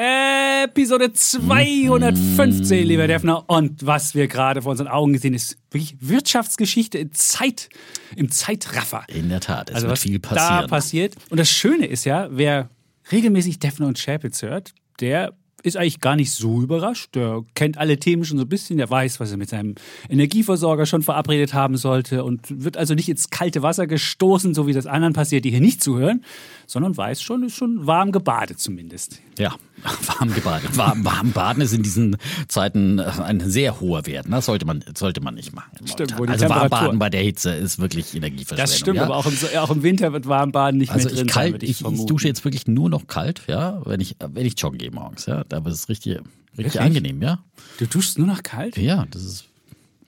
Episode 215, lieber Defner. Und was wir gerade vor unseren Augen gesehen ist wirklich Wirtschaftsgeschichte in Zeit, im Zeitraffer. In der Tat, es also wird was viel passieren. da passiert. Und das Schöne ist ja, wer regelmäßig Defner und Chapitz hört, der ist eigentlich gar nicht so überrascht. Der kennt alle Themen schon so ein bisschen, der weiß, was er mit seinem Energieversorger schon verabredet haben sollte und wird also nicht ins kalte Wasser gestoßen, so wie das anderen passiert, die hier nicht zuhören, sondern weiß schon, ist schon warm gebadet zumindest. Ja, warm gebadet. Warm, warm baden ist in diesen Zeiten ein sehr hoher Wert. Das sollte man, sollte man nicht machen. Stimmt, also warm baden bei der Hitze ist wirklich Energieverschwendung. Das stimmt, ja? aber auch im, auch im Winter wird warm baden nicht Also mehr ich, drin sein, kalt, würde ich, ich vermuten. dusche jetzt wirklich nur noch kalt, ja, wenn ich, wenn ich joggen gehe morgens, ja. Da ist es richtig, richtig Wirklich? angenehm, ja. Du duschst nur noch kalt? Ja, das ist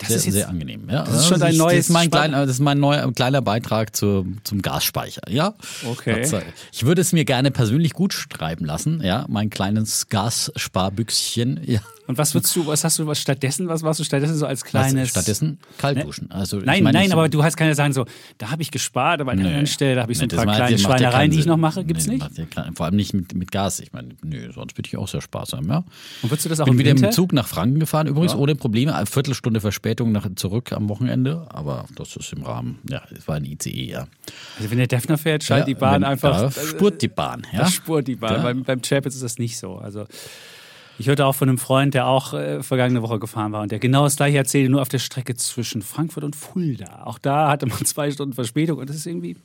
Das sehr, ist jetzt- sehr angenehm. Ja. das ist schon dein das neues Das ist mein, kleiner, das ist mein neuer, kleiner Beitrag zu, zum Gasspeicher. Ja. Okay. Äh, Ich würde es mir gerne persönlich gut schreiben lassen. Ja, mein kleines Gassparbüchschen. Ja. Und was würdest du, was hast du was stattdessen, was machst du stattdessen so als Was, kleines... stattdessen kalt duschen. Also, ich Nein, meine, nein, ich- aber du hast keine sagen so, da habe ich gespart, aber an der anderen Stelle, da habe ich so Nee, ein das paar kleine das ja Schweinereien, die ich noch mache. Gibt's Nee, nicht? ja vor allem nicht mit, mit Gas. Ich meine, nö, sonst bin ich auch sehr sparsam, ja. Und würdest du das auch bin im wieder Winter? im Zug nach Franken gefahren, übrigens ohne Probleme. Eine Viertelstunde Verspätung nach, zurück am Wochenende, aber das ist im Rahmen. Ja, es war ein ICE, ja. Also wenn der Defner fährt, schaltet ja, die Bahn wenn- einfach... Da spurt die Bahn, ja. Da spurt die Bahn. Ja. Beim, beim Chapitz ist das nicht so. Also ich hörte auch von einem Freund, der auch äh, vergangene Woche gefahren war und der genau das gleiche erzählte, nur auf der Strecke zwischen Frankfurt und Fulda. Auch da hatte man zwei Stunden Verspätung und das ist irgendwie...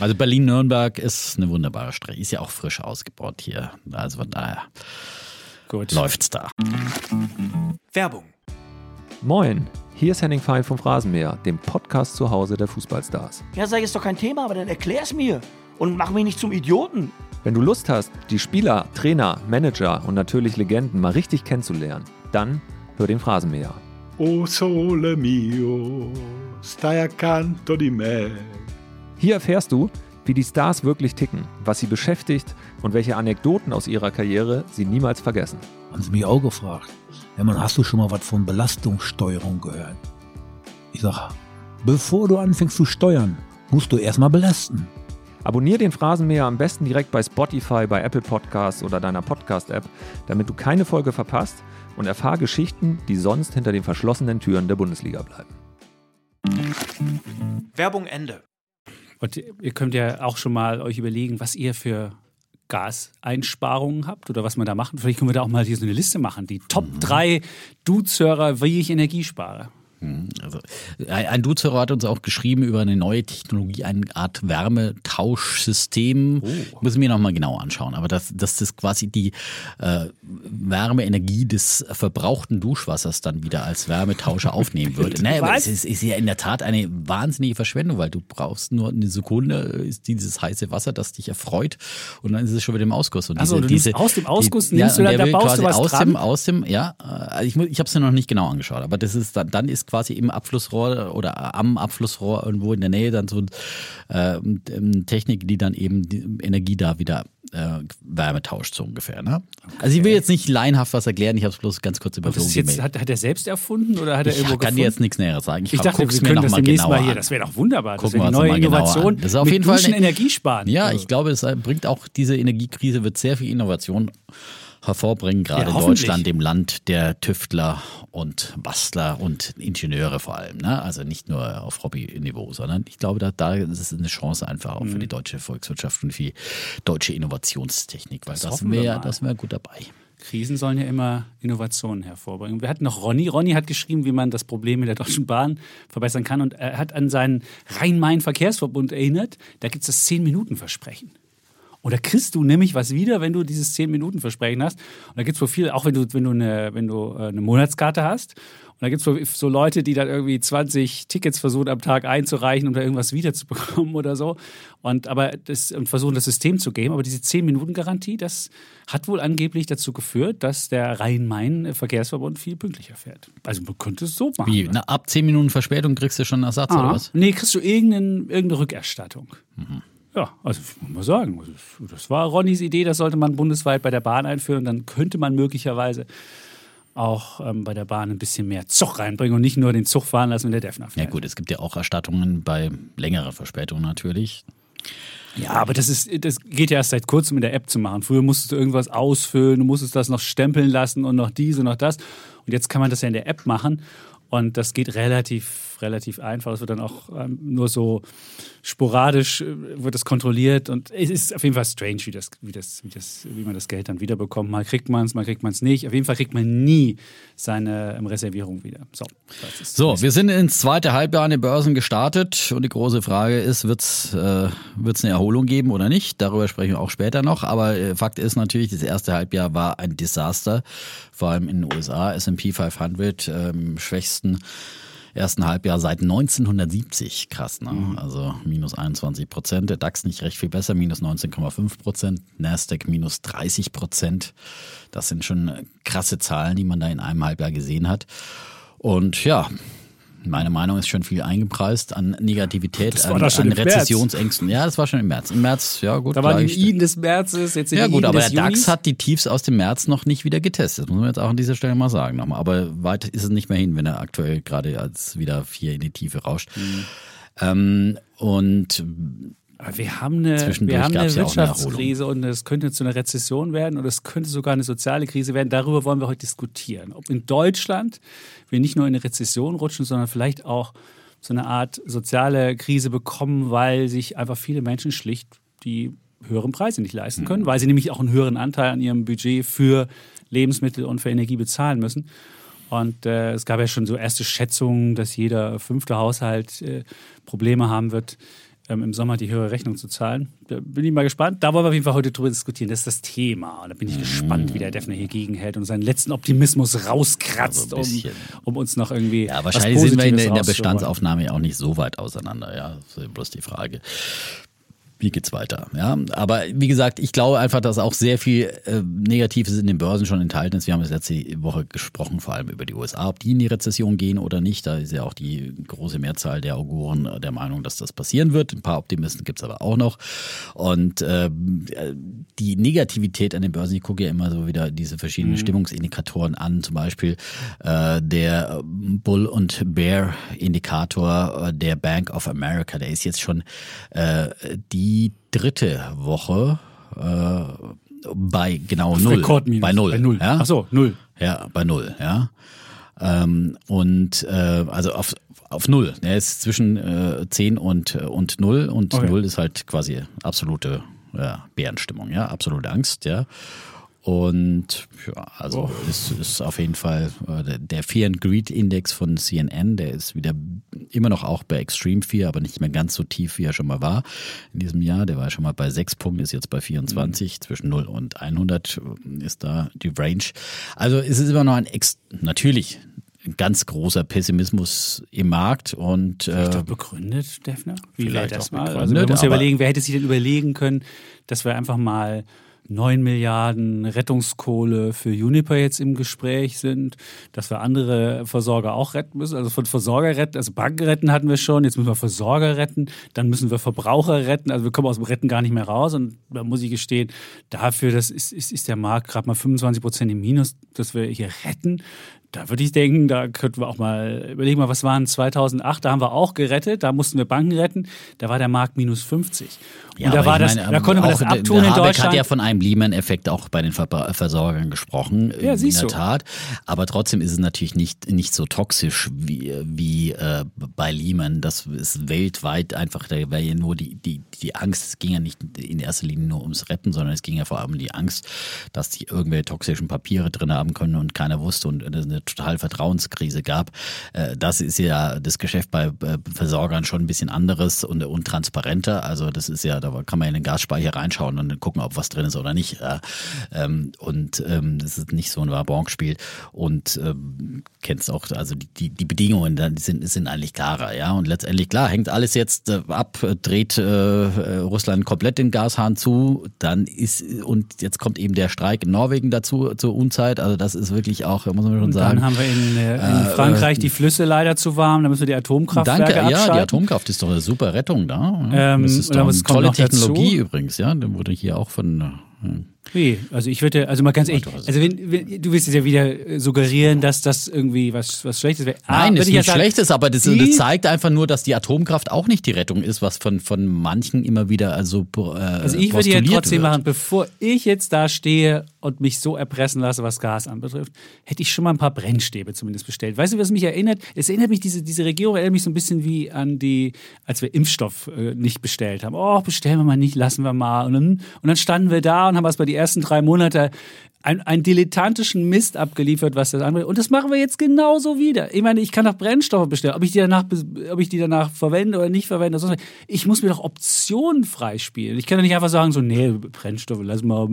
Also Berlin-Nürnberg ist eine wunderbare Strecke. Ist ja auch frisch ausgebaut hier. Also von daher Gut. läuft's da. Werbung. Moin, hier ist Henning Fein vom Phrasenmäher, dem Podcast zu Hause der Fußballstars. Ja, sag ich, ist doch kein Thema, aber dann erklär's mir. Und mach mich nicht zum Idioten. Wenn du Lust hast, die Spieler, Trainer, Manager und natürlich Legenden mal richtig kennenzulernen, dann hör den Phrasenmäher. O sole mio, stai accanto di me. Hier erfährst du, wie die Stars wirklich ticken, was sie beschäftigt und welche Anekdoten aus ihrer Karriere sie niemals vergessen. Haben sie mich auch gefragt. Ja, man, hast du schon mal was von Belastungssteuerung gehört? Ich sag, bevor du anfängst zu steuern, musst du erstmal belasten. Abonnier den Phrasenmäher am besten direkt bei Spotify, bei Apple Podcasts oder deiner Podcast-App, damit du keine Folge verpasst und erfahr Geschichten, die sonst hinter den verschlossenen Türen der Bundesliga bleiben. Werbung Ende. Und ihr könnt ja auch schon mal euch überlegen, was ihr für Gaseinsparungen habt oder was man da machen. Vielleicht können wir da auch mal hier so eine Liste machen. Die Top 3 Dudes-Hörer, wie ich Energie spare. Also, ein Duzero hat uns auch geschrieben über eine neue Technologie, eine Art Wärmetauschsystem. Muss ich mir nochmal genau anschauen. Aber dass, dass das quasi die äh, Wärmeenergie des verbrauchten Duschwassers dann wieder als Wärmetauscher aufnehmen würde. naja, aber es ist, ist ja in der Tat eine wahnsinnige Verschwendung, weil du brauchst nur eine Sekunde, ist dieses heiße Wasser, das dich erfreut und dann ist es schon wieder im Ausguss. Und Ach so, du nimmst aus dem Ausguss, nimmst du und dann- da baust du was aus dran? dem, aus dem, ja, äh, also ich, ich habe es mir noch nicht genau angeschaut, aber das ist dann, dann ist quasi im Abflussrohr oder am Abflussrohr irgendwo in der Nähe dann so äh, Technik, die dann eben die Energie da wieder äh, Wärme tauscht, so ungefähr. Ne? Also ich will jetzt nicht laienhaft was erklären, ich habe es bloß ganz kurz das überflogen. jetzt, hat, hat er selbst erfunden oder hat er ich irgendwo kann gefunden? dir jetzt nichts Näheres sagen. Ich, ich dachte, wir können das mal demnächst mal hier. an. Das wäre doch wunderbar. Das Gucken wäre wir die uns neue Innovation. Das ist auf jeden Fall eine- Energie sparen. Ja, Also, ich glaube, es bringt auch diese Energiekrise wird sehr viel Innovation hervorbringen, gerade Ja, in. Deutschland, dem Land der Tüftler und Bastler und Ingenieure vor allem. Ne? Also nicht nur auf Hobbyniveau, sondern ich glaube, da, da ist es eine Chance einfach auch für Mhm. die deutsche Volkswirtschaft und für die deutsche Innovationstechnik, weil Das das, hoffen wir wär gut dabei. Krisen sollen ja immer Innovationen hervorbringen. Wir hatten noch Ronny. Ronny hat geschrieben, wie man das Problem mit der Deutschen Bahn verbessern kann. Und er hat an seinen Rhein-Main-Verkehrsverbund erinnert. Da gibt es das 10-Minuten-Versprechen. Da kriegst du nämlich was wieder, wenn du dieses 10-Minuten-Versprechen hast. Und da gibt es so viel, auch wenn du, wenn du, eine, wenn du äh, eine Monatskarte hast. Und da gibt es so Leute, die dann irgendwie 20 Tickets versuchen am Tag einzureichen, um da irgendwas wiederzubekommen oder so. Und, aber das, und versuchen das System zu geben. Aber diese 10-Minuten-Garantie, das hat wohl angeblich dazu geführt, dass der Rhein-Main-Verkehrsverbund viel pünktlicher fährt. Also man könnte es so machen. Wie? Na, ab 10 Minuten Verspätung kriegst du schon einen Ersatz, oder Ah, was? nee, kriegst du irgendeine, irgendeine Rückerstattung. Ja, also muss man sagen, das- das war Ronnys Idee, das sollte man bundesweit bei der Bahn einführen. Dann könnte man möglicherweise auch ähm, bei der Bahn ein bisschen mehr Zug reinbringen und nicht nur den Zug fahren lassen, wenn der Defner Ja fährt. gut, es gibt ja auch Erstattungen bei längerer Verspätung natürlich. Ja, aber das, ist, das geht ja erst seit kurzem in der App zu machen. Früher musstest du irgendwas ausfüllen, du musstest das noch stempeln lassen und noch dies und noch das. Und jetzt kann man das ja in der App machen. Und das geht relativ, relativ einfach. Es wird dann auch ähm, nur so sporadisch äh, wird das kontrolliert. Und es ist auf jeden Fall strange, wie, das, wie, das, wie, das, wie man das Geld dann wiederbekommt. Mal kriegt man es, mal kriegt man es nicht. Auf jeden Fall kriegt man nie seine ähm, Reservierung wieder. So, So, wir sind ins zweite Halbjahr an den Börsen gestartet und die große Frage ist, wird es äh, wird's eine Erholung geben oder nicht? Darüber sprechen wir auch später noch. Aber äh, Fakt ist natürlich, das erste Halbjahr war ein Desaster, vor allem in den USA. S&P 500 ähm, schwächsten ersten Halbjahr seit 1970. Krass, ne? Also minus 21 Prozent. Der DAX nicht recht viel besser, minus 19,5 Prozent. Nasdaq minus 30 Prozent. Das sind schon krasse Zahlen, die man da in einem Halbjahr gesehen hat. Und ja, meine Meinung ist schon viel eingepreist an Negativität, Das war an, doch schon an im März. Rezessionsängsten. Ja, das war schon im März. Im März, ja gut. Da waren die. Iden des Märzes, jetzt sind Ja die gut, Iden aber der DAX Junis. hat die Tiefs aus dem März noch nicht wieder getestet. Das muss man jetzt auch an dieser Stelle mal sagen. nochmal. Aber weit ist es nicht mehr hin, wenn er aktuell gerade als wieder vier in die Tiefe rauscht. Mhm. Ähm, und Aber wir haben eine, wir haben eine auch eine Wirtschaftskrise und es könnte zu einer Rezession werden und es könnte sogar eine soziale Krise werden. Darüber wollen wir heute diskutieren. Ob in Deutschland wir nicht nur in eine Rezession rutschen, sondern vielleicht auch so eine Art soziale Krise bekommen, weil sich einfach viele Menschen schlicht die höheren Preise nicht leisten können, weil sie nämlich auch einen höheren Anteil an ihrem Budget für Lebensmittel und für Energie bezahlen müssen. Und äh, es gab ja schon so erste Schätzungen, dass jeder fünfte Haushalt äh, Probleme haben wird, ähm, im Sommer die höhere Rechnung zu zahlen. Da bin ich mal gespannt. Da wollen wir auf jeden Fall heute drüber diskutieren. Das ist das Thema. Und da bin ich gespannt, wie der Defner hier gegenhält und seinen letzten Optimismus rauskratzt, um, um uns noch irgendwie. ja, wahrscheinlich sind wir in der, in der Bestandsaufnahme ja auch nicht so weit auseinander. Ja, das ist bloß die Frage. Wie geht's weiter? Ja, aber wie gesagt, ich glaube einfach, dass auch sehr viel äh, Negatives in den Börsen schon enthalten ist. Wir haben es letzte Woche gesprochen, vor allem über die USA, ob die in die Rezession gehen oder nicht. Da ist ja auch die große Mehrzahl der Auguren äh, der Meinung, dass das passieren wird. Ein paar Optimisten gibt's aber auch noch. Und äh, die Negativität an den Börsen, ich gucke ja immer so wieder diese verschiedenen Stimmungsindikatoren an, zum Beispiel äh, der Bull- und Bear-Indikator äh, der Bank of America, der ist jetzt schon äh, die dritte Woche äh, bei genau null. Rekordminus. Bei null. Bei null. Ja? Ach so, null. Ja, bei null, ja. Ähm, und äh, also auf, auf null. Er ist zwischen äh, 10 und, äh, und null und Okay. null ist halt quasi absolute ja, Bärenstimmung, ja, absolute Angst, ja. Und ja, also ist, ist auf jeden Fall äh, der- Fear and Greed Index von CNN, der ist wieder immer noch auch bei Extreme Fear, aber nicht mehr ganz so tief, wie er schon mal war in diesem Jahr. Der war schon mal bei 6 Punkten, ist jetzt bei 24. Zwischen 0 und 100 ist da die Range. Also es ist immer noch ein, Ex natürlich, ein ganz großer Pessimismus im Markt und äh, Doch begründet, Defner? Wie vielleicht das auch mal? Also man muss ja überlegen, wer hätte sich denn überlegen können, dass wir einfach mal 9 Milliarden Rettungskohle für Juniper jetzt im Gespräch sind, dass wir andere Versorger auch retten müssen. Also von Versorger retten, also Banken retten hatten wir schon, jetzt müssen wir Versorger retten, dann müssen wir Verbraucher retten. Also wir kommen aus dem Retten gar nicht mehr raus. Und da muss ich gestehen, dafür das ist, ist, ist der Markt gerade mal 25 Prozent im Minus, dass wir hier retten. Da würde ich denken, da könnten wir auch mal überlegen, mal, was waren 2008? Da haben wir auch gerettet, da mussten wir Banken retten, da war der Markt minus 50. Ja, und da war das, meine, da konnte man auch das der- abtun der in Habeck Deutschland. hat ja von einem Lehman-Effekt auch bei den Ver Versorgern gesprochen, Ja, in der du. Tat. Aber trotzdem ist es natürlich nicht, nicht so toxisch wie, wie äh, bei Lehman. Das ist weltweit einfach, da war ja nur die, die, die Angst, es ging ja nicht in erster Linie nur ums Retten, sondern es ging ja vor allem um die Angst, dass die irgendwelche toxischen Papiere drin haben können und keiner wusste und eine total Vertrauenskrise gab. Äh, das ist ja das Geschäft bei äh, Versorgern schon ein bisschen anderes und, und transparenter. Also das ist ja, da kann man in den Gasspeicher reinschauen und gucken, ob was drin ist oder nicht. Ähm, und ähm, das ist nicht so ein Wabonk-Spiel. Und ähm, kennst auch, also die, die Bedingungen die sind, sind eigentlich klarer, ja. Und letztendlich, klar, hängt alles jetzt ab, dreht äh, Russland komplett den Gashahn zu, dann ist, und jetzt kommt eben der Streik in Norwegen dazu zur Unzeit. Also das ist wirklich auch, muss man schon sagen. Dann haben wir in, äh, in Frankreich äh, die Flüsse leider zu warm, da müssen wir die Atomkraftwerke Danke, abschalten. ja, die Atomkraft ist doch eine super Rettung da. Ähm, das ist doch eine tolle Technologie dazu. übrigens, ja. Da wurde hier auch von äh, wie? Also ich würde, also mal ganz ehrlich, also wenn, wenn, du willst jetzt ja wieder suggerieren, dass das irgendwie was, was Schlechtes wäre. Ah, Nein, ist nicht ja Schlechtes, aber das, das, zeigt einfach nur, dass die Atomkraft auch nicht die Rettung ist, was von, von manchen immer wieder also äh, Also ich würde ja trotzdem wird. machen, bevor ich jetzt da stehe und mich so erpressen lasse, was Gas anbetrifft, hätte ich schon mal ein paar Brennstäbe zumindest bestellt. Weißt du, was mich erinnert? Es erinnert mich, diese, diese Regierung erinnert mich so ein bisschen wie an die, als wir Impfstoff äh, nicht bestellt haben. Oh, bestellen wir mal nicht, lassen wir mal. Und dann, und dann standen wir da und haben was bei die ersten drei Monate einen, dilettantischen Mist abgeliefert, was das anbetrifft. Und das machen wir jetzt genauso wieder. Ich meine, ich kann doch Brennstoffe bestellen, ob ich die danach, ob ich die danach verwende oder nicht verwende. Ich muss mir doch Optionen freispielen. Ich kann doch nicht einfach sagen, so, nee, Brennstoffe, lass mal.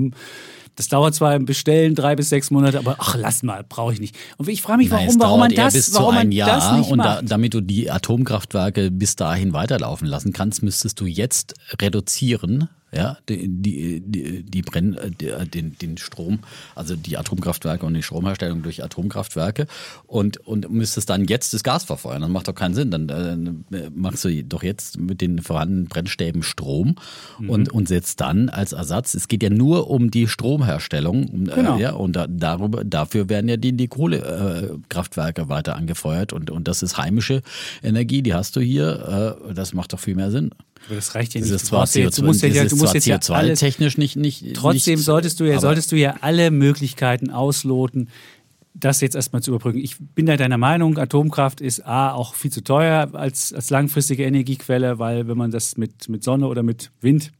Das dauert zwar im Bestellen drei bis sechs Monate, aber ach, lass mal, brauche ich nicht. Und ich frage mich, warum, Nein, warum man das, bis warum zu ein Jahr das nicht und macht. da, damit du die Atomkraftwerke bis dahin weiterlaufen lassen kannst, müsstest du jetzt reduzieren ja, die, die, die, die Brenn, die, den, den Strom, also die Atomkraftwerke und die Stromherstellung durch Atomkraftwerke und, und müsstest dann jetzt das Gas verfeuern. Das macht doch keinen Sinn. Dann äh, machst du doch jetzt mit den vorhandenen Brennstäben Strom mhm. und, und setzt dann als Ersatz, es geht ja nur um die Stromherstellung, äh, genau. äh, ja, und da, darüber, dafür werden ja die, die Kohlekraftwerke äh, weiter angefeuert und, und das ist heimische Energie, die hast du hier, äh, das macht doch viel mehr Sinn. Aber das reicht ja nicht. Das ist zwar CO2, du musst ja, du musst jetzt ja alles, technisch nicht, nicht Trotzdem nicht, solltest du ja solltest du ja alle Möglichkeiten ausloten, das jetzt erstmal zu überbrücken. Ich bin da deiner Meinung, Atomkraft ist A auch viel zu teuer als, als langfristige Energiequelle, weil wenn man das mit, mit Sonne oder mit Wind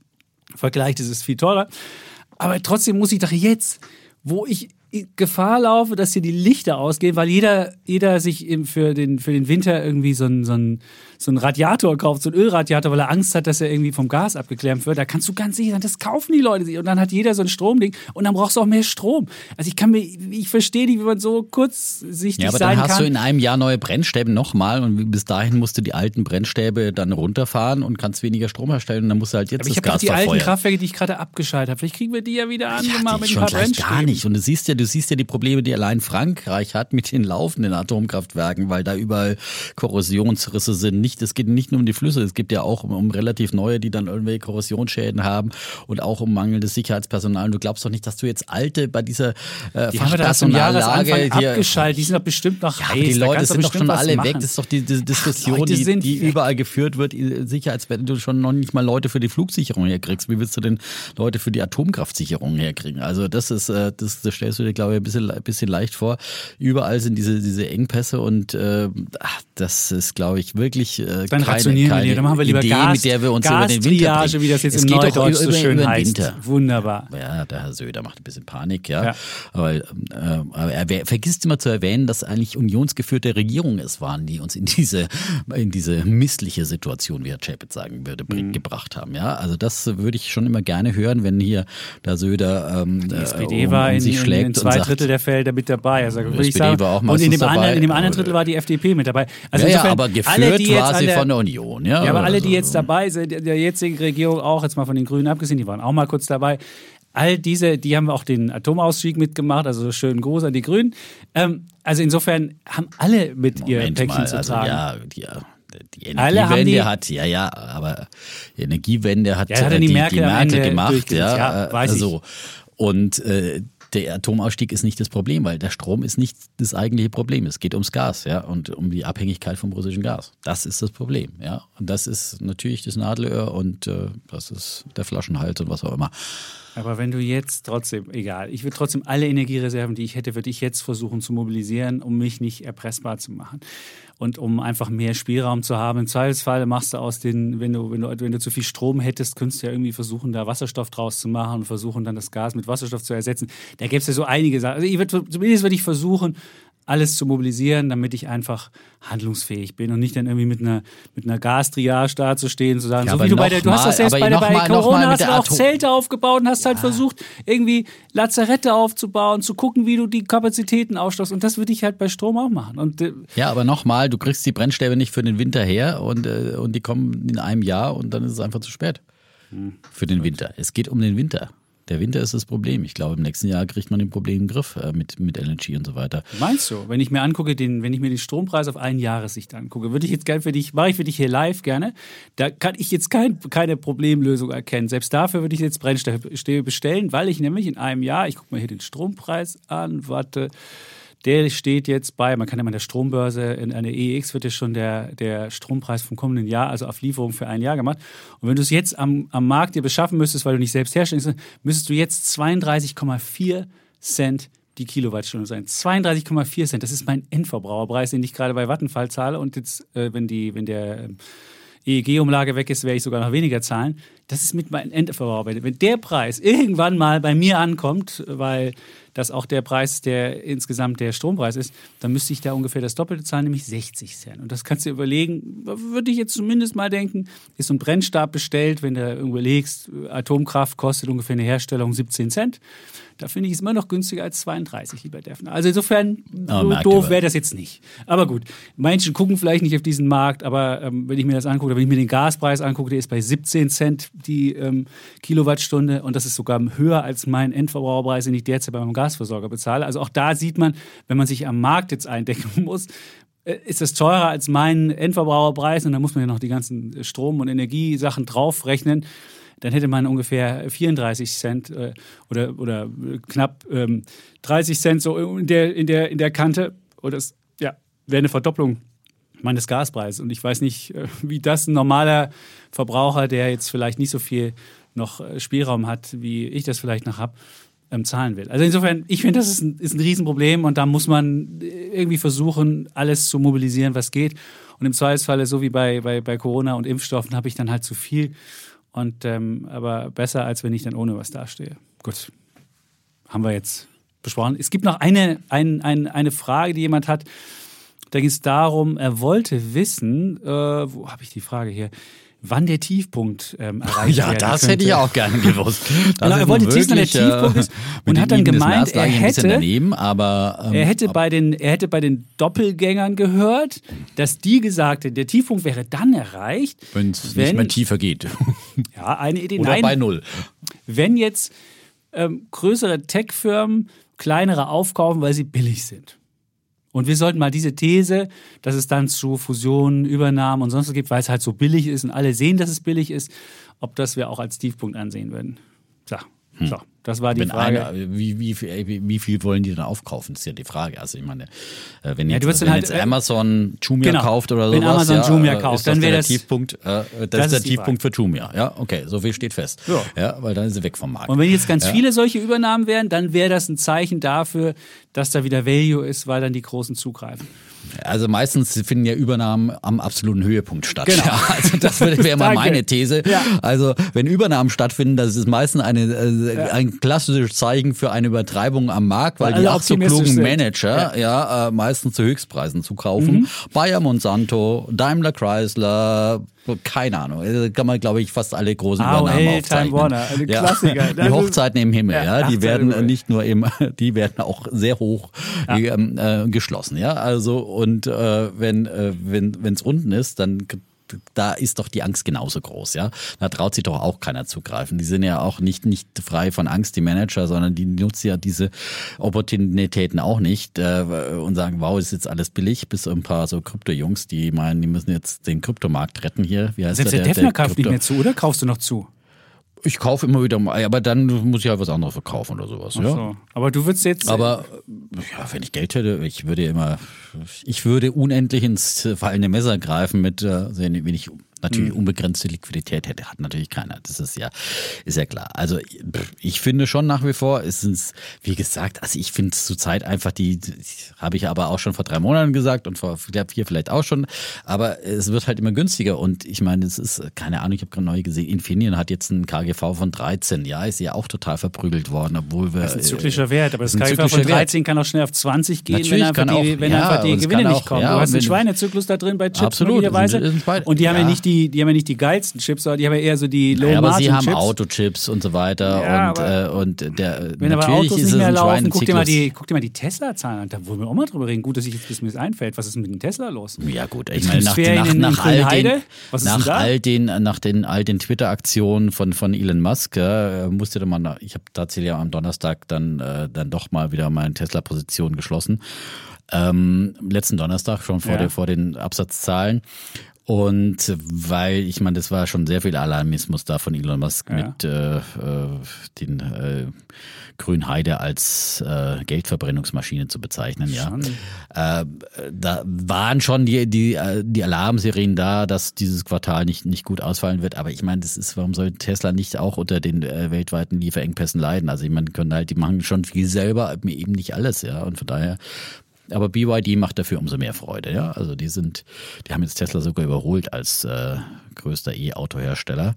vergleicht, ist es viel teurer. Aber trotzdem muss ich doch jetzt, wo ich Gefahr laufe, dass hier die Lichter ausgehen, weil jeder, jeder sich für den, für den Winter irgendwie so ein, so ein so einen Radiator kauft, so einen Ölradiator, weil er Angst hat, dass er irgendwie vom Gas abgeklemmt wird, da kannst du ganz sicher sein, das kaufen die Leute sich. Und dann hat jeder so ein Stromding und dann brauchst du auch mehr Strom. Also ich kann mir, ich verstehe nicht, wie man so kurzsichtig sein kann. Ja, aber dann hast kann. du in einem Jahr neue Brennstäbe nochmal und bis dahin musst du die alten Brennstäbe dann runterfahren und kannst weniger Strom herstellen und dann musst du halt jetzt aber das ich Gas die verfeuern. alten Kraftwerke, die ich gerade abgeschaltet habe, vielleicht kriegen wir die ja wieder angemacht ja, mit ein paar Brennstäben. gar nicht. Und du siehst ja, du siehst ja die Probleme, die allein Frankreich hat mit den laufenden Atomkraftwerken, weil da überall Korrosionsrisse sind. Nicht, es geht nicht nur um die Flüsse, es gibt ja auch um, um relativ neue, die dann irgendwelche Korrosionsschäden haben und auch um mangelndes Sicherheitspersonal. Und du glaubst doch nicht, dass du jetzt alte bei dieser äh, die haben wir da zum Jahresanfang abgeschaltet. Die sind doch bestimmt noch ja, heiß. Die Leute sind doch schon alle weg. Das ist doch die, die Diskussion, Ach, die, die überall geführt wird. Sicher, als wenn du schon noch nicht mal Leute für die Flugsicherung herkriegst. Wie willst du denn Leute für die Atomkraftsicherung herkriegen? Also das ist, äh, das, das stellst du dir, glaube ich, ein bisschen, ein bisschen leicht vor. Überall sind diese, diese Engpässe und äh, das ist, glaube ich, wirklich äh, Dann keine, keine wir, dann machen wir lieber Idee, Gas, mit der wir uns über den Winter bringen. wie das jetzt es im Neudeutsch so schön über heißt. Winter. Wunderbar. Ja, der Herr Söder macht ein bisschen Panik, ja. ja. Aber, äh, aber er vergisst immer zu erwähnen, dass eigentlich unionsgeführte Regierungen es waren, die uns in diese, in diese missliche Situation, wie Herr Chapitz sagen würde, mhm. gebracht haben. Ja, also das würde ich schon immer gerne hören, wenn hier der Söder ähm, die SPD um, war in, sich schlägt in zwei Drittel der Felder mit dabei. Also, die SPD sagen, war auch und in dem, dabei. anderen, in dem anderen Drittel war die FDP mit dabei. Also ja, ja aber geführt alle, war sie der, von der Union. Ja, ja aber alle, die also jetzt dabei sind, der jetzigen Regierung auch, jetzt mal von den Grünen abgesehen, die waren auch mal kurz dabei. All diese, die haben auch den Atomausstieg mitgemacht, also schönen Gruß an die Grünen. Ähm, also insofern haben alle mit Moment ihr Päckchen mal, zu also tragen. Ja, die, die Energiewende hat, ja, ja, aber die Energiewende hat, ja, hat die, die, Merkel, die Merkel gemacht, ja, ja weiß also. Und äh, der Atomausstieg ist nicht das Problem, weil der Strom ist nicht das eigentliche Problem. Es geht ums Gas, ja, und um die Abhängigkeit vom russischen Gas. Das ist das Problem, ja. Und das ist natürlich das Nadelöhr und äh, das ist der Flaschenhals und was auch immer. Aber wenn du jetzt trotzdem, egal, ich würde trotzdem alle Energiereserven, die ich hätte, würde ich jetzt versuchen zu mobilisieren, um mich nicht erpressbar zu machen und um einfach mehr Spielraum zu haben. Im Zweifelsfall machst du aus den, wenn du, wenn du, wenn du zu viel Strom hättest, könntest du ja irgendwie versuchen, da Wasserstoff draus zu machen und versuchen, dann das Gas mit Wasserstoff zu ersetzen. Da gäbe es ja so einige Sachen. Also ich würd, zumindest würde ich versuchen, alles zu mobilisieren, damit ich einfach handlungsfähig bin und nicht dann irgendwie mit einer, mit einer Gastriage da zu stehen, zu sagen, Ja, so wie du bei der, du hast das selbst bei, der, bei mal- Corona hast du auch Atom- Zelte aufgebaut und hast halt versucht, irgendwie Lazarette aufzubauen, zu gucken, wie du die Kapazitäten aufstockst und das würde ich halt bei Strom auch machen. Und äh, Ja, aber nochmal, du kriegst die Brennstäbe nicht für den Winter her und, äh, und die kommen in einem Jahr und dann ist es einfach zu spät. Hm. Für den Winter. Es geht um den Winter. Der Winter ist das Problem. Ich glaube, im nächsten Jahr kriegt man den Problem den Griff äh, mit, mit LNG und so weiter. Meinst du, wenn ich mir angucke, den, wenn ich mir den Strompreis auf ein Jahressicht angucke, würde ich jetzt gerne für dich, mache ich für dich hier live gerne. Da kann ich jetzt kein, keine Problemlösung erkennen. Selbst dafür würde ich jetzt Brennstäbe bestellen, weil ich nämlich in einem Jahr, ich gucke mir hier den Strompreis an, warte, der steht jetzt bei, man kann ja mal der Strombörse, in einer EX wird ja schon der, der Strompreis vom kommenden Jahr, also auf Lieferung für ein Jahr gemacht. Und wenn du es jetzt am, am Markt dir beschaffen müsstest, weil du nicht selbst herstellst, müsstest du jetzt 32,4 Cent die Kilowattstunde sein. 32,4 Cent, das ist mein Endverbraucherpreis, den ich gerade bei Vattenfall zahle. Und jetzt, äh, wenn, die, wenn der ähm, EEG-Umlage weg ist, werde ich sogar noch weniger zahlen. Das ist mit meinem Endverbraucher. Wenn der Preis irgendwann mal bei mir ankommt, weil das auch der Preis, der insgesamt der Strompreis ist, dann müsste ich da ungefähr das Doppelte zahlen, nämlich 60 Cent. Und das kannst du dir überlegen, würde ich jetzt zumindest mal denken, ist so ein Brennstab bestellt, wenn du überlegst, Atomkraft kostet ungefähr eine Herstellung 17 Cent. Da finde ich es immer noch günstiger als 32, lieber Defner. Also insofern, Ah, so doof wäre das jetzt nicht. Aber gut, Menschen gucken vielleicht nicht auf diesen Markt, aber ähm, wenn ich mir das angucke, wenn ich mir den Gaspreis angucke, der ist bei 17 Cent die ähm, Kilowattstunde und das ist sogar höher als mein Endverbraucherpreis, den ich derzeit bei meinem Gasversorger bezahle. Also auch da sieht man, wenn man sich am Markt jetzt eindecken muss, äh, ist das teurer als mein Endverbraucherpreis und dann muss man ja noch die ganzen Strom- und Energiesachen draufrechnen. Dann hätte man ungefähr 34 Cent äh, oder, oder knapp ähm, 30 Cent so in der, in der, in der Kante. Und das ja, wäre eine Verdopplung meines Gaspreises. Und ich weiß nicht, äh, wie das ein normaler Verbraucher, der jetzt vielleicht nicht so viel noch äh, Spielraum hat, wie ich das vielleicht noch habe, ähm, zahlen will. Also insofern, ich finde, das ist ein, ist ein Riesenproblem und da muss man äh, irgendwie versuchen, alles zu mobilisieren, was geht. Und im Zweifelsfalle, so wie bei, bei, bei Corona und Impfstoffen, habe ich dann halt zu viel. Und ähm, aber besser, als wenn ich dann ohne was dastehe. Gut, haben wir jetzt besprochen. Es gibt noch eine, ein, ein, eine Frage, die jemand hat. Da ging es darum, er wollte wissen, äh, wo habe ich die Frage hier, wann der Tiefpunkt ähm, erreicht Ja, werden das könnte. hätte ich auch gerne gewusst. Genau, er wollte wissen, wann der äh, Tiefpunkt ist und hat dann gemeint, er hätte- daneben, aber ähm, Er hätte, bei den, er hätte bei den Doppelgängern gehört, dass die gesagt hätten, der Tiefpunkt wäre dann erreicht, wenn es nicht mehr tiefer geht. ja, eine Idee, Oder nein, bei null. wenn jetzt ähm, größere Tech-Firmen kleinere aufkaufen, weil sie billig sind. Und wir sollten mal diese These, dass es dann zu Fusionen, Übernahmen und sonst was gibt, weil es halt so billig ist und alle sehen, dass es billig ist, ob das wir auch als Tiefpunkt ansehen würden. So, so das war die Wenn Frage. einer, wie, wie, viel- wie, wie viel wollen die dann aufkaufen? Das ist ja die Frage. Also ich meine, äh, wenn Ja, jetzt, wirst wenn halt, jetzt äh, Amazon Jumia genau. kauft oder Wenn sowas, Amazon ja, Jumia äh, kauft, dann das wäre der das- Tiefpunkt. Äh, das, das ist der Tiefpunkt für Jumia. Ja, okay, so viel steht fest. Ja. Ja, weil dann ist sie weg vom Markt. Und wenn jetzt ganz ja. viele solche Übernahmen wären, dann wäre das ein Zeichen dafür, dass da wieder Value ist, weil dann die Großen zugreifen. Also meistens finden ja Übernahmen am absoluten Höhepunkt statt. Genau. Ja, also das wäre mal meine These. Ja. Also wenn Übernahmen stattfinden, das ist meistens eine, äh, ein klassisches Zeichen für eine Übertreibung am Markt, weil, Weil die auch so klugen. Manager ja, äh, meistens zu Höchstpreisen zukaufen. Bayer Monsanto, Daimler Chrysler, keine Ahnung. äh, Kann man, glaube ich, fast alle großen AOL, Übernahmen Time aufzeichnen. Warner, eine Klassiker. Die Also- Hochzeiten im Himmel, Ja, ja, die werden nicht nur im, die werden auch sehr hoch ähm, äh, geschlossen, ja. Also und äh, wenn äh, wenn es unten ist, dann da ist doch die Angst genauso groß, ja. Da traut sich doch auch keiner zugreifen. Die sind ja auch nicht nicht frei von Angst, die Manager, sondern die nutzen ja diese Opportunitäten auch nicht äh, und sagen, wow, ist jetzt alles billig, bis ein paar so Krypto-Jungs, die meinen, die müssen jetzt den Kryptomarkt retten hier. Wie heißt Selbst der, der, Defner kauft nicht mehr zu, oder kaufst du noch zu? Ich kaufe immer wieder mal, aber dann muss ich halt was anderes verkaufen oder sowas. Ja. So. Aber du würdest jetzt. Aber ja, wenn ich Geld hätte, ich würde immer, ich würde unendlich ins fallende Messer greifen mit, äh, wenn ich Natürlich unbegrenzte Liquidität hätte, hat natürlich keiner. Das ist ja, ist ja klar. Also ich finde schon nach wie vor, es ist, wie gesagt, also ich finde zurzeit einfach die, habe ich aber auch schon vor drei Monaten gesagt und vor vier vielleicht auch schon, aber es wird halt immer günstiger und ich meine, es ist, keine Ahnung, ich habe gerade neu gesehen, Infineon hat jetzt einen KGV von 13, ja, ist ja auch total verprügelt worden, obwohl wir... Das ist ein zyklischer Wert, aber das KGV von zyklischer Wert. 13 kann auch schnell auf 20 gehen, Natürlich wenn einfach kann die, auch- wenn ja, einfach die es Gewinne kann nicht auch- kommen. ja, du hast einen Schweinezyklus da drin bei Chips Absolut, möglicherweise. es es Und die haben ja. ja. nicht die, die haben ja nicht die geilsten Chips, sondern die haben ja eher so die Low Ja, aber sie haben Chips. Autochips und so weiter Ja, und, aber- äh, und der Wenn aber natürlich Autos ist nicht mehr laufen, guck dir mal die, guck dir mal die Tesla-Zahlen an. Da wollen wir auch mal drüber reden. Gut, dass ich jetzt, bis mir das einfällt. Was ist mit dem Tesla los? Ja gut, ich meine nach, nach, nach, all den, nach all den nach den all den Twitter-Aktionen von von Elon Musk ja, musste man, ich habe tatsächlich am Donnerstag dann äh, dann doch mal wieder meine Tesla-Position geschlossen. Ähm, letzten Donnerstag schon vor Ja. der, vor den Absatzzahlen. Und weil, ich meine, das war schon sehr viel Alarmismus da von Elon Musk Ja. mit äh, äh, den äh, Grünheide als äh, Geldverbrennungsmaschine zu bezeichnen, ja. Äh, da waren schon die, die, äh, die Alarmserien da, dass dieses Quartal nicht, nicht gut ausfallen wird. Aber ich meine, das ist, warum soll Tesla nicht auch unter den äh, weltweiten Lieferengpässen leiden? Also ich meine, können halt, die machen schon viel selber, eben nicht alles, ja. Und von daher aber BYD macht dafür umso mehr Freude, ja. Also die sind, die haben jetzt Tesla sogar überholt als äh, größter E-Auto-Hersteller.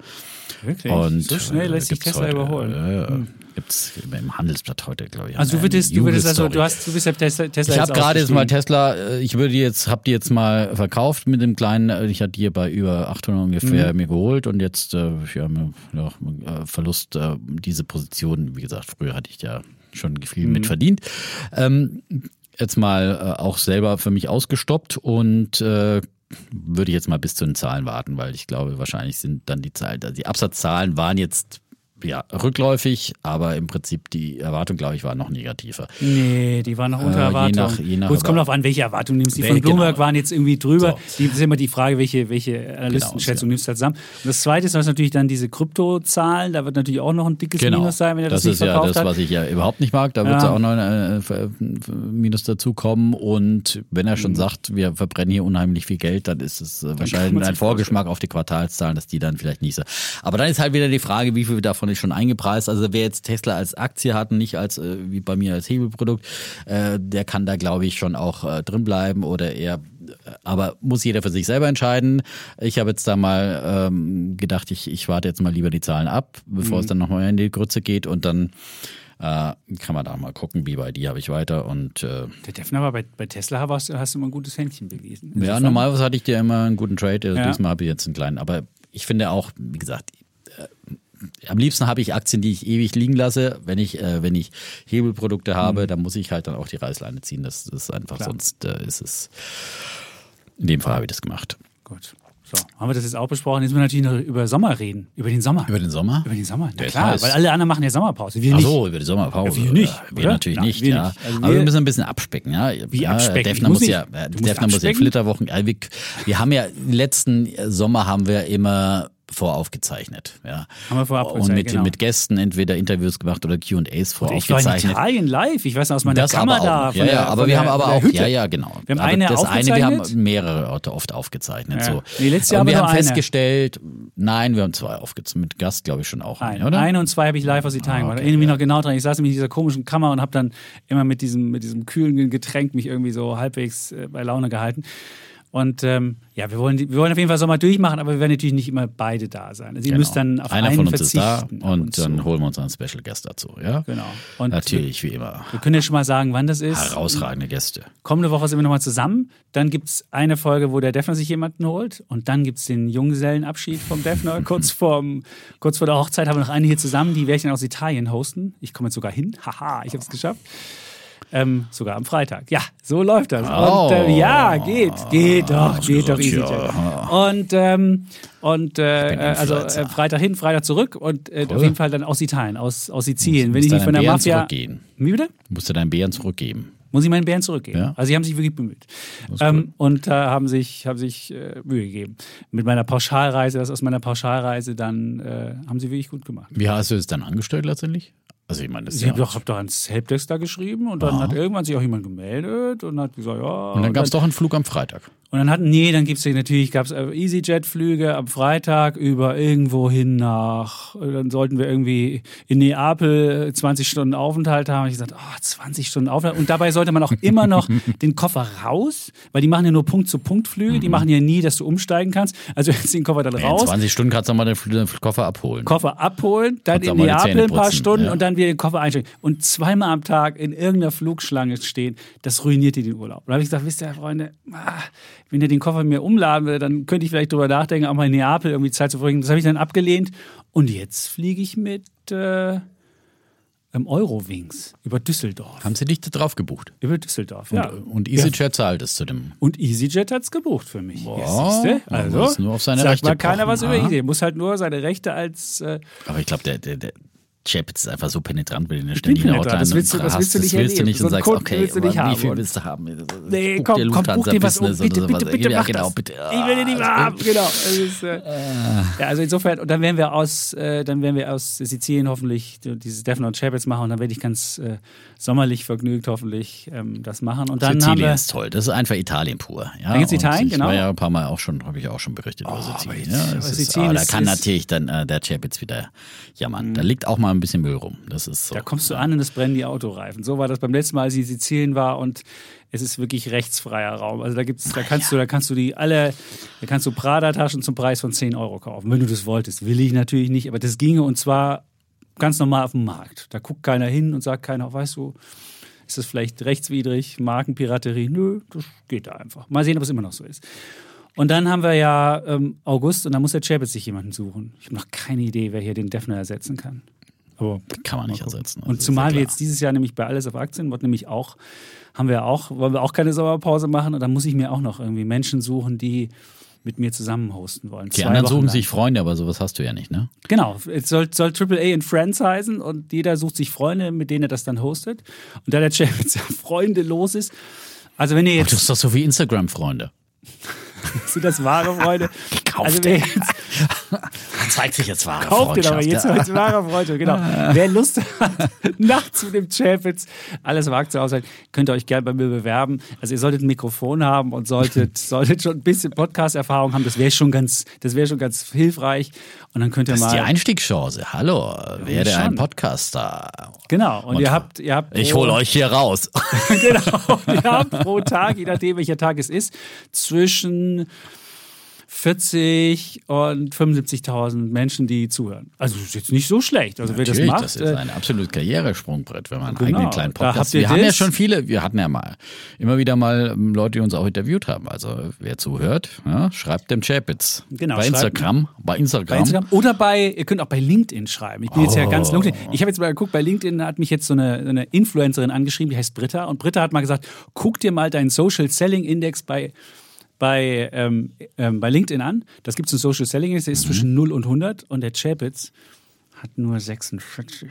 Wirklich? Und so schnell lässt sich äh, Tesla heute, überholen. Ja, ja. Gibt's im Handelsblatt heute, glaube ich. Also du würdest, du würdest also, du hast, du bist ja Tesla, Tesla Ich habe gerade jetzt mal. Tesla, äh, ich würde jetzt, habe die jetzt mal verkauft mit dem kleinen, äh, ich hatte die bei über 800 ungefähr Mhm. mir geholt und jetzt, äh, ja, ja, äh, Verlust, äh, diese Position, wie gesagt, früher hatte ich ja schon viel Mhm. mit verdient. Ähm, jetzt mal äh, auch selber für mich ausgestoppt und äh, würde jetzt mal bis zu den Zahlen warten, weil ich glaube, wahrscheinlich sind dann die Zahlen, also die Absatzzahlen waren jetzt ja, rückläufig, aber im Prinzip die Erwartung, glaube ich, war noch negativer. Nee, die waren noch unter Äh, je Erwartung. nach- je nach Gut, es kommt darauf an, welche Erwartungen du nimmst. Die Wel- von Bloomberg genau. waren jetzt irgendwie drüber. So. Die das ist immer die Frage, welche, welche Analystenschätzung nimmst du da zusammen. Und das zweite ist, natürlich dann diese Kryptozahlen, da wird natürlich auch noch ein dickes Minus sein, wenn er das, Genau. das nicht ist ja verkauft das, hat. was ich ja überhaupt nicht mag. Da wird Ja. ja auch noch ein äh, Minus dazukommen. Und wenn er schon Mhm. sagt, wir verbrennen hier unheimlich viel Geld, dann ist es äh, wahrscheinlich ein Vorgeschmack auf die Quartalszahlen, dass die dann vielleicht nicht so. Aber dann ist halt wieder die Frage, wie viel davon ist schon eingepreist. Also wer jetzt Tesla als Aktie hat und nicht als äh, wie bei mir als Hebelprodukt, äh, der kann da glaube ich schon auch äh, drin bleiben oder eher aber muss jeder für sich selber entscheiden. Ich habe jetzt da mal ähm, gedacht, ich, ich warte jetzt mal lieber die Zahlen ab, bevor Mhm. es dann nochmal in die Grütze geht und dann äh, kann man da mal gucken, wie bei die habe ich weiter und äh, Der Defner war bei, bei Tesla hast, du- hast du immer ein gutes Händchen bewiesen. ja, normalerweise hatte ich dir immer einen guten Trade, also Ja. diesmal habe ich jetzt einen kleinen, aber ich finde auch, wie gesagt, äh, am liebsten habe ich Aktien, die ich ewig liegen lasse. Wenn ich, äh, wenn ich Hebelprodukte habe, dann muss ich halt dann auch die Reißleine ziehen. Das, das ist einfach, Mhm. Klar. sonst äh, ist es. In dem Fall habe ich das gemacht. Gut. So, haben wir das jetzt auch besprochen? Jetzt müssen wir natürlich noch über Sommer reden. Über den Sommer. Über den Sommer? Über den Sommer. Na ist klar, heiß. weil alle anderen machen ja Sommerpause. Wir Ach nicht. so, über die Sommerpause. Ja, wir nicht, Ja, Wir oder? natürlich Nein, nicht, wir ja. nicht. Also Aber wir- müssen ein bisschen abspecken, ja. Wie ja, abspecken? Defner muss muss ja, ja, Defner muss ja? Flitterwochen. Ja, wir, wir haben ja, letzten Sommer haben wir immer voraufgezeichnet, ja. Haben wir voraufgezeichnet, Und mit, genau. mit Gästen entweder Interviews gemacht oder Q&As Ich war in voraufgezeichnet. Italien live. Ich weiß noch aus meiner Das Kammer aber da. Ja, ja, aber wir haben aber auch, ja, ja, genau. Wir haben aber eine das eine, wir haben mehrere Orte oft aufgezeichnet. Ja. So. Nee, letztes Jahr und wir haben nur eine. festgestellt, nein, wir haben zwei aufgezeichnet. Mit Gast, glaube ich, schon auch. Ein, eine, oder? eine und zwei habe ich live aus Italien Ah, gemacht. okay, Da erinnere mich ja. noch genau dran. Ich saß nämlich in dieser komischen Kammer und habe dann immer mit diesem, mit diesem kühlen Getränk mich irgendwie so halbwegs äh, bei Laune gehalten. Und ähm, ja, wir wollen, wir wollen auf jeden Fall Sommer durchmachen, aber wir werden natürlich nicht immer beide da sein. Also ihr Genau. müsst dann auf Einer einen von uns ist da verzichten. und dann holen wir uns einen Special Guest dazu, ja? Genau. Und Natürlich, wie immer. Wir können ja schon mal sagen, wann das ist. Herausragende Gäste. Kommende Woche sind wir nochmal zusammen. Dann gibt es eine Folge, wo der Defner sich jemanden holt. Und dann gibt es den Junggesellenabschied vom Defner. kurz, vorm, kurz vor der Hochzeit haben wir noch eine hier zusammen. Die werde ich dann aus Italien hosten. Ich komme jetzt sogar hin. Haha, ich habe es geschafft. Ähm, sogar am Freitag. Ja, so läuft das. Oh. Und äh, ja, geht, geht doch, geht doch easy. ja. Und, ähm, und äh, ein also äh, Freitag hin, Freitag zurück und äh, Cool. auf jeden Fall dann aus Italien, aus, aus Sizilien. Wenn musst ich nicht von der Bären Mafia. zurückgehen. Wie bitte? Du musst dir deinen Bären zurückgeben. Muss ich meinen Bären zurückgeben. Ja. Also sie haben sich wirklich bemüht. Ähm, und äh, haben sich, haben sich äh, Mühe gegeben. Mit meiner Pauschalreise, das aus meiner Pauschalreise, dann äh, haben sie wirklich gut gemacht. Wie hast du es dann angestellt letztendlich? Also ich meine, das ist Sie ja doch, hab doch ans Helpdesk da geschrieben und dann Aha. hat irgendwann sich auch jemand gemeldet und hat gesagt, ja. und dann gab es doch einen Flug am Freitag. Und dann hatten, nee, dann gibt's natürlich, gab's äh, EasyJet-Flüge am Freitag über irgendwo hin nach, äh, dann sollten wir irgendwie in Neapel 20 Stunden Aufenthalt haben. Ich gesagt, oh, 20 Stunden Aufenthalt. Und dabei sollte man auch immer noch den Koffer raus, weil die machen ja nur Punkt-zu-Punkt-Flüge, die machen ja nie, dass du umsteigen kannst. Also jetzt den Koffer dann In raus. 20 Stunden kannst du mal den, Koffer abholen. Koffer abholen, dann Kannst in Neapel ein paar Stunden ja. und dann wieder den Koffer einsteigen. Und zweimal am Tag in irgendeiner Flugschlange stehen, das ruiniert dir den Urlaub. Und da habe ich gesagt, wisst ihr, Freunde, ah, wenn ihr den Koffer mir umladen will, dann könnte ich vielleicht drüber nachdenken, auch mal in Neapel irgendwie Zeit zu verbringen. Das habe ich dann abgelehnt. Und jetzt fliege ich mit äh, im Eurowings über Düsseldorf. Haben sie dich da drauf gebucht? Über Düsseldorf, ja. Und, und EasyJet zahlt es zu dem. Und EasyJet hat's gebucht für mich. Boah, ja, Also, muss nur auf seine sagt Rechte mal keiner was über. EasyJet. Muss halt nur seine Rechte als äh, Aber ich glaube, der, der, der Chapitz ist einfach so penetrant mit den bin ständigen penetrant, Outline. das willst du- das willst du nicht das willst du nicht So und sagst, okay, willst aber wie haben. viel willst du haben? Nee, Buch komm, dir komm, buch dir was um. Bitte, bitte, bitte, Ja, mach genau, das. bitte. Ich will dir nicht mehr Ah, haben. Genau. Ist, äh, ja, also insofern, und dann werden wir aus, äh, dann werden wir aus Sizilien hoffentlich dieses Defner und Chapels machen und dann werde ich ganz äh, sommerlich vergnügt hoffentlich ähm, das machen. Und dann haben Sizilien wir, ist toll. Das ist einfach Italien pur. Ja, geht's und Italien, ich genau. war ja ein paar Mal auch schon, habe ich auch schon berichtet über Sizilien. Ja, aber ist, Sizilien ah, da kann ist- natürlich dann äh, der Chapitz wieder jammern. Da liegt auch mal ein bisschen Müll rum. Das ist so. da kommst du an und es brennen die Autoreifen. So war das beim letzten Mal, als ich in Sizilien war und es ist wirklich rechtsfreier Raum. Also da gibt's, da kannst du, da kannst du die alle, da kannst du Prada-Taschen zum Preis von 10 Euro kaufen, wenn du das wolltest. Will ich natürlich nicht, aber das ginge und zwar ganz normal auf dem Markt. Da guckt keiner hin und sagt keiner, weißt du, ist das vielleicht rechtswidrig, Markenpiraterie? Nö, das geht da einfach. Mal sehen, ob es immer noch so ist. Und dann haben wir ja ähm, August und dann muss der Chapitz sich jemanden suchen. Ich habe noch keine Idee, wer hier den Defner ersetzen kann. Aber kann man nicht ersetzen. und Das ist zumal ja wir jetzt dieses Jahr nämlich bei Alles auf Aktien, wird nämlich auch, haben wir auch, wollen wir auch keine Sommerpause machen und dann muss ich mir auch noch irgendwie Menschen suchen, die mit mir zusammen hosten wollen. Die Zwei anderen Wochen suchen lang. sich Freunde, aber sowas hast du ja nicht, ne? Genau, es soll, soll AAA in Friends heißen und jeder sucht sich Freunde, mit denen er das dann hostet. Und da der Chef jetzt Freunde los ist, also wenn ihr Aber du jetzt, hast doch so wie Instagram-Freunde. sind das wahre Freunde? Gekauft. Also wer jetzt, Zeigt sich jetzt wahre Kauft Freundschaft, jetzt ja. als wahre Freunde, genau. Wer Lust hat, nachts mit dem Chapitz alles wagt zu aushalten, könnt ihr euch gerne bei mir bewerben. Also ihr solltet ein Mikrofon haben und solltet, solltet schon ein bisschen Podcast-Erfahrung haben. Das wäre schon ganz, das wäre schon ganz hilfreich. Und dann könnt ihr Das ist mal. die Einstiegschance. Hallo, werde schon. ein Podcaster. genau. Und, Und ihr habt, ihr habt. Ich hole euch hier raus. genau. Und ihr habt pro Tag, je nachdem welcher Tag es ist, zwischen 40 und 75.000 Menschen, die zuhören. Also das ist jetzt nicht so schlecht. Also wer das Natürlich, macht, das ist äh, ein absolut Karrieresprungbrett, wenn man einen Genau, eigenen kleinen Podcast. Wir haben ja schon viele, wir hatten ja mal immer wieder mal ähm, Leute, die uns auch interviewt haben. Also wer zuhört, ja, schreibt dem Chapitz. Genau, bei Instagram, bei Instagram. Bei Instagram oder bei, ihr könnt auch bei LinkedIn schreiben. Ich bin jetzt ja ganz Oh. LinkedIn. Ich habe jetzt mal geguckt, bei LinkedIn hat mich jetzt so eine, so eine Influencerin angeschrieben, die heißt Britta. Und Britta hat mal gesagt, guck dir mal deinen Social Selling Index bei, bei, ähm, ähm, bei LinkedIn an. Das gibt es einen Social Selling der ist zwischen 0 und 100. Und der Chapitz hat nur 46.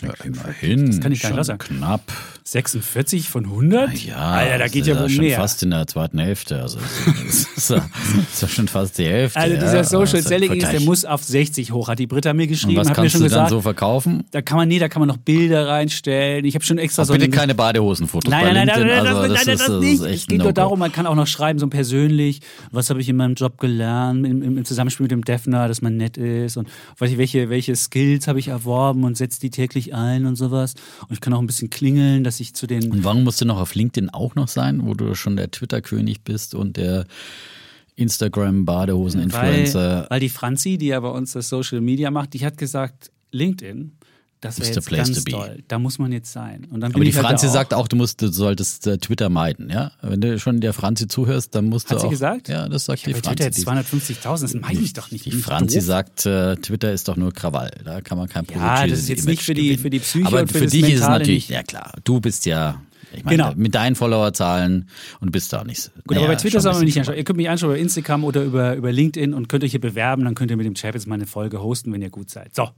Ja, immerhin. Das kann ich schon lassen. Knapp. 46 von 100? Ja, Alter, da geht das ja ist wohl schon mehr. fast in der zweiten Hälfte. Also das ist, ja- das ist schon fast die Hälfte. Also dieser ja. Social Selling Index, der muss auf 60 hoch, hat die Britta mir geschrieben, Und was hat mir kannst schon du gesagt. dann so verkaufen? Da kann man, nee, da kann man noch Bilder reinstellen. Ich habe schon extra so Bitte ein- keine Badehosenfotos Nein, bei nein, nein, nein, also, das, nein, ist, das das nicht. ist Es geht nur darum, man kann auch noch schreiben, so persönlich, was habe ich in meinem Job gelernt, im, im, im Zusammenspiel mit dem Defner, dass man nett ist und weiß ich, welche, welche Skills habe ich erworben und setze die täglich ein und sowas. Und ich kann auch ein bisschen klingeln, dass ich zu den Und warum musst du noch auf LinkedIn auch noch sein, wo du schon der Twitter-König bist und der Instagram-Badehosen-Influencer? Weil, weil die Franzi, die ja bei uns das Social Media macht, die hat gesagt, LinkedIn, das wäre jetzt place ganz to be. toll. Da muss man jetzt sein. Und dann Aber die ich halt Franzi auch. sagt auch, du musst, du solltest äh, Twitter meiden, ja? Wenn du schon der Franzi zuhörst, dann musst Hat du sie auch. gesagt? Ja, das sagt bei die Twitter Franzi. jetzt Die, 250.000, das meine ich doch nicht. die ich Franzi doof? sagt, äh, Twitter ist doch nur Krawall. Da kann man kein Ja, positives das ist jetzt Image nicht für die- für die Psyche Aber und für für dich ist es natürlich, nicht. ja klar, du bist ja, ich meine, Genau. mit deinen Followerzahlen und bist da nicht. Gut, naja, aber bei Twitter schon soll ein man mich nicht anschauen. Ihr könnt mich anschauen über Instagram oder über, über LinkedIn und könnt euch hier bewerben. Dann könnt ihr mit dem Chap jetzt mal eine Folge hosten, wenn ihr gut seid. So,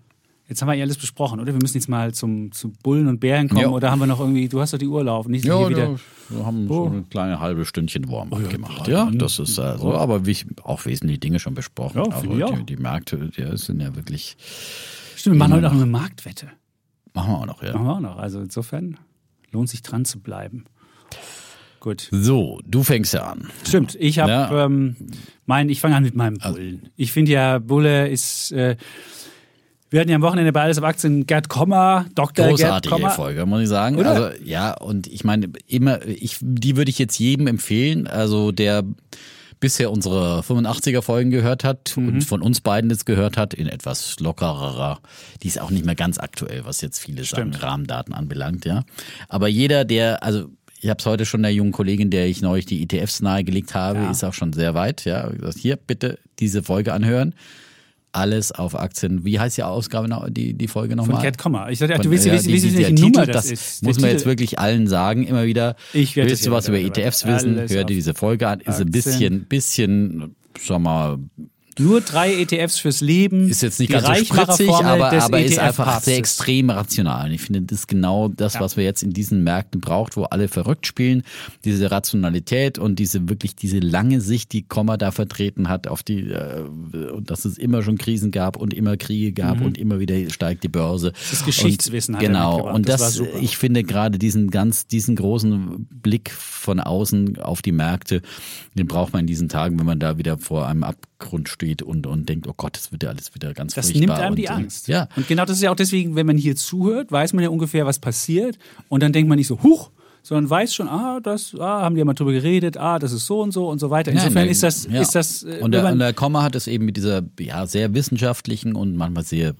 jetzt haben wir hier alles besprochen, oder? Wir müssen jetzt mal zum, zu Bullen und Bären kommen. Ja. Oder haben wir noch irgendwie, du hast doch die Uhr laufen, nicht Ja, hier wieder. Oh. da, wir haben so eine kleine halbe Stündchen Warm-up ja, gemacht. ja, Ja, das ist äh, so, aber wie, auch wesentliche Dinge schon besprochen. Ja, auch. die, die Märkte, die sind ja wirklich, Stimmt, wir machen heute noch eine Marktwette. machen wir auch noch, ja. Machen wir auch noch. Also insofern lohnt sich dran zu bleiben. Gut. So, du fängst ja an. Stimmt. Ich habe Ja. ähm, mein, ich fange an mit meinem Bullen. Ich finde ja, Bulle ist. Äh, wir hatten ja am Wochenende bei Alles auf Aktien Gerd Kommer, Dr. Gerd Großartige Kommer. Folge, muss ich sagen. Oder? Also ja, und ich meine, immer, ich, die würde ich jetzt jedem empfehlen, also der bisher unsere 85er Folgen gehört hat Mhm. und von uns beiden jetzt gehört hat, in etwas lockerer, die ist auch nicht mehr ganz aktuell, was jetzt viele sagen, Stimmt. Rahmendaten anbelangt, ja. Aber jeder, der, also ich habe es heute schon der jungen Kollegin, der ich neulich die ETFs nahegelegt habe, Ja. ist auch schon sehr weit, ja. Gesagt, Hier, bitte diese Folge anhören. Alles auf Aktien. Wie heißt die Ausgabe, noch- die, die Folge nochmal? Von Gerd Kommer. Ich sagte, ach, du willst ja wissen, die- welche der Nummer das, das ist. Muss man jetzt Titel- wirklich allen sagen, immer wieder. Ich werde Willst du was über ETFs wissen? Hör dir diese Folge an. Ist ein Aktien. bisschen, bisschen, sag mal, Nur drei ETFs fürs Leben. ist jetzt nicht ganz so spritzig, aber, aber ist einfach ETF-Papstes. sehr extrem rational. Und ich finde, das ist genau das, Ja. was wir jetzt in diesen Märkten braucht, wo alle verrückt spielen. Diese Rationalität und diese wirklich diese lange Sicht, die Komma da vertreten hat, auf die, äh, und dass es immer schon Krisen gab und immer Kriege gab und immer wieder steigt die Börse. Mhm. Das Geschichtswissen und, hat Genau. Und Das das, ich finde gerade diesen ganz, diesen großen Blick von außen auf die Märkte, den braucht man in diesen Tagen, wenn man da wieder vor einem Abgrund steht und, und denkt, oh Gott, das wird ja alles wieder ganz Das furchtbar. nimmt einem die und, Angst. Ja. Und genau das ist ja auch deswegen, wenn man hier zuhört, weiß man ja ungefähr, was passiert. Und dann denkt man nicht so, huch, sondern weiß schon, ah, das, ah, haben die ja mal drüber geredet, ah, das ist so und so und so weiter. Insofern Ja, ist das, ja. ist das, äh, und der, und der Komma hat es eben mit dieser ja, sehr wissenschaftlichen und manchmal sehr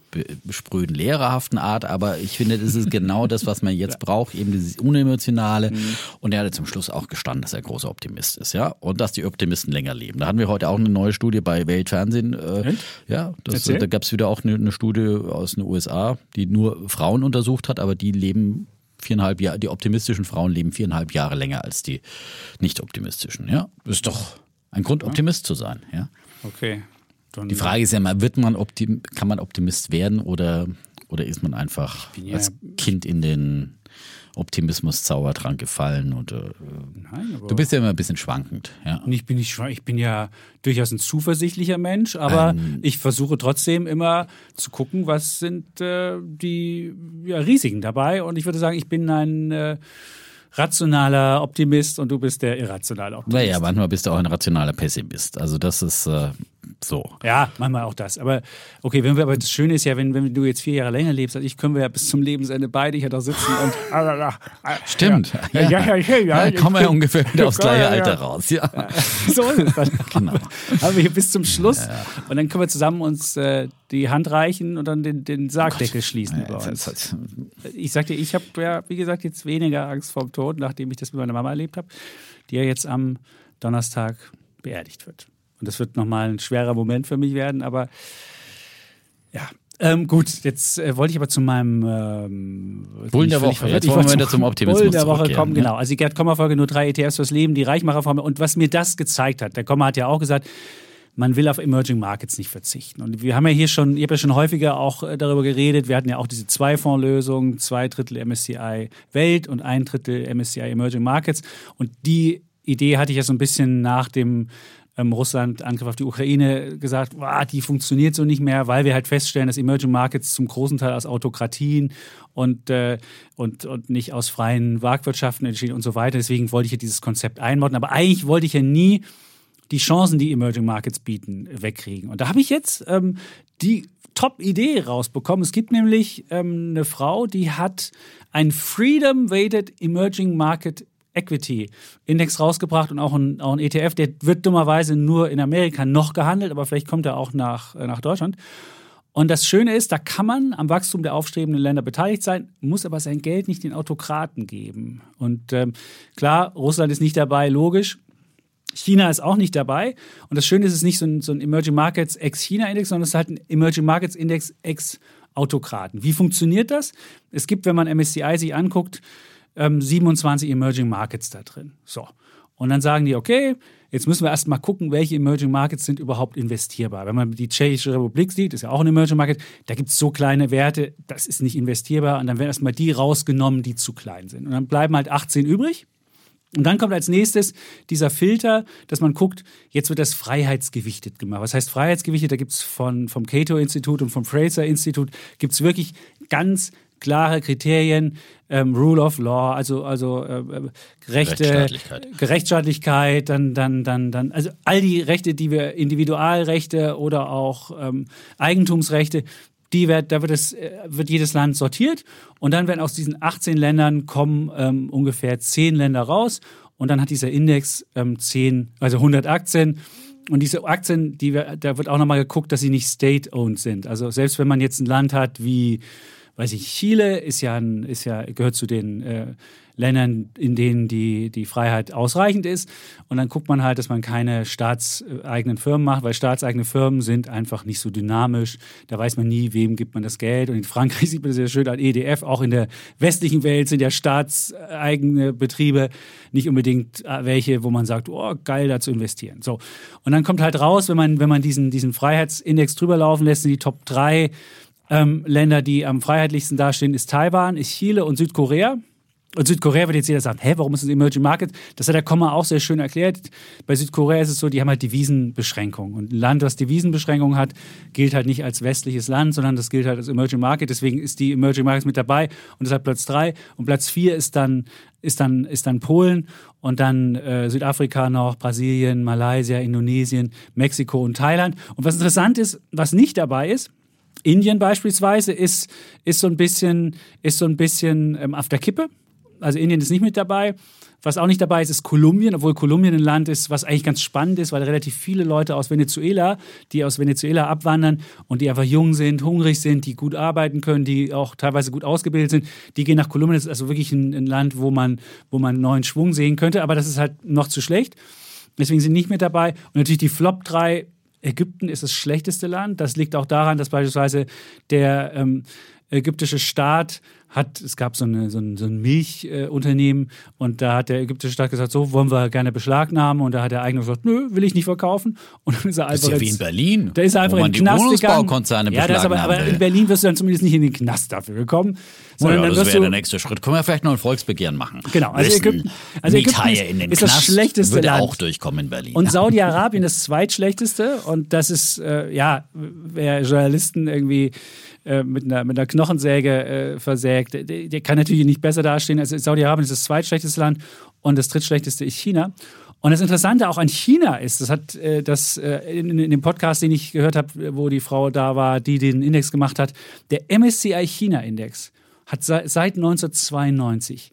spröden, lehrerhaften Art, aber ich finde, das ist genau das, was man jetzt braucht, eben dieses Unemotionale. Mhm. Und er hat zum Schluss auch gestanden, dass er ein großer Optimist ist, ja, und dass die Optimisten länger leben. Da hatten wir heute auch eine neue Studie bei Weltfernsehen. Äh, ja, das, da gab es wieder auch eine, eine Studie aus den USA, die nur Frauen untersucht hat, aber die leben viereinhalb Jahre, die optimistischen Frauen leben viereinhalb Jahre länger als die nicht optimistischen. Ja, das ist doch ein Grund, Optimist zu sein. Ja. okay. Dann, Die Frage ist ja mal, wird man Optim kann man Optimist werden oder, oder ist man einfach ja- als Kind in den Optimismus-Zaubertrank gefallen? Und, äh, Nein, du bist ja immer ein bisschen schwankend. Ja. Ich bin, nicht, schwa- ich bin ja durchaus ein zuversichtlicher Mensch, aber Ähm. ich versuche trotzdem immer zu gucken, was sind äh, die ja, Risiken dabei. Und ich würde sagen, ich bin ein äh, rationaler Optimist und du bist der irrationale Optimist. Naja, manchmal bist du auch ein rationaler Pessimist. Also das ist äh, so. Ja, manchmal auch das. Aber okay, wenn wir, aber das Schöne ist ja, wenn, wenn du jetzt vier Jahre länger lebst als ich, können wir ja bis zum Lebensende beide hier da sitzen und. Stimmt. Ja, ja, ja, ja, ja. Da kommen wir ungefähr wieder aufs gleiche Ja, ja. Alter raus. Ja. So ist es dann. Genau. Haben wir hier bis zum Schluss. Und dann können wir zusammen uns äh, die Hand reichen und dann den, den Sargdeckel schließen Ja, halt- Ich sagte, ich habe ja, wie gesagt, jetzt weniger Angst vorm Tod, nachdem ich das mit meiner Mama erlebt habe, die ja jetzt am Donnerstag beerdigt wird. Und das wird nochmal ein schwerer Moment für mich werden, aber ja. Ähm, gut, jetzt äh, wollte ich aber zu meinem ähm, Bullen der Woche. Jetzt Ich wollen wir wieder zum Optimismus Bullen der Woche kommen, ja. genau. Also die Gerd Kommer Folge nur drei ETFs fürs Leben, die Reichmacherformel. Und was mir das gezeigt hat, der Kommer hat ja auch gesagt, man will auf Emerging Markets nicht verzichten. Und wir haben ja hier schon, ich habe ja schon häufiger auch äh, darüber geredet, wir hatten ja auch diese Zwei-Fonds-Lösung, zwei Drittel MSCI Welt und ein Drittel MSCI Emerging Markets. Und die Idee hatte ich ja so ein bisschen nach dem ähm, Russland-Angriff auf die Ukraine gesagt, "Wah, die funktioniert so nicht mehr, weil wir halt feststellen, dass Emerging Markets zum großen Teil aus Autokratien und, äh, und, und nicht aus freien Marktwirtschaften entstehen und so weiter. Deswegen wollte ich ja dieses Konzept einbauen. Aber eigentlich wollte ich ja nie die Chancen, die Emerging Markets bieten, wegkriegen. Und da habe ich jetzt ähm, die Top-Idee rausbekommen. Es gibt nämlich ähm, eine Frau, die hat ein Freedom-Weighted Emerging Market Equity Index rausgebracht und auch ein, auch ein ETF. Der wird dummerweise nur in Amerika noch gehandelt, aber vielleicht kommt er auch nach, äh, nach Deutschland. Und das Schöne ist, da kann man am Wachstum der aufstrebenden Länder beteiligt sein, muss aber sein Geld nicht den Autokraten geben. Und ähm, klar, Russland ist nicht dabei, logisch. China ist auch nicht dabei. Und das Schöne ist, es ist nicht so ein, so ein Emerging Markets ex-China-Index, sondern es ist halt ein Emerging Markets Index ex-Autokraten. Wie funktioniert das? Es gibt, wenn man MSCI sich anguckt, ähm, 27 Emerging Markets da drin. So. Und dann sagen die, okay, jetzt müssen wir erst mal gucken, welche Emerging Markets sind überhaupt investierbar. Wenn man die Tschechische Republik sieht, ist ja auch ein Emerging Market, da gibt es so kleine Werte, das ist nicht investierbar. Und dann werden erst mal die rausgenommen, die zu klein sind. Und dann bleiben halt 18 übrig. Und dann kommt als nächstes dieser Filter, dass man guckt, jetzt wird das freiheitsgewichtet gemacht. Was heißt freiheitsgewichtet? Da gibt es vom Cato-Institut und vom Fraser-Institut gibt es wirklich ganz klare Kriterien, ähm, Rule of Law, also, also äh, äh Rechte, Rechtsstaatlichkeit. Rechtsstaatlichkeit, dann, dann, dann, dann, also all die Rechte, die wir, Individualrechte oder auch ähm, Eigentumsrechte, die wird, da wird, es, äh, wird jedes Land sortiert und dann werden aus diesen 18 Ländern kommen ähm, ungefähr 10 Länder raus und dann hat dieser Index ähm, 10, also 100 Aktien und diese Aktien, die da wird auch nochmal geguckt, dass sie nicht state-owned sind. Also selbst wenn man jetzt ein Land hat wie, weiß ich, Chile ist ja, ein, ist ja gehört zu den äh, Ländern, in denen die, die Freiheit ausreichend ist. Und dann guckt man halt, dass man keine staatseigenen Firmen macht, weil staatseigene Firmen sind einfach nicht so dynamisch. Da weiß man nie, wem gibt man das Geld. Und in Frankreich sieht man das sehr schön an EDF. Auch in der westlichen Welt sind ja staatseigene Betriebe nicht unbedingt äh, welche, wo man sagt, oh, geil, da zu investieren. So. Und dann kommt halt raus, wenn man, wenn man diesen, diesen Freiheitsindex drüber laufen lässt, sind die Top 3 ähm, Länder, die am freiheitlichsten dastehen, ist Taiwan, ist Chile und Südkorea. Und Südkorea wird jetzt jeder sagen, hä, warum ist das Emerging Market? Das hat der Komma auch sehr schön erklärt. Bei Südkorea ist es so, die haben halt Devisenbeschränkungen. Und ein Land, das Devisenbeschränkungen hat, gilt halt nicht als westliches Land, sondern das gilt halt als Emerging Market. Deswegen ist die Emerging Markets mit dabei und deshalb Platz drei. Und Platz vier ist dann, ist dann, ist dann Polen und dann äh, Südafrika noch, Brasilien, Malaysia, Indonesien, Mexiko und Thailand. Und was interessant ist, was nicht dabei ist, Indien beispielsweise ist, ist so ein bisschen, ist so ein bisschen ähm, auf der Kippe also Indien ist nicht mit dabei. Was auch nicht dabei ist, ist Kolumbien, obwohl Kolumbien ein Land ist, was eigentlich ganz spannend ist, weil relativ viele Leute aus Venezuela, die aus Venezuela abwandern und die einfach jung sind, hungrig sind, die gut arbeiten können, die auch teilweise gut ausgebildet sind, die gehen nach Kolumbien. Das ist also wirklich ein, ein Land, wo man, wo man neuen Schwung sehen könnte, aber das ist halt noch zu schlecht. Deswegen sind nicht mit dabei. Und natürlich die Flop 3 Ägypten ist das schlechteste Land. Das liegt auch daran, dass beispielsweise der ähm, ägyptische Staat hat, es gab so, eine, so ein, so ein Milchunternehmen äh, und da hat der ägyptische Staat gesagt, so wollen wir gerne beschlagnahmen und da hat der Eigentümer gesagt, nö, will ich nicht verkaufen. Und dann ist er einfach das ist ja wie in Berlin. Da ist er einfach wo in den Knast Wohnungsbaukonzerne gegangen. Ja, das aber, aber in Berlin wirst du dann zumindest nicht in den Knast dafür gekommen. Sondern ja, das wäre der nächste Schritt. Können wir vielleicht noch ein Volksbegehren machen? Genau. Also Ägypten, also Ägypten ist, in den ist Knast das schlechteste würde Land. auch durchkommen in Berlin. Und Saudi-Arabien das zweitschlechteste und das ist, äh, ja, wer Journalisten irgendwie äh, mit, einer, mit einer Knochensäge äh, versägt. Der, der, kann natürlich nicht besser dastehen. Also Saudi-Arabien ist das zweitschlechteste Land und das drittschlechteste ist China. Und das Interessante auch an China ist, das hat äh, das äh, in, in, dem Podcast, den ich gehört habe, wo die Frau da war, die den Index gemacht hat, der MSCI China Index hat seit, seit 1992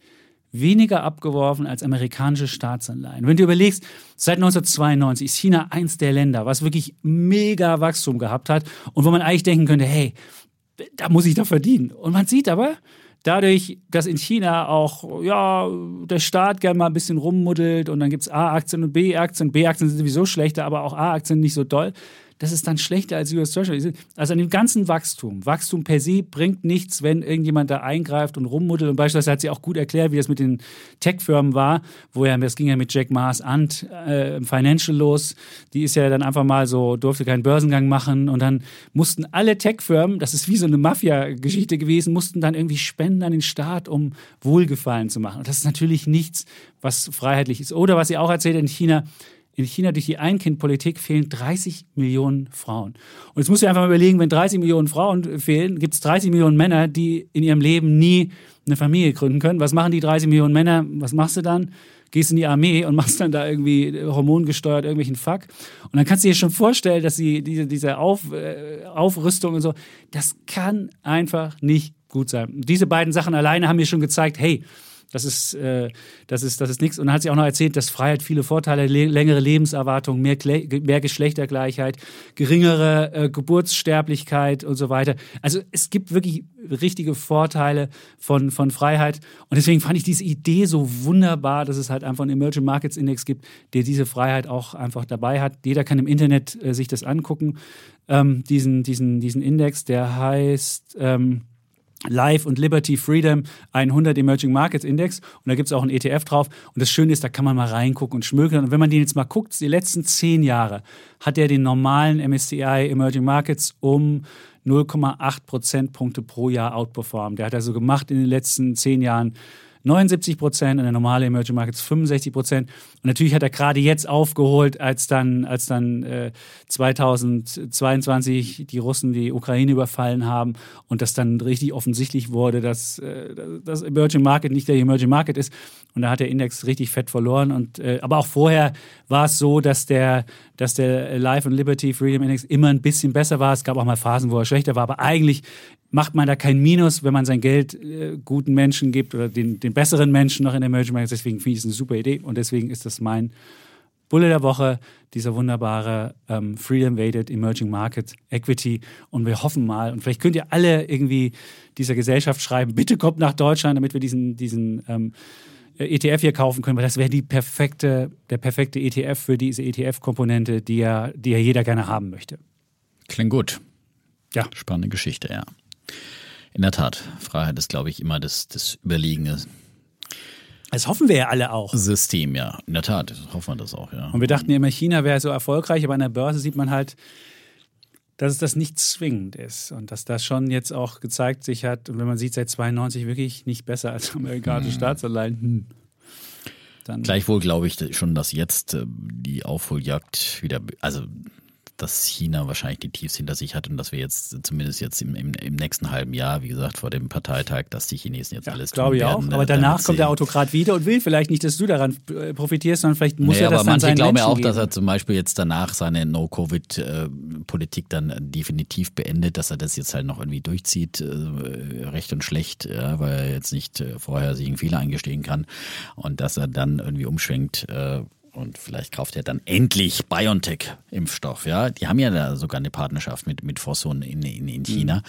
weniger abgeworfen als amerikanische Staatsanleihen. Wenn du überlegst, seit 1992 ist China eins der Länder, was wirklich mega Wachstum gehabt hat und wo man eigentlich denken könnte, hey, da muss ich doch verdienen. Und man sieht aber, dadurch, dass in China auch ja, der Staat gerne mal ein bisschen rummuddelt und dann gibt es A-Aktien und B-Aktien. B-Aktien sind sowieso schlechter, aber auch A-Aktien nicht so doll das ist dann schlechter als US Treasury. Also an dem ganzen Wachstum. Wachstum per se bringt nichts, wenn irgendjemand da eingreift und rummuddelt. Und beispielsweise hat sie auch gut erklärt, wie das mit den Tech-Firmen war, wo ja, das ging ja mit Jack Maas Ant äh, Financial los. Die ist ja dann einfach mal so, durfte keinen Börsengang machen und dann mussten alle Tech-Firmen, das ist wie so eine Mafia-Geschichte gewesen, mussten dann irgendwie spenden an den Staat, um Wohlgefallen zu machen. Und das ist natürlich nichts, was freiheitlich ist. Oder was sie auch erzählt in China, in China durch die Ein-Kind-Politik fehlen 30 Millionen Frauen. Und jetzt musst du einfach mal überlegen, wenn 30 Millionen Frauen fehlen, gibt es 30 Millionen Männer, die in ihrem Leben nie eine Familie gründen können. Was machen die 30 Millionen Männer? Was machst du dann? Gehst in die Armee und machst dann da irgendwie hormongesteuert irgendwelchen Fuck. Und dann kannst du dir schon vorstellen, dass sie diese, diese Auf, äh, Aufrüstung und so, das kann einfach nicht gut sein. Diese beiden Sachen alleine haben mir schon gezeigt, hey, das ist, äh, das ist, das ist nichts. Und dann hat sie auch noch erzählt, dass Freiheit viele Vorteile, le längere Lebenserwartung, mehr, mehr Geschlechtergleichheit, geringere äh, Geburtssterblichkeit und so weiter. Also es gibt wirklich richtige Vorteile von, von Freiheit. Und deswegen fand ich diese Idee so wunderbar, dass es halt einfach einen Emerging Markets Index gibt, der diese Freiheit auch einfach dabei hat. Jeder kann im Internet äh, sich das angucken, ähm, diesen, diesen, diesen Index, der heißt. Ähm, Life und Liberty Freedom 100 Emerging Markets Index. Und da gibt es auch ein ETF drauf. Und das Schöne ist, da kann man mal reingucken und schmökern und wenn man den jetzt mal guckt, die letzten zehn Jahre hat er den normalen MSCI Emerging Markets um 0,8 Prozentpunkte pro Jahr outperformed. Der hat also gemacht in den letzten zehn Jahren 79 Prozent und der normale Emerging Markets 65 Prozent. Und natürlich hat er gerade jetzt aufgeholt, als dann, als dann äh, 2022 die Russen die Ukraine überfallen haben und das dann richtig offensichtlich wurde, dass äh, das Emerging Market nicht der Emerging Market ist. Und da hat der Index richtig fett verloren. Und, äh, aber auch vorher war es so, dass der, dass der Life and Liberty Freedom Index immer ein bisschen besser war. Es gab auch mal Phasen, wo er schlechter war. Aber eigentlich macht man da kein Minus, wenn man sein Geld äh, guten Menschen gibt oder den, den besseren Menschen noch in Emerging Markets. Deswegen finde ich es eine super Idee und deswegen ist das mein Bulle der Woche, dieser wunderbare ähm, Freedom Weighted Emerging Market Equity. Und wir hoffen mal, und vielleicht könnt ihr alle irgendwie dieser Gesellschaft schreiben, bitte kommt nach Deutschland, damit wir diesen, diesen ähm, ETF hier kaufen können, weil das wäre die perfekte, der perfekte ETF für diese ETF-Komponente, die ja, die ja jeder gerne haben möchte. Klingt gut. Ja. Spannende Geschichte, ja. In der Tat, Freiheit ist, glaube ich, immer das, das überliegende Das hoffen wir ja alle auch. System, ja. In der Tat, hoffen wir das auch, ja. Und wir dachten ja immer, China wäre so erfolgreich, aber an der Börse sieht man halt, dass es das nicht zwingend ist und dass das schon jetzt auch gezeigt sich hat, und wenn man sieht, seit 92 wirklich nicht besser als amerikanische Staatsanleihen, hm. dann Gleichwohl glaube ich schon, dass jetzt äh, die Aufholjagd wieder, also dass China wahrscheinlich die Tiefs hinter sich hat und dass wir jetzt zumindest jetzt im, im, im nächsten halben Jahr, wie gesagt, vor dem Parteitag, dass die Chinesen jetzt Ja, alles glaube tun ich auch. werden, Aber äh, danach damit kommt der Autokrat wieder und will vielleicht nicht, dass du daran äh, profitierst, sondern vielleicht muss Nee, er das aber dann manche glauben ja auch, dass geben. er zum Beispiel jetzt danach seine No-Covid-Politik dann definitiv beendet, dass er das jetzt halt noch irgendwie durchzieht, äh, recht und schlecht, weil er jetzt nicht äh, vorhersichtigen Fehler eingestehen kann und dass er dann irgendwie umschwenkt. Und vielleicht kauft er dann endlich BioNTech-Impfstoff. Ja, die haben ja da sogar eine Partnerschaft mit, mit Fosun in, in, in China.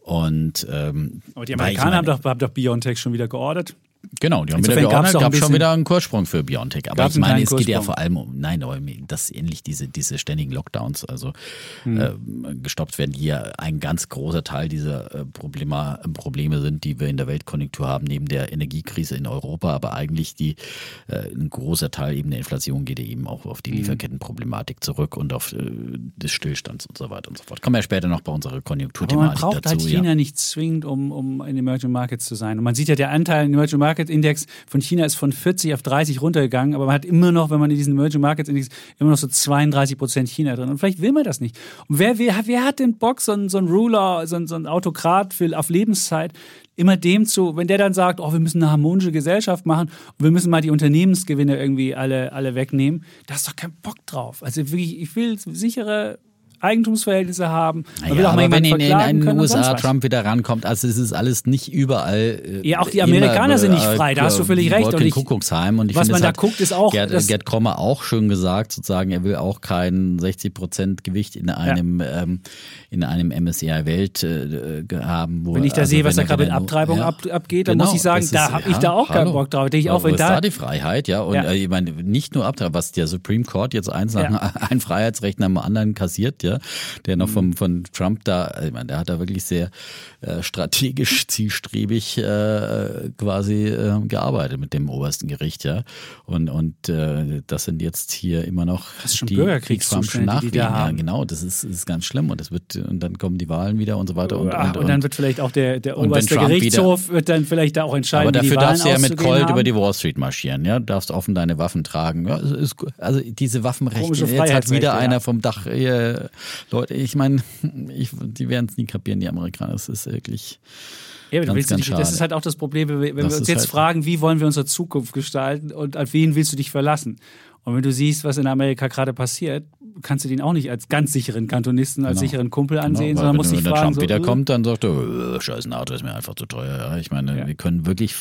Und ähm, Aber die Amerikaner haben meine- doch, haben doch BioNTech schon wieder geordert. Genau, die haben wieder Insofern gab's geordnet, gab schon wieder einen Kurssprung für Biontech. Aber ich meine, es geht ja vor allem um, nein, aber dass ähnlich diese, diese ständigen Lockdowns also Hm. äh, gestoppt werden, die ja ein ganz großer Teil dieser äh, Probleme sind, die wir in der Weltkonjunktur haben, neben der Energiekrise in Europa. Aber eigentlich die, äh, ein großer Teil eben der Inflation geht ja eben auch auf Hm. die Lieferkettenproblematik zurück und auf äh, des Stillstands und so weiter und so fort. Kommen wir später noch bei unserer Aber man Konjunkturthematik braucht dazu. halt China ja. nicht zwingend, um, um in Emerging Markets zu sein. Und man sieht ja, der Anteil im Emerging Market Index von China ist von 40 auf 30 runtergegangen, aber man hat immer noch, wenn man in diesen Emerging Markets Index, immer noch so 32 Prozent China drin. Und vielleicht will man das nicht. Und wer, wer, wer hat den Bock, so ein, so ein Ruler, so ein, so ein Autokrat für, auf Lebenszeit, immer dem zu, wenn der dann sagt, oh, wir müssen eine harmonische Gesellschaft machen und wir müssen mal die Unternehmensgewinne irgendwie alle, alle wegnehmen, da ist doch kein Bock drauf. Also wirklich, ich will sichere Eigentumsverhältnisse haben. Man will Ja, aber wenn in, in, in den USA. Trump wieder rankommt, also es ist alles nicht überall. äh, Ja, auch die immer, Amerikaner sind nicht äh, frei, da hast du völlig recht. Und ich- Kuckucksheim. Und ich was finde, man da guckt, ist auch, Gerd, Gerd Kommer auch schön gesagt, sozusagen, er will auch kein 60 Prozent Gewicht in einem, ähm, in einem MSCI Welt äh, haben. Wo, Wenn ich da also sehe, was da er gerade mit Abtreibung ja. ab, abgeht, dann Genau, muss ich sagen, da habe ich ja, da auch keinen hallo. Bock drauf. Ich auch, wenn ist da, da die Freiheit, ja. Und Ja. Äh, ich meine, nicht nur Abtreibung, was der Supreme Court jetzt eins nach Ja. ein Freiheitsrecht nach dem anderen kassiert, ja, der Mhm. noch vom, von Trump da, ich meine, der hat da wirklich sehr äh, strategisch, zielstrebig äh, quasi äh, gearbeitet mit dem obersten Gericht, ja. Und, und äh, das sind jetzt hier immer noch die Trumpschen die Nachwehen. Ja, genau, das ist, ist ganz schlimm und das wird und dann kommen die Wahlen wieder und so weiter und, Ach, und, und, dann wird vielleicht auch der, der und oberste Gerichtshof wird dann vielleicht da auch entscheiden, aber dafür darfst du ja mit Colt haben. über die Wall Street marschieren, ja? Du darfst offen deine Waffen tragen. Ja, also diese Waffenrechte, jetzt hat wieder ja. einer vom Dach. Äh, Leute, ich meine, die werden es nie kapieren, die Amerikaner. Es ist wirklich. Ja, Ganz, ganz nicht, das ist halt auch das Problem, wenn Das wir uns jetzt halt- fragen, wie wollen wir unsere Zukunft gestalten und auf wen willst du dich verlassen? Und wenn du siehst, was in Amerika gerade passiert, kannst du den auch nicht als ganz sicheren Kantonisten, als Genau. sicheren Kumpel ansehen, Genau, sondern musst dich wenn der fragen, Trump so, wiederkommt, dann sagt er, äh, scheiß ein Auto ist mir einfach zu teuer. Ja? Ich meine, Ja. wir können wirklich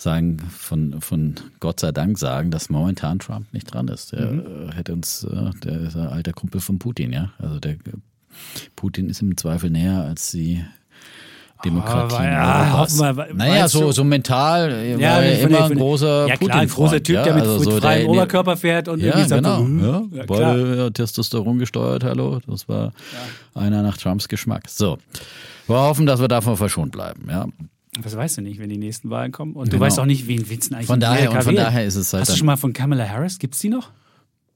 sagen, von, von Gott sei Dank sagen, dass momentan Trump nicht dran ist. Der Mhm. äh, hätte uns, äh, der ist ein alter Kumpel von Putin, ja. Also der Putin ist im Zweifel näher als die Demokratie. Aber in ja, hoffen wir, naja, so, so mental äh, Ja, war er von immer ein großer ja, klar, ein großer Typ, ja? der mit, also so freiem Oberkörper fährt und ja, irgendwie sagt, genau. so, ja, hm, ja, klar. Beide Testosteron gesteuert, hallo. Das war einer nach Trumps Geschmack. So. Wir hoffen, dass wir davon verschont bleiben, ja. Das weißt du nicht, wenn die nächsten Wahlen kommen. Und du Genau. weißt auch nicht, wen willst du eigentlich Von daher, und von daher ist es halt Hast du schon mal von Kamala Harris? Gibt's die noch?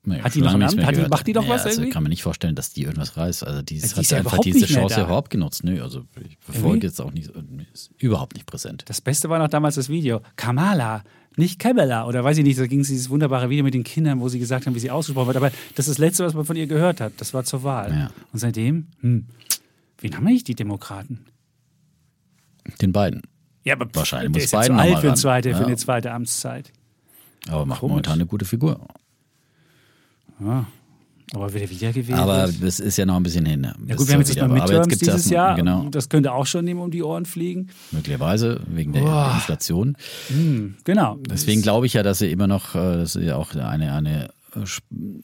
Nee, Hat die noch ein lange nichts Amt? Hat die- macht die doch nee, was also irgendwie? kann mir nicht vorstellen, dass die irgendwas reißt. Also die, die hat ist ja einfach diese Chance überhaupt genutzt. Nö, also ich verfolge jetzt auch nicht, ist überhaupt nicht präsent. Das Beste war noch damals das Video. Kamala, nicht Kamala. Oder weiß ich nicht, da ging es dieses wunderbare Video mit den Kindern, wo sie gesagt haben, wie sie ausgesprochen wird. Aber das ist das Letzte, was man von ihr gehört hat. Das war zur Wahl. Ja. Und seitdem, hm, wen haben eigentlich die Demokraten? Den beiden. Ja, aber Wahrscheinlich muss ist ja zu Biden noch alt für, eine ran. zweite, für Ja. eine zweite Amtszeit. Aber macht Komisch. momentan eine gute Figur. Aber wird er wiedergewählt? Aber das ist ja noch ein bisschen hin. ja gut, wir haben jetzt erstmal Midterms gibt's dieses Jahr. Genau, Das könnte auch schon ihm um die Ohren fliegen. möglicherweise wegen der Inflation. Genau. Deswegen glaube ich ja, dass sie immer noch, äh, das ist ja auch eine, eine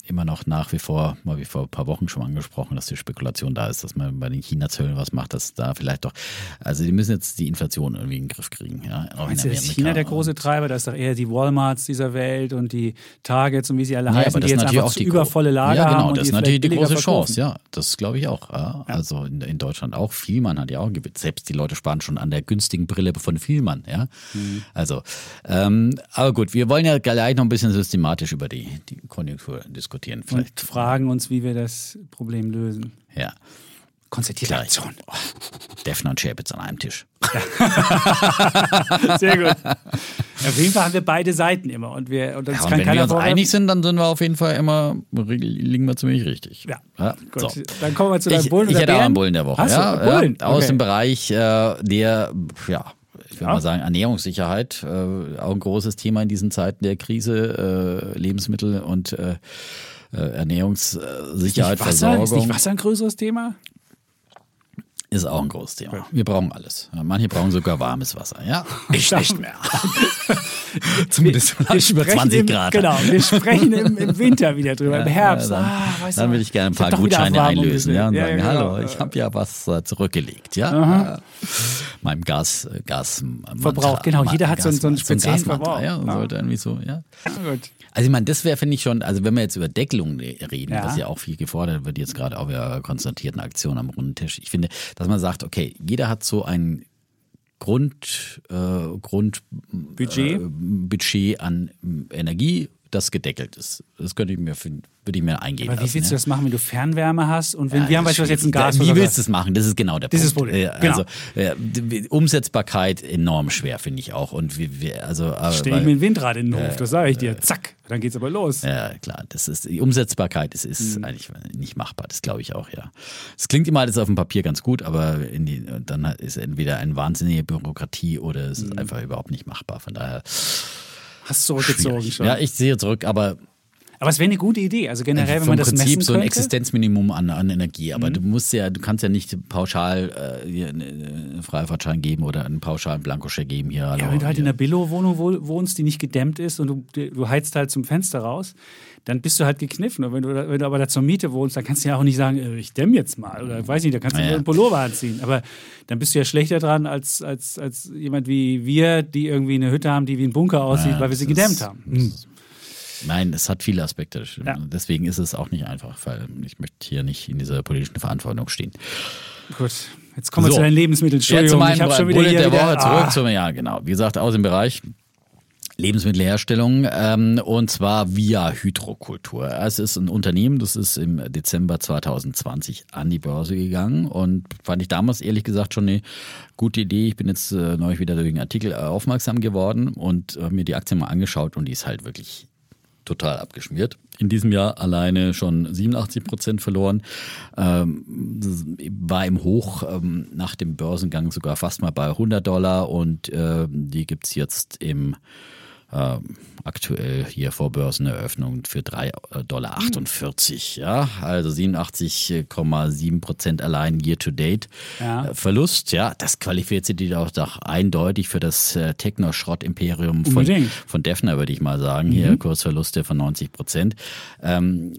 immer noch nach wie vor, mal wie vor ein paar Wochen schon angesprochen, dass die Spekulation da ist, dass man bei den China-Zöllen was macht, dass da vielleicht doch, also die müssen jetzt die Inflation irgendwie in den Griff kriegen. Ja, Meinst in du, ist. China der große Treiber? Das ist doch eher die Walmarts dieser Welt und die Targets und wie sie alle Ja, heißen, aber das die jetzt natürlich einfach auch die übervolle Lager Ja, haben. genau, und das ist natürlich die große billiger Chance. verkaufen. Ja, das glaube ich auch. Ja. Also in, in Deutschland auch. Vielmann hat ja auch. Selbst die Leute sparen schon an der günstigen Brille von Vielmann. Ja, Mhm. also. Ähm, aber gut, wir wollen ja gleich noch ein bisschen systematisch über die, die Konjunktur diskutieren. Und Vielleicht. fragen uns, wie wir das Problem lösen. ja. Konzertierte. Aktion. Defner und Schäpitz an einem Tisch. Sehr gut. Auf jeden Fall haben wir beide Seiten immer und, wir, und Ja, und wenn wir uns vorwerfen- einig sind, dann sind wir auf jeden Fall immer, liegen wir ziemlich richtig. Ja. Gut, so. dann kommen wir zu deinem Ich, Bullen ich oder hätte auch einen Bullen der Woche. Ja, Bullen? Ja, aus Okay. dem Bereich äh, der, ja, ich würde Ja. mal sagen, Ernährungssicherheit. Äh, auch ein großes Thema in diesen Zeiten der Krise. Äh, Lebensmittel und äh, äh, Ernährungssicherheit, Nicht Wasser? Ist Versorgung nicht Wasser ein größeres Thema? Ist auch ein großes Thema. Wir brauchen alles. Ja, Manche brauchen sogar warmes Wasser. Ja, Ich nicht mehr. zumindest vielleicht über sprechen 20 im, Grad. Genau, wir sprechen im, im Winter wieder drüber, im Herbst. Ja, dann, ah, dann will ich gerne ein paar Gutscheine einlösen ja, und Ja, sagen, ja, genau. hallo, ich habe ja was äh, zurückgelegt, ja. Äh, Meinem Gas, äh, Gas Verbrauch, genau, jeder hat so einen- so einen speziellen Gasmantra, Verbrauch. Ja, und Ja. sollte irgendwie so, ja. Gut. Also ich meine, das wäre, finde ich schon, also wenn wir jetzt über Deckelung reden, Ja. was ja auch viel gefordert wird, jetzt gerade auch wieder konstatierten Aktion am runden Tisch. Ich finde, dass man sagt, okay, jeder hat so ein Grund, äh, Grund Budget? äh, Budget an Energie, das gedeckelt ist. Das könnte ich mir, würde ich mir eingehen Aber wie lassen. willst du ja. das machen, wenn du Fernwärme hast und wenn Ja, wir haben das ist beispielsweise jetzt ein. Gas. Wie willst du es machen? Das ist genau der Das Punkt. ist das Problem. Äh, Genau. Also äh, Umsetzbarkeit enorm schwer, finde ich auch. Und wir, wir also äh, Stell ich mir ein Windrad in den Hof, das sage ich dir. Zack, dann geht's aber los. ja, klar, das ist die Umsetzbarkeit, das ist Mhm. eigentlich nicht machbar, das glaube ich auch, ja. Es klingt immer alles auf dem Papier ganz gut, aber die, dann ist entweder eine wahnsinnige Bürokratie oder es Mhm. ist einfach überhaupt nicht machbar. Von daher Hast zurückgezogen schwierig. schon. Ja, ich sehe zurück, aber aber es wäre eine gute Idee. Also generell, wenn man das Prinzip messen so ein könnte. Existenzminimum an, an Energie. Mhm. Aber du musst ja, du kannst ja nicht pauschal äh, einen Freifahrtschein geben oder einen pauschalen Blankoscheck geben hier. Ja, wenn du halt in hier. einer Billo-Wohnung wo- wohnst, die nicht gedämmt ist und du, du heizt halt zum Fenster raus, dann bist du halt gekniffen. Und wenn du, wenn du aber da zur Miete wohnst, dann kannst du ja auch nicht sagen, äh, ich dämm jetzt mal. Oder weiß nicht, da kannst du Ja, einen Pullover anziehen. Aber dann bist du ja schlechter dran als, als, als jemand wie wir, die irgendwie eine Hütte haben, die wie ein Bunker aussieht, Ja, weil wir sie gedämmt haben. Hm. Nein, es hat viele Aspekte. Ja. Deswegen ist es auch nicht einfach, weil ich möchte hier nicht in dieser politischen Verantwortung stehen. Gut, jetzt kommen wir So. zu deinen Lebensmitteln. Ja, zu Entschuldigung, meinem ich habe schon wieder Bullet der wieder, Woche zurück ah, zum, ja genau, wie gesagt, aus dem Bereich Lebensmittelherstellung ähm, und zwar via Hydrokultur. Es ist ein Unternehmen, das ist im Dezember 2020 an die Börse gegangen und fand ich damals ehrlich gesagt schon eine gute Idee. Ich bin jetzt äh, neulich wieder durch einen Artikel äh, aufmerksam geworden und habe mir die Aktie mal angeschaut und die ist halt wirklich total abgeschmiert. In diesem Jahr alleine schon 87 Prozent verloren. Ähm, war im Hoch ähm, nach dem Börsengang sogar fast mal bei 100 Dollar und ähm, die gibt's jetzt im ähm, aktuell hier vor Börseneröffnung für 3,48 Dollar. Ja, also 87,7 Prozent allein year to date. Ja. Äh, Verlust, ja, das qualifiziert die auch doch eindeutig für das äh, Techno-Schrott-Imperium von, Unbedingt. von Defner, würde ich mal sagen. Hier Kursverluste von 90 Prozent. Ähm,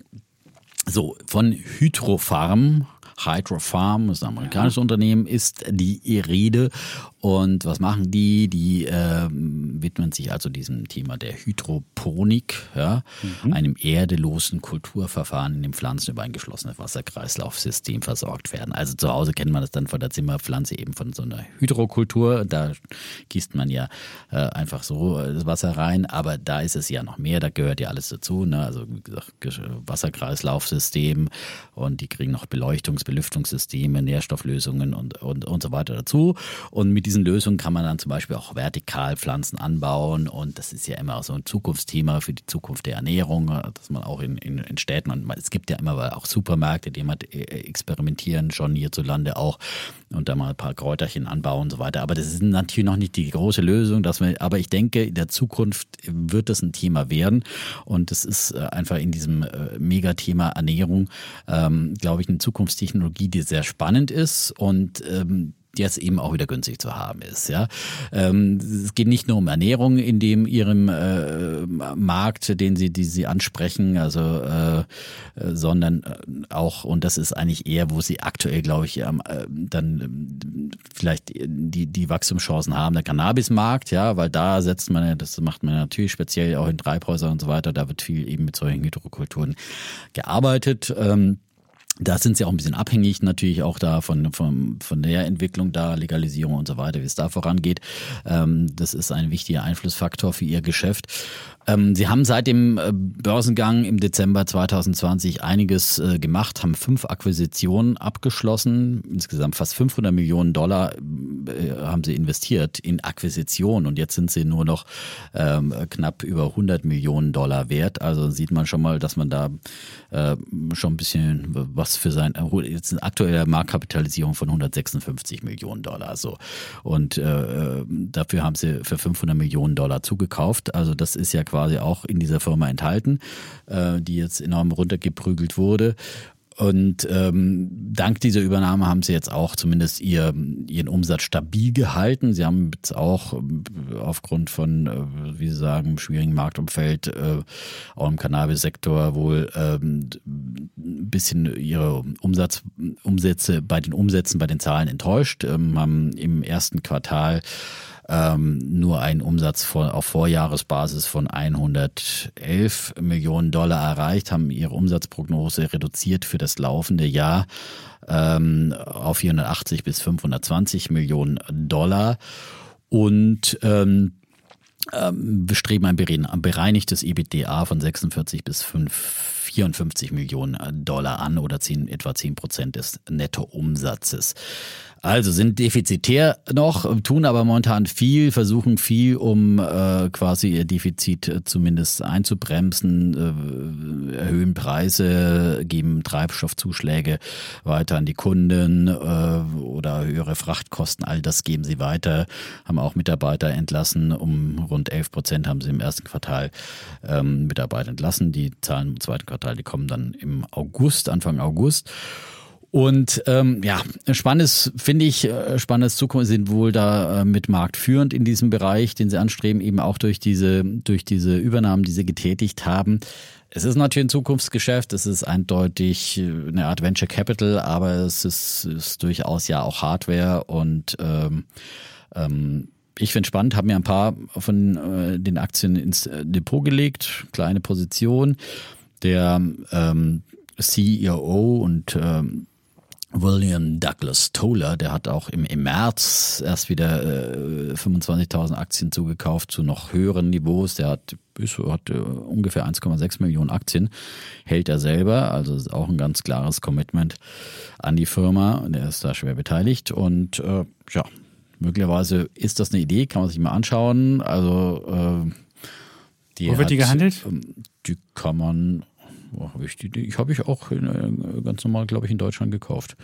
so, von Hydrofarm, Hydrofarm, das ist ein amerikanisches Unternehmen, ist die Rede. Und was machen die? Die ähm, widmen sich also diesem Thema der Hydroponik, ja, einem erdelosen Kulturverfahren, in dem Pflanzen über ein geschlossenes Wasserkreislaufsystem versorgt werden. Also zu Hause kennt man das dann von der Zimmerpflanze eben von so einer Hydrokultur. Da gießt man ja äh, einfach so äh, das Wasser rein, aber da ist es ja noch mehr, da gehört ja alles dazu. Ne? Also wie gesagt, Wasserkreislaufsystem und die kriegen noch Beleuchtungs-, Belüftungssysteme, Nährstofflösungen und, und, und so weiter dazu. Und mit diesen Lösungen kann man dann zum Beispiel auch vertikal Pflanzen anbauen und das ist ja immer so ein Zukunftsthema für die Zukunft der Ernährung, dass man auch in, in, in Städten und es gibt ja immer auch Supermärkte, die mal äh, experimentieren, schon hierzulande auch und da mal ein paar Kräuterchen anbauen und so weiter. Aber das ist natürlich noch nicht die große Lösung, dass wir, aber ich denke, in der Zukunft wird das ein Thema werden und es ist äh, einfach in diesem äh, Megathema Ernährung, ähm, glaube ich, eine Zukunftstechnologie, die sehr spannend ist und ähm, jetzt eben auch wieder günstig zu haben ist. Ja, ähm, es geht nicht nur um Ernährung in dem ihrem äh, Markt, den sie, die sie ansprechen, also äh, äh, sondern äh, auch und das ist eigentlich eher, wo sie aktuell, glaube ich, ähm, äh, dann ähm, vielleicht die die Wachstumschancen haben, der Cannabismarkt, ja, weil da setzt man, das macht man natürlich speziell auch in Treibhäusern und so weiter, da wird viel eben mit solchen Hydrokulturen gearbeitet. Ähm, da sind sie auch ein bisschen abhängig, natürlich auch da von, von, von der Entwicklung da, Legalisierung und so weiter, wie es da vorangeht. Ähm, das ist ein wichtiger Einflussfaktor für ihr Geschäft. Ähm, sie haben seit dem äh, Börsengang im Dezember 2020 einiges äh, gemacht, haben fünf Akquisitionen abgeschlossen. Insgesamt fast 500 Millionen Dollar äh, haben sie investiert in Akquisitionen und jetzt sind sie nur noch ähm, knapp über 100 Millionen Dollar wert. Also sieht man schon mal, dass man da äh, schon ein bisschen was für sein, jetzt eine aktuelle Marktkapitalisierung von 156 Millionen Dollar so. Und äh, dafür haben sie für 500 Millionen Dollar zugekauft. Also das ist ja quasi auch in dieser Firma enthalten, äh, die jetzt enorm runtergeprügelt wurde. Und ähm, dank dieser Übernahme haben sie jetzt auch zumindest ihr, ihren Umsatz stabil gehalten. Sie haben jetzt auch ähm, aufgrund von, äh, wie Sie sagen, schwierigen Marktumfeld, äh, auch im Cannabis-Sektor wohl ähm, ein bisschen ihre Umsatz, Umsätze bei den Umsätzen, bei den Zahlen enttäuscht, ähm, haben im ersten Quartal ähm, nur einen Umsatz von, auf Vorjahresbasis von 111 Millionen Dollar erreicht, haben ihre Umsatzprognose reduziert für das laufende Jahr ähm, auf 480 bis 520 Millionen Dollar und ähm, ähm, bestreben ein bere- ein bereinigtes EBITDA von 46 bis 5, 54 Millionen Dollar an oder 10, etwa 10 Prozent des Nettoumsatzes. Also sind defizitär noch, tun aber momentan viel, versuchen viel, um äh, quasi ihr Defizit äh, zumindest einzubremsen, äh, erhöhen Preise, geben Treibstoffzuschläge weiter an die Kunden äh, oder höhere Frachtkosten, all das geben sie weiter, haben auch Mitarbeiter entlassen, um rund 11 Prozent haben sie im ersten Quartal ähm, Mitarbeiter entlassen. Die Zahlen im zweiten Quartal, die kommen dann im August, Anfang August. Und ähm, ja, spannendes, finde ich, äh, spannendes Zukunft sind wohl da äh, mit marktführend in diesem Bereich, den sie anstreben, eben auch durch diese, durch diese Übernahmen, die sie getätigt haben. Es ist natürlich ein Zukunftsgeschäft, es ist eindeutig äh, eine Art Venture Capital, aber es ist, ist durchaus ja auch Hardware und ähm, ähm, ich finde spannend, habe mir ein paar von äh, den Aktien ins äh, Depot gelegt, kleine Position. Der ähm, CEO und ähm, William Douglas Toller, der hat auch im, im März erst wieder äh, 25.000 Aktien zugekauft zu noch höheren Niveaus. Der hat, ist, hat äh, ungefähr 1,6 Millionen Aktien, hält er selber. Also ist auch ein ganz klares Commitment an die Firma. Der ist da schwer beteiligt und äh, ja, möglicherweise ist das eine Idee, kann man sich mal anschauen. Also äh, die Wo wird die gehandelt? ähm, Die kann man, wo hab ich die, die habe ich auch in, äh, ganz normal, glaube ich, in Deutschland gekauft.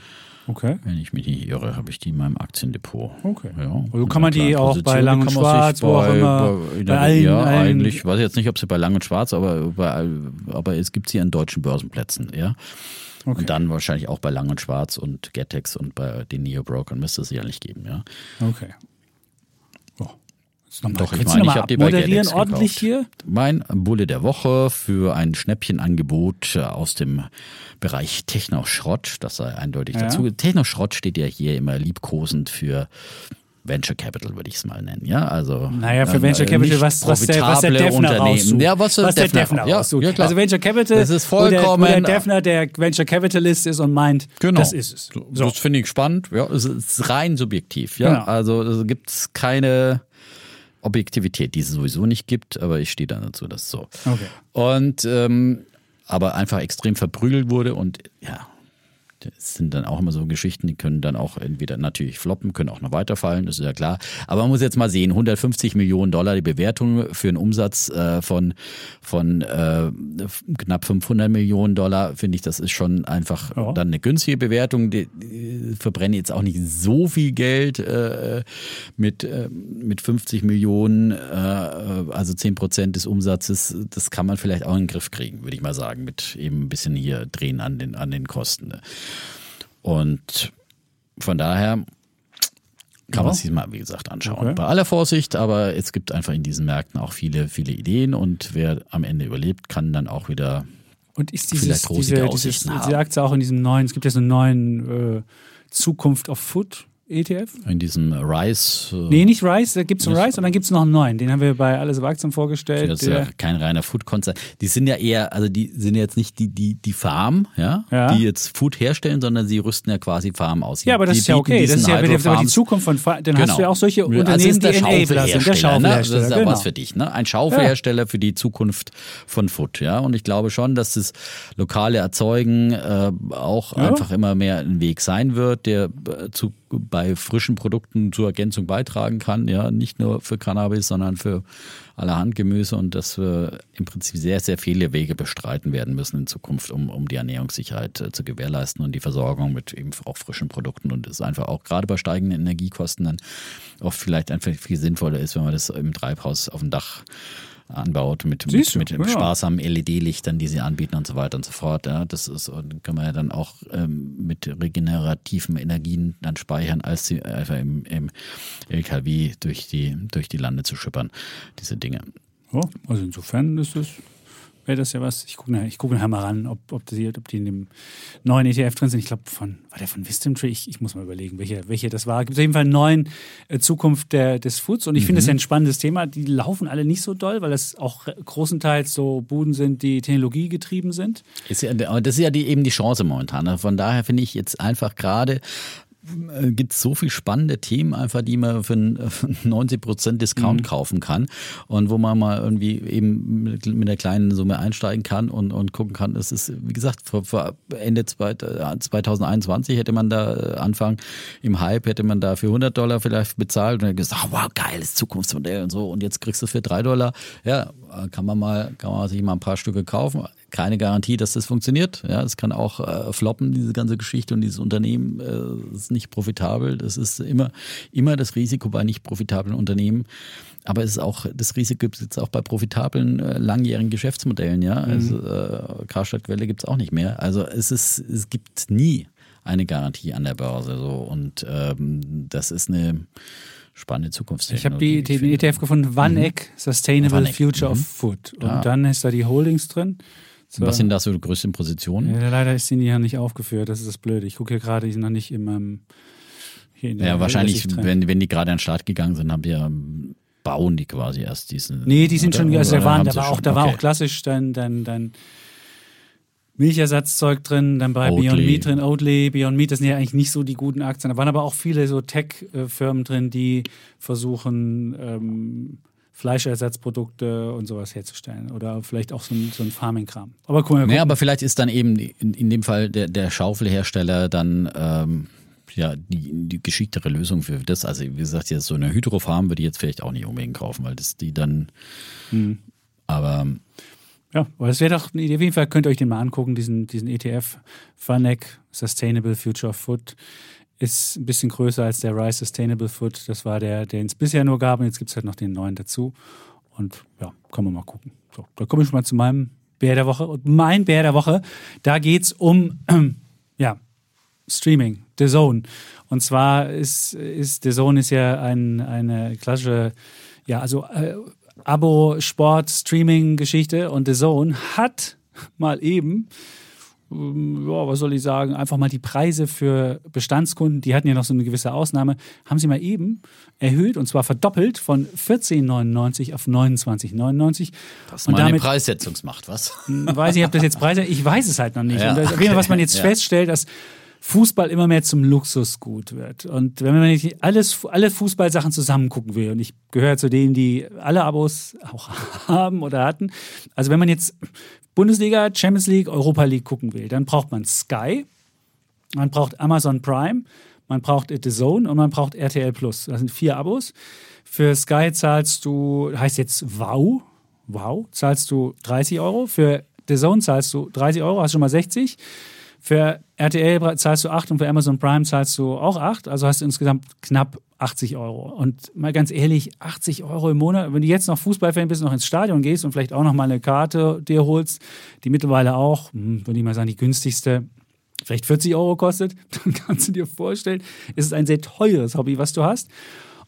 Okay. Wenn ich mich nicht irre, habe ich die in meinem Aktiendepot. Okay. Ja, Also kann man die auch bei Lang und Schwarz, wo auch immer, bei der, allen- ja, allen- eigentlich, weiß ich jetzt nicht, ob sie bei Lang und Schwarz, aber bei, aber es gibt sie an deutschen Börsenplätzen, ja. Okay. Und dann wahrscheinlich auch bei Lang und Schwarz und Getex und bei den Neo-Brokern müsste es sicherlich geben, ja. Okay. Doch, ich meine, ich habe die bei Gedex ordentlich gekauft. hier? Mein Bulle der Woche für ein Schnäppchenangebot äh, aus dem Bereich Technoschrott. Das sei eindeutig Ja. dazu. Technoschrott steht ja hier immer liebkosend für Venture Capital würde ich es mal nennen, ja, also Naja, für äh, Venture Capital, nicht was, was, der, was der Defner raussucht. Ja, was, was der Defner, Defner ja, raussucht. Ja, klar. also Venture Capital, Das ist wo der, wo vollkommen- der Defner der Venture Capitalist ist und meint, Genau. das ist es. So. Das finde ich spannend. Ja, es ist rein subjektiv. Ja, Genau. also es gibt keine Objektivität, die es sowieso nicht gibt, aber ich stehe da dazu, dass so. Okay. Und ähm, aber einfach extrem verprügelt wurde und ja. Das sind dann auch immer so Geschichten, die können dann auch entweder natürlich floppen, können auch noch weiterfallen, das ist ja klar. Aber man muss jetzt mal sehen, 150 Millionen Dollar die Bewertung für einen Umsatz äh, von, von äh, knapp 500 Millionen Dollar, finde ich, das ist schon einfach Ja. dann eine günstige Bewertung. Die, die verbrennen jetzt auch nicht so viel Geld äh, mit, äh, mit 50 Millionen, äh, also 10 Prozent des Umsatzes. Das kann man vielleicht auch in den Griff kriegen, würde ich mal sagen, mit eben ein bisschen hier drehen an den, an den Kosten. Und von daher kann man Ja. sich mal, wie gesagt, anschauen. Okay. Bei aller Vorsicht, aber es gibt einfach in diesen Märkten auch viele, viele Ideen und wer am Ende überlebt, kann dann auch wieder Und ist Vielleicht dieses, große diese, dieses, Aussichten haben. diese Aktie auch in diesem neuen, es gibt ja so einen neuen äh, Zukunft of Food ETF? in diesem Rise. äh, Nee, nicht Rice, da gibt es einen Rice und dann gibt es noch einen neuen. Den haben wir bei Alles über Aktien vorgestellt. Das ist ja kein reiner Food-Konzern. Die sind ja eher, also die sind ja jetzt nicht die, die, die Farm, ja, Ja. die jetzt Food herstellen, sondern sie rüsten ja quasi Farm aus. ja, aber das die ist ja okay. Das ist ja aber die Zukunft von, Fa- dann hast Genau. du ja auch solche Also Unternehmen, ist der die Enabler sind. Der Schaufelhersteller, ne? Das ist ja genau. was für dich, ne? Ein Schaufelhersteller für die Zukunft von Food, ja. Und ich glaube schon, dass das lokale Erzeugen äh, auch Ja. einfach immer mehr ein Weg sein wird, der äh, zu, bei frischen Produkten zur Ergänzung beitragen kann, ja. Nicht nur für Cannabis, sondern für allerhand Gemüse und dass wir im Prinzip sehr, sehr viele Wege bestreiten werden müssen in Zukunft, um, um die Ernährungssicherheit äh, zu gewährleisten und die Versorgung mit eben auch frischen Produkten. Und es einfach auch gerade bei steigenden Energiekosten dann oft vielleicht einfach viel sinnvoller ist, wenn man das im Treibhaus auf dem Dach anbaut mit, mit, mit ja. sparsamen LED-Lichtern, die sie anbieten und so weiter und so fort. Ja, das ist, und kann man ja dann auch ähm, mit regenerativen Energien dann speichern, als sie einfach im, im LKW durch die, durch die Lande zu schippern, diese Dinge. Ja, also insofern ist das, wäre das ja was. Ich gucke ich guck nachher mal ran, ob, ob, die, ob die in dem neuen ETF drin sind. Ich glaube, von, war der von Wisdom Tree? Ich, ich muss mal überlegen, welche, welche das war. Gibt es auf jeden Fall einen neuen äh, Zukunft der, des Foods. Und ich finde das ja ein spannendes Thema. Die laufen alle nicht so doll, weil das auch großenteils so Buden sind, die technologiegetrieben sind. Ist ja, das ist ja die, eben die Chance momentan. Also Von daher finde ich jetzt einfach gerade gibt es so viel spannende Themen einfach, die man für einen äh, für einen 90 Prozent Discount kaufen kann und wo man mal irgendwie eben mit, mit einer kleinen Summe einsteigen kann und, und gucken kann. Es ist, wie gesagt, vor, vor Ende zweit- äh, 2021 hätte man da äh, Anfang im Hype hätte man da für 100 Dollar vielleicht bezahlt und dann gesagt, oh, wow, geiles Zukunftsmodell und so und jetzt kriegst du es für 3 Dollar. Ja, äh, kann man mal, kann man sich mal ein paar Stücke kaufen. Keine Garantie, dass das funktioniert. Ja, es kann auch äh, floppen, diese ganze Geschichte und dieses Unternehmen äh, ist nicht profitabel. Das ist immer, immer das Risiko bei nicht profitablen Unternehmen. Aber es ist auch, das Risiko gibt es jetzt auch bei profitablen, äh, langjährigen Geschäftsmodellen, ja. Also äh, Karstadt-Quelle gibt es auch nicht mehr. Also es ist, es gibt nie eine Garantie an der Börse. So. Und ähm, das ist eine spannende Ich Zukunftstechnologie. habe die, ich den finde. ETF gefunden, Vanek, Sustainable Vanek, Future of mhm. Food. Und Ja. dann ist da die Holdings drin. So. Was sind da so die größten Positionen? Ja, leider ist die hier nicht aufgeführt, das ist das Blöde. Ich gucke hier gerade, die sind noch nicht in meinem. Hier in der Ja, wahrscheinlich, wenn, wenn die gerade an den Start gegangen sind, haben wir ähm, bauen die quasi erst diesen. Nee, die sind oder- schon, also da, waren, da, sie war auch, da war Okay. auch klassisch dein, dein, dein Milchersatzzeug drin, dann bei Oatly. Beyond Meat drin, Oatly, Beyond Meat, das sind ja eigentlich nicht so die guten Aktien. Da waren aber auch viele so Tech-Firmen drin, die versuchen, ähm, Fleischersatzprodukte und sowas herzustellen. Oder vielleicht auch so ein, so ein Farming-Kram. Aber guck mal, Nee, aber vielleicht ist dann eben in, in dem Fall der, der Schaufelhersteller dann ähm, ja die, die geschicktere Lösung für das. Also wie gesagt, jetzt so eine Hydrofarm würde ich jetzt vielleicht auch nicht unbedingt kaufen, weil das die dann. Hm. Aber Ja, aber das wäre doch eine Idee. Auf jeden Fall könnt ihr euch den mal angucken, diesen, diesen ETF. FUNEC, Sustainable Future of Food, ist ein bisschen größer als der Rise Sustainable Food. Das war der, den es bisher nur gab. Und jetzt gibt es halt noch den neuen dazu. Und ja, kann man mal gucken. So, da komme ich schon mal zu meinem Bär der Woche. Und mein Bär der Woche, da geht es um, ja, Streaming, The Zone. Und zwar ist, ist The Zone ist ja ein, eine klassische, ja, also äh, Abo-Sport-Streaming-Geschichte und The Zone hat mal eben ja, was soll ich sagen, einfach mal die Preise für Bestandskunden, die hatten ja noch so eine gewisse Ausnahme, haben sie mal eben erhöht und zwar verdoppelt von 14,99 auf 29,99. Das und mal eine damit Preissetzungsmacht, was? weiß ich, ob das jetzt Preise, ich weiß es halt noch nicht. Ja, und das, Fall, was man jetzt ja. feststellt, dass Fußball immer mehr zum Luxusgut wird. Und wenn man nicht alles, alle Fußballsachen zusammen gucken will, und ich gehöre zu denen, die alle Abos auch haben oder hatten, also wenn man jetzt Bundesliga, Champions League, Europa League gucken will, dann braucht man Sky, man braucht Amazon Prime, man braucht The Zone und man braucht RTL Plus. Das sind vier Abos. Für Sky zahlst du, heißt jetzt Wow, Wow, zahlst du 30 Euro. Für The Zone zahlst du 30 Euro, hast schon mal 60. Für RTL zahlst du 8 und für Amazon Prime zahlst du auch 8. Also hast du insgesamt knapp 80 Euro. Und mal ganz ehrlich, 80 Euro im Monat, wenn du jetzt noch Fußballfan bist, noch ins Stadion gehst und vielleicht auch noch mal eine Karte dir holst, die mittlerweile auch, hm, würde ich mal sagen, die günstigste vielleicht 40 Euro kostet, dann kannst du dir vorstellen, es ist ein sehr teures Hobby, was du hast.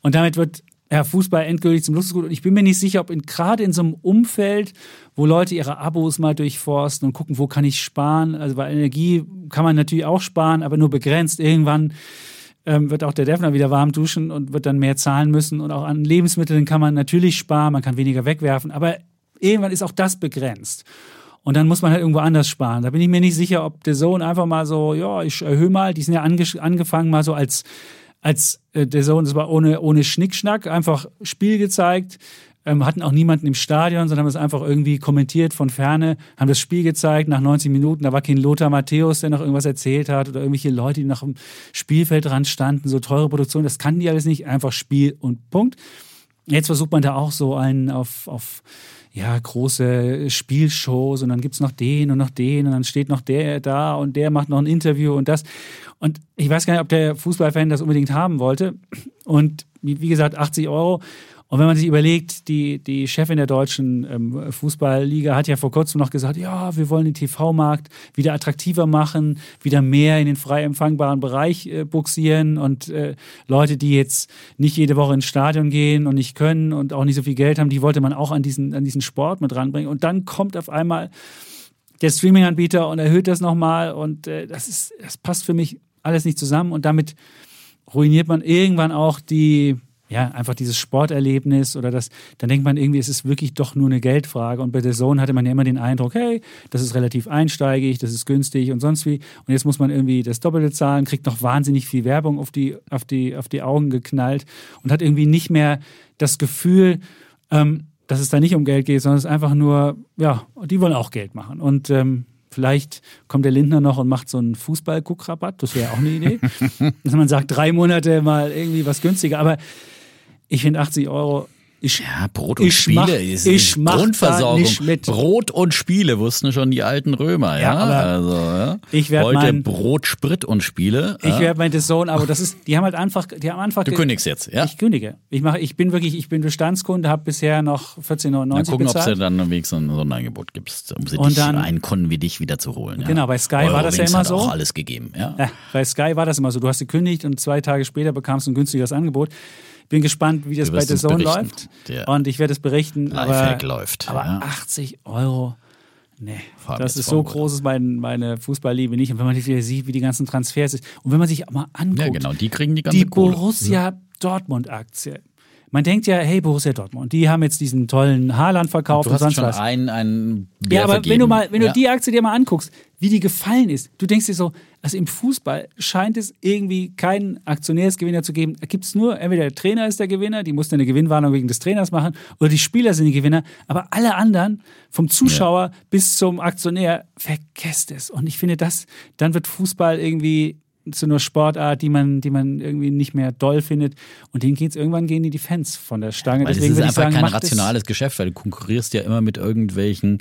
Und damit wird ja, Fußball endgültig zum Luxusgut. Und ich bin mir nicht sicher, ob in, gerade in so einem Umfeld, wo Leute ihre Abos mal durchforsten und gucken, wo kann ich sparen. Also bei Energie kann man natürlich auch sparen, aber nur begrenzt. Irgendwann ähm, wird auch der Defner wieder warm duschen und wird dann mehr zahlen müssen. Und auch an Lebensmitteln kann man natürlich sparen, man kann weniger wegwerfen. Aber irgendwann ist auch das begrenzt. Und dann muss man halt irgendwo anders sparen. Da bin ich mir nicht sicher, ob der Sohn einfach mal so, ja, ich erhöhe mal. Die sind ja ange angefangen mal so als, als äh, der Sohn, das war ohne, ohne Schnickschnack, einfach Spiel gezeigt. Ähm, hatten auch niemanden im Stadion, sondern haben es einfach irgendwie kommentiert von Ferne, haben das Spiel gezeigt nach 90 Minuten. Da war kein Lothar Matthäus, der noch irgendwas erzählt hat oder irgendwelche Leute, die nach dem Spielfeld dran standen, so teure Produktion. Das kannten die alles nicht. Einfach Spiel und Punkt. Jetzt versucht man da auch so einen auf, auf ja, große Spielshows und dann gibt's noch den und noch den und dann steht noch der da und der macht noch ein Interview und das. Und ich weiß gar nicht, ob der Fußballfan das unbedingt haben wollte. Und wie, wie gesagt, 80 Euro. Und wenn man sich überlegt, die, die Chefin der deutschen ähm, Fußballliga hat ja vor kurzem noch gesagt, ja, wir wollen den TV-Markt wieder attraktiver machen, wieder mehr in den frei empfangbaren Bereich äh, buxieren und äh, Leute, die jetzt nicht jede Woche ins Stadion gehen und nicht können und auch nicht so viel Geld haben, die wollte man auch an diesen, an diesen Sport mit ranbringen. Und dann kommt auf einmal der Streaming-Anbieter und erhöht das nochmal und äh, das ist, das passt für mich alles nicht zusammen und damit ruiniert man irgendwann auch die, ja, einfach dieses Sporterlebnis oder das, dann denkt man irgendwie, es ist wirklich doch nur eine Geldfrage. Und bei der Zone hatte man ja immer den Eindruck, hey, das ist relativ einsteigig, das ist günstig und sonst wie. Und jetzt muss man irgendwie das Doppelte zahlen, kriegt noch wahnsinnig viel Werbung auf die, auf die, auf die Augen geknallt und hat irgendwie nicht mehr das Gefühl, ähm, dass es da nicht um Geld geht, sondern es ist einfach nur, ja, die wollen auch Geld machen. Und ähm, Vielleicht kommt der Lindner noch und macht so einen Fußball-Guckrabatt. Das wäre auch eine Idee. Dass man sagt, drei Monate mal irgendwie was günstiger. Aber ich finde 80 Euro. Ich, Ja, Brot und ich Spiele mach- ist ich mach Grundversorgung. nicht mit. Brot und Spiele wussten schon die alten Römer, ja. Ja, also, ja. ich werd Heute mein- Brot, Sprit und Spiele. ich ja. werde mein Sohn, aber das ist, die haben halt einfach, die haben einfach. Du kündigst jetzt, ja. Ich kündige. Ich mache, ich bin wirklich, ich bin Bestandskunde, habe bisher noch 14,99 Mal gucken, ob es dann wenigstens ein Sonderangebot gibt, um sie Und dich, dann- einen Kunden wie dich wieder zu holen. Genau, bei Sky war das ja immer hat so. auch alles gegeben, ja. Ja, bei Sky war das immer so. Du hast gekündigt und zwei Tage später bekamst du ein günstigeres Angebot. Bin gespannt, wie das bei The Zone läuft. Der Und ich werde es berichten. Aber, Lifehack läuft, aber ja. 80 Euro. Nee, das ist so groß ist mein, meine Fußballliebe nicht. Und wenn man wieder sieht, wie die ganzen Transfers ist und wenn man sich auch mal anguckt, Ja, genau, die kriegen die ganze die Kohle. Borussia Dortmund-Aktie. Man denkt ja, hey, Borussia Dortmund, die haben jetzt diesen tollen Haaland verkauft Du und hast sonst schon was. einen, einen Ja, Bär aber vergeben. wenn du mal, wenn ja. du die Aktie dir mal anguckst, wie die gefallen ist, du denkst dir so, also im Fußball scheint es irgendwie keinen Aktionärsgewinner zu geben. Da gibt es nur, entweder der Trainer ist der Gewinner, die muss eine Gewinnwarnung wegen des Trainers machen, oder die Spieler sind die Gewinner, aber alle anderen, vom Zuschauer bis zum Aktionär, vergesst es. Und ich finde, das, dann wird Fußball irgendwie zu einer Sportart, die man, die man irgendwie nicht mehr doll findet. Und denen geht's irgendwann gehen die die Fans von der Stange. Weil Deswegen es ist einfach sagen, kein rationales Geschäft, weil du konkurrierst ja immer mit irgendwelchen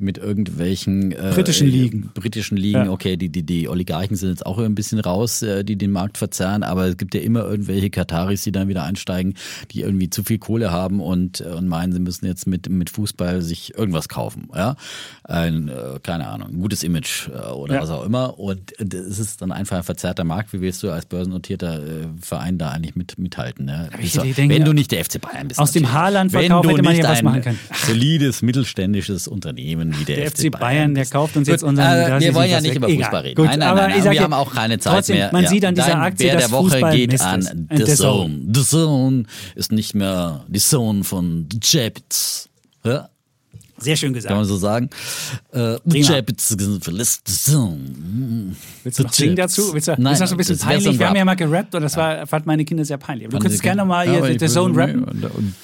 mit irgendwelchen äh, Britischen Ligen. Britischen Ligen, Ja. okay, die, die, die Oligarchen sind jetzt auch ein bisschen raus, äh, die den Markt verzerren, aber es gibt ja immer irgendwelche Kataris, die dann wieder einsteigen, die irgendwie zu viel Kohle haben und, äh, und meinen, sie müssen jetzt mit, mit Fußball sich irgendwas kaufen. Ja? Ein, äh, keine Ahnung, ein gutes Image äh, oder Ja. was auch immer. Und es ist dann einfach ein verzerrter Markt. Wie willst du als börsennotierter äh, Verein da eigentlich mit, mithalten? Ja? ich So, denke, wenn du nicht der FC Bayern bist. aus dem natürlich. Haaland-Verkauf Wenn du hätte man nicht ja was machen können. solides mittelständisches Unternehmen wie der, Der FC Bayern, der ist. kauft uns Gut, jetzt unseren. äh, wir wollen ja nicht über Egal. Fußball reden. Gut, nein, nein, aber nein, nein wir ja, haben auch keine Zeit trotzdem, mehr. Man Ja. sieht an dieser Dein Aktie, Bär dass der Woche Fußball geht Mist an ist. The The Zone. The Zone ist nicht mehr die Zone von The Jabits. Ja? Sehr schön Kann man gesagt. so sagen. Äh. Jabits verlässt The Zone. Willst du noch singen dazu? Willst du, Nein, ist das so ein bisschen peinlich? ein Wir haben ja mal gerappt und das war, fand meine Kinder sehr peinlich. Aber du könntest gerne Ja, hier The, Zone rappen. Und,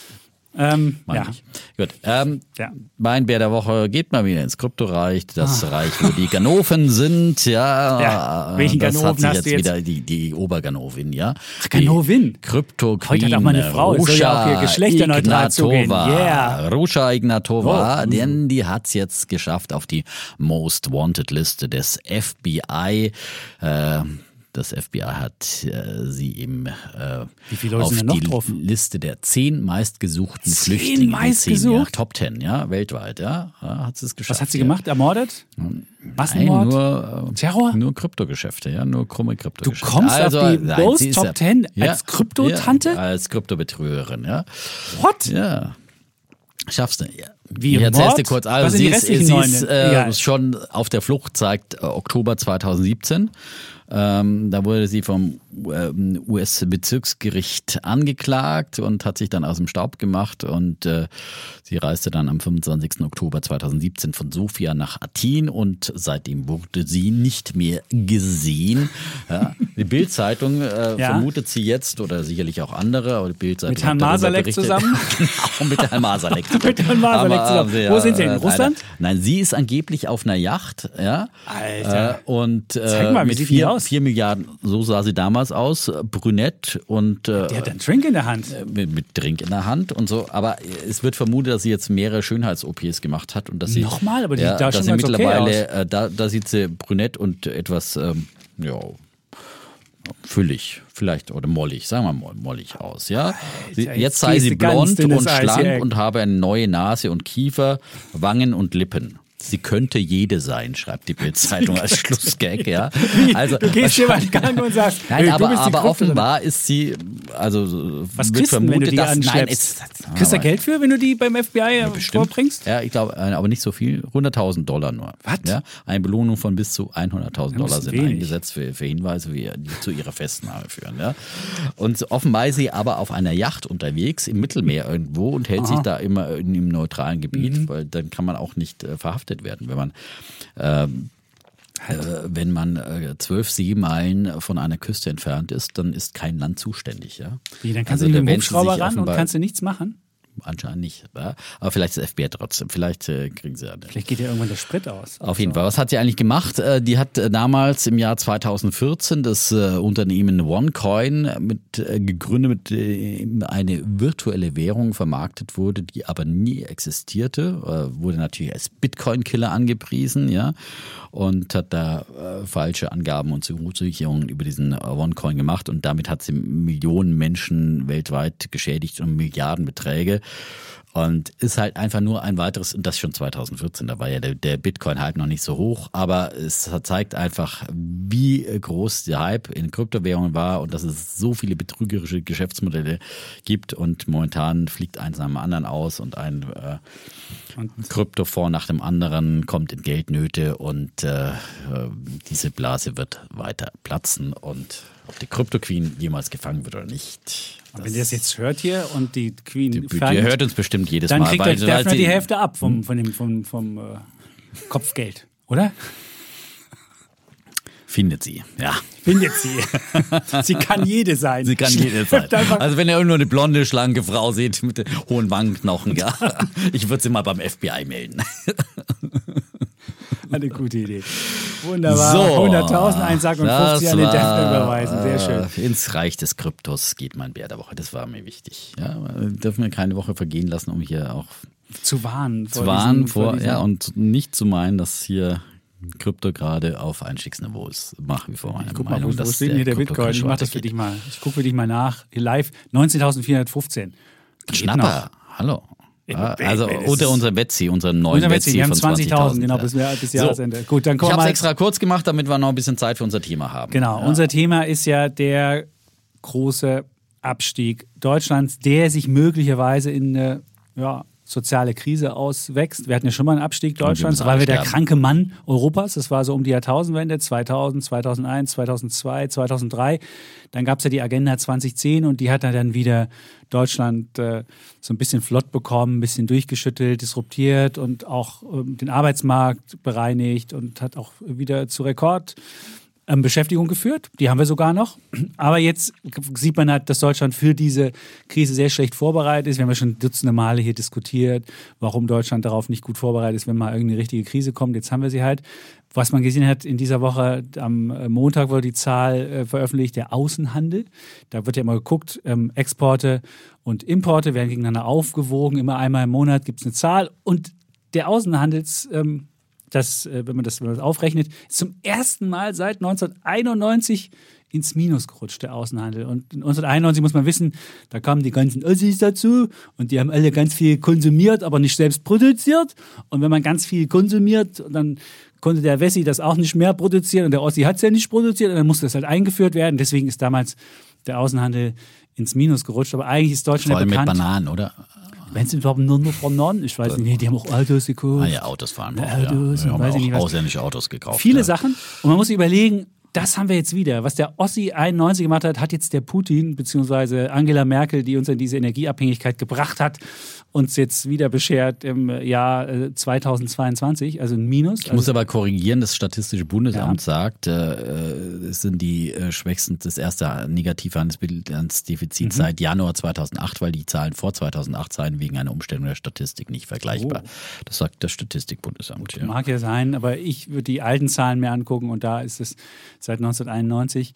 Ähm, Meine ja. ich. Gut. Ähm, Ja. Mein Bär der Woche geht mal wieder ins Kryptoreich, das Reich, wo die Ganoven sind, ja. Ah. Ja, welchen das Ganoven hat sich hast jetzt, du jetzt? wieder die, die Oberganovin, ja. Ach, Ganovin? Krypto Heute hat auch mal eine Frau, soll ja auch hier geschlechterneutral zugehen. Yeah. Ruscha Ignatova, Oh. denn die hat es jetzt geschafft auf die Most Wanted Liste des FBI. Äh, das FBI hat äh, sie eben äh, auf die? Liste der zehn meistgesuchten Zehn Flüchtlinge. meistgesucht? Zehn, ja, Top Ten, ja, weltweit, ja, ja hat sie es geschafft. Was hat sie ja. gemacht? Ermordet? Nein, Massenmord? nur, äh, Terror? Nur Kryptogeschäfte, ja, nur krumme Du Kryptogeschäfte. kommst auf die nein, Most Top ja- 10 ja, als Kryptotante? Als Kryptobetrügerin, ja. What? Ja. Schaffst du. Ja. Wie, ich erzähl's Mord? dir kurz. Also sie ist, sie ist äh, schon auf der Flucht seit äh, Oktober 2017. Ähm, da wurde sie vom ähm, US-Bezirksgericht angeklagt und hat sich dann aus dem Staub gemacht und äh, sie reiste dann am 25. Oktober 2017 von Sofia nach Athen und seitdem wurde sie nicht mehr gesehen. Ja, die Bild-Zeitung äh, Ja. vermutet sie jetzt oder sicherlich auch andere, aber die Bild-Zeitung Mit Herrn Masalek zusammen? genau, mit Herrn Masalek zusammen. Mit Herrn Masalek Aber, zusammen. äh, Wo sind sie? In äh, Russland? Nein, sie ist angeblich auf einer Yacht, ja. Alter. Äh, und Zeig mal, wie mit vier, aus? vier Milliarden, so sah sie damals aus, äh, brünett und äh, Der hat einen Drink in der Hand. mit, mit Drink in der Hand und so. Aber es wird vermutet, dass sie jetzt mehrere Schönheits-OPs gemacht hat und dass sie Nochmal? Aber die ja, sieht da dass schon sie ganz okay mittlerweile, äh, da, da sieht sie brünett und etwas, ähm, ja, füllig, vielleicht oder mollig, sagen wir mal mollig aus, ja. Sie, jetzt sei sie blond und schlank und habe eine neue Nase und Kiefer, Wangen und Lippen. Sie könnte jede sein, schreibt die Bildzeitung als Schlussgag, ja. Also du gehst hier mal in Gang und sagst, Nein, aber, du bist die aber offenbar ist sie, also Was wird wenn du vermutet, die dass nein, es, Kriegst du Geld für, wenn du die beim FBI äh, Bestimmt. vorbringst? Ja, ich glaube, äh, aber nicht so viel. 100.000 Dollar nur. Was? Ja, eine Belohnung von bis zu 100.000 Dollar sind wenig. eingesetzt für, für Hinweise, wie, die zu ihrer Festnahme führen. Ja. Und offenbar ist sie aber auf einer Yacht unterwegs im Mittelmeer irgendwo und hält sich da immer in einem neutralen Gebiet, Mhm. weil dann kann man auch nicht äh, verhaftet werden, wenn man ähm, äh, wenn man äh, zwölf Seemeilen von einer Küste entfernt ist, dann ist kein Land zuständig. Ja? Wie, dann kannst Also du nicht mit dem Hubschrauber ran und kannst du nichts machen? Anscheinend nicht. Ja? Aber vielleicht ist FBI trotzdem. Vielleicht äh, kriegen sie ja Vielleicht geht ja irgendwann der Sprit aus. auf jeden Fall. Was hat sie eigentlich gemacht? Äh, Die hat äh, damals im Jahr 2014 das äh, Unternehmen OneCoin mit äh, gegründet, mit dem eine virtuelle Währung vermarktet wurde, die aber nie existierte. Äh, Wurde natürlich als Bitcoin-Killer angepriesen, ja, und hat da äh, falsche Angaben und Zusicherungen über diesen äh, OneCoin gemacht und damit hat sie Millionen Menschen weltweit geschädigt und Milliardenbeträge. Und ist halt einfach nur ein weiteres, und das schon 2014, da war ja der, der Bitcoin halt noch nicht so hoch, aber es zeigt einfach, wie groß der Hype in Kryptowährungen war und dass es so viele betrügerische Geschäftsmodelle gibt und momentan fliegt eins nach dem anderen aus und ein äh, Kryptofonds nach dem anderen kommt in Geldnöte und äh, diese Blase wird weiter platzen und ob die Crypto Queen jemals gefangen wird oder nicht. Wenn ihr das jetzt hört hier und die Queen Die, die fangt, hört uns bestimmt jedes dann Mal. kriegt weil- der weil Defner sie- die Hälfte ab vom, von dem, vom, vom äh, Kopfgeld, oder? Findet sie, ja. Findet sie. sie kann jede sein. Sie kann jede sein. Also wenn ihr irgendwo eine blonde, schlanke Frau seht mit den hohen Wangenknochen, ja, ich würde sie mal beim FBI melden. Eine gute Idee. Wunderbar. So, 100.000 Einsack und 50 an den Defner überweisen. Sehr schön. schön. Ins Reich des Kryptos geht mein Bär der Woche. Das war mir wichtig. Ja, wir dürfen wir keine Woche vergehen lassen, um hier auch Zu warnen. zu warnen vor, diesen- ja, und nicht zu meinen, dass hier Krypto gerade auf Einstiegsniveau ist. Nach wie vor meine Guck mal, Meinung. wo, wo dass steht denn hier der Bitcoin? Ich mach das für dich mal. Ich gucke für dich mal nach. Hier live 19.415. Geht Schnapper, hallo. Also unter unserem Betsy, unserem neuen Unser Betsy, wir haben von 20.000, genau, ja. bis, wir, bis So. Jahresende. Gut, dann Ich kommen habe wir es mal. extra kurz gemacht, damit wir noch ein bisschen Zeit für unser Thema haben. Genau, Ja. unser Thema ist ja der große Abstieg Deutschlands, der sich möglicherweise in eine ja, soziale Krise auswächst. Wir hatten ja schon mal einen Abstieg Deutschlands, müssen weil wir der kranke Mann Europas. Das war so um die Jahrtausendwende, 2000, 2001, 2002, 2003. Dann gab es ja die Agenda 2010 und die hat dann wieder Deutschland äh, so ein bisschen flott bekommen, ein bisschen durchgeschüttelt, disruptiert und auch ähm, den Arbeitsmarkt bereinigt und hat auch wieder zu Rekord ähm, Beschäftigung geführt. Die haben wir sogar noch. Aber jetzt sieht man halt, dass Deutschland für diese Krise sehr schlecht vorbereitet ist. Wir haben ja schon dutzende Male hier diskutiert, warum Deutschland darauf nicht gut vorbereitet ist, wenn mal irgendeine richtige Krise kommt. Jetzt haben wir sie halt. Was man gesehen hat in dieser Woche, am Montag wurde die Zahl äh, veröffentlicht, der Außenhandel. Da wird ja immer geguckt, ähm, Exporte und Importe werden gegeneinander aufgewogen. Immer einmal im Monat gibt es eine Zahl. Und der Außenhandels, ähm, das, äh, wenn, man das, wenn man das aufrechnet, ist zum ersten Mal seit 1991 ins Minus gerutscht, der Außenhandel. Und 1991 muss man wissen, da kamen die ganzen Ossis dazu und die haben alle ganz viel konsumiert, aber nicht selbst produziert. Und wenn man ganz viel konsumiert, dann konnte der Wessi das auch nicht mehr produzieren und der Ossi hat es ja nicht produziert und dann musste das halt eingeführt werden. Deswegen ist damals der Außenhandel ins Minus gerutscht. Aber eigentlich ist Deutschland Vor allem ja mit bekannt. Bananen, oder? Wenn es überhaupt nur noch Bananen, ich weiß nicht, die haben auch Autos gekauft. Ah ja, Autos fahren wir Ja, auch, ja. Autos Wir und haben weiß ich nicht was. ausländische Autos gekauft. Viele ja. Sachen. Und man muss sich überlegen, das haben wir jetzt wieder. Was der Ossi 91 gemacht hat, hat jetzt der Putin bzw. Angela Merkel, die uns in diese Energieabhängigkeit gebracht hat, uns jetzt wieder beschert im Jahr äh, 2022, also ein Minus. Ich muss also, aber korrigieren, das Statistische Bundesamt sagt, äh, es sind die äh, schwächsten, das erste negative Handelsbilanzdefizit Mhm. seit Januar 2008, weil die Zahlen vor 2008 seien wegen einer Umstellung der Statistik nicht vergleichbar. Oh. Das sagt das Statistikbundesamt. Ja. Mag ja sein, aber ich würde die alten Zahlen mir angucken und da ist es seit 1991.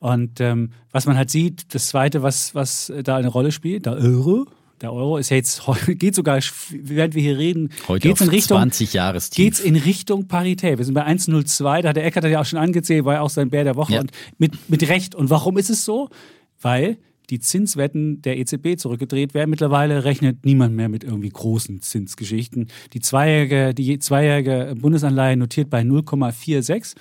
Und ähm, was man halt sieht, das Zweite, was, was da eine Rolle spielt, der Euro. Der Euro ist ja jetzt, geht sogar, während wir hier reden, Heute geht's in Richtung, 20 Jahrestief. geht's in Richtung Parität. Wir sind bei 1,02, da hat der Eckert ja auch schon angezählt, war ja auch sein Bär der Woche Ja. und mit, mit Recht. Und warum ist es so? Weil die Zinswetten der EZB zurückgedreht werden. Mittlerweile rechnet niemand mehr mit irgendwie großen Zinsgeschichten. Die zweijährige, die zweijährige Bundesanleihe notiert bei 0,46.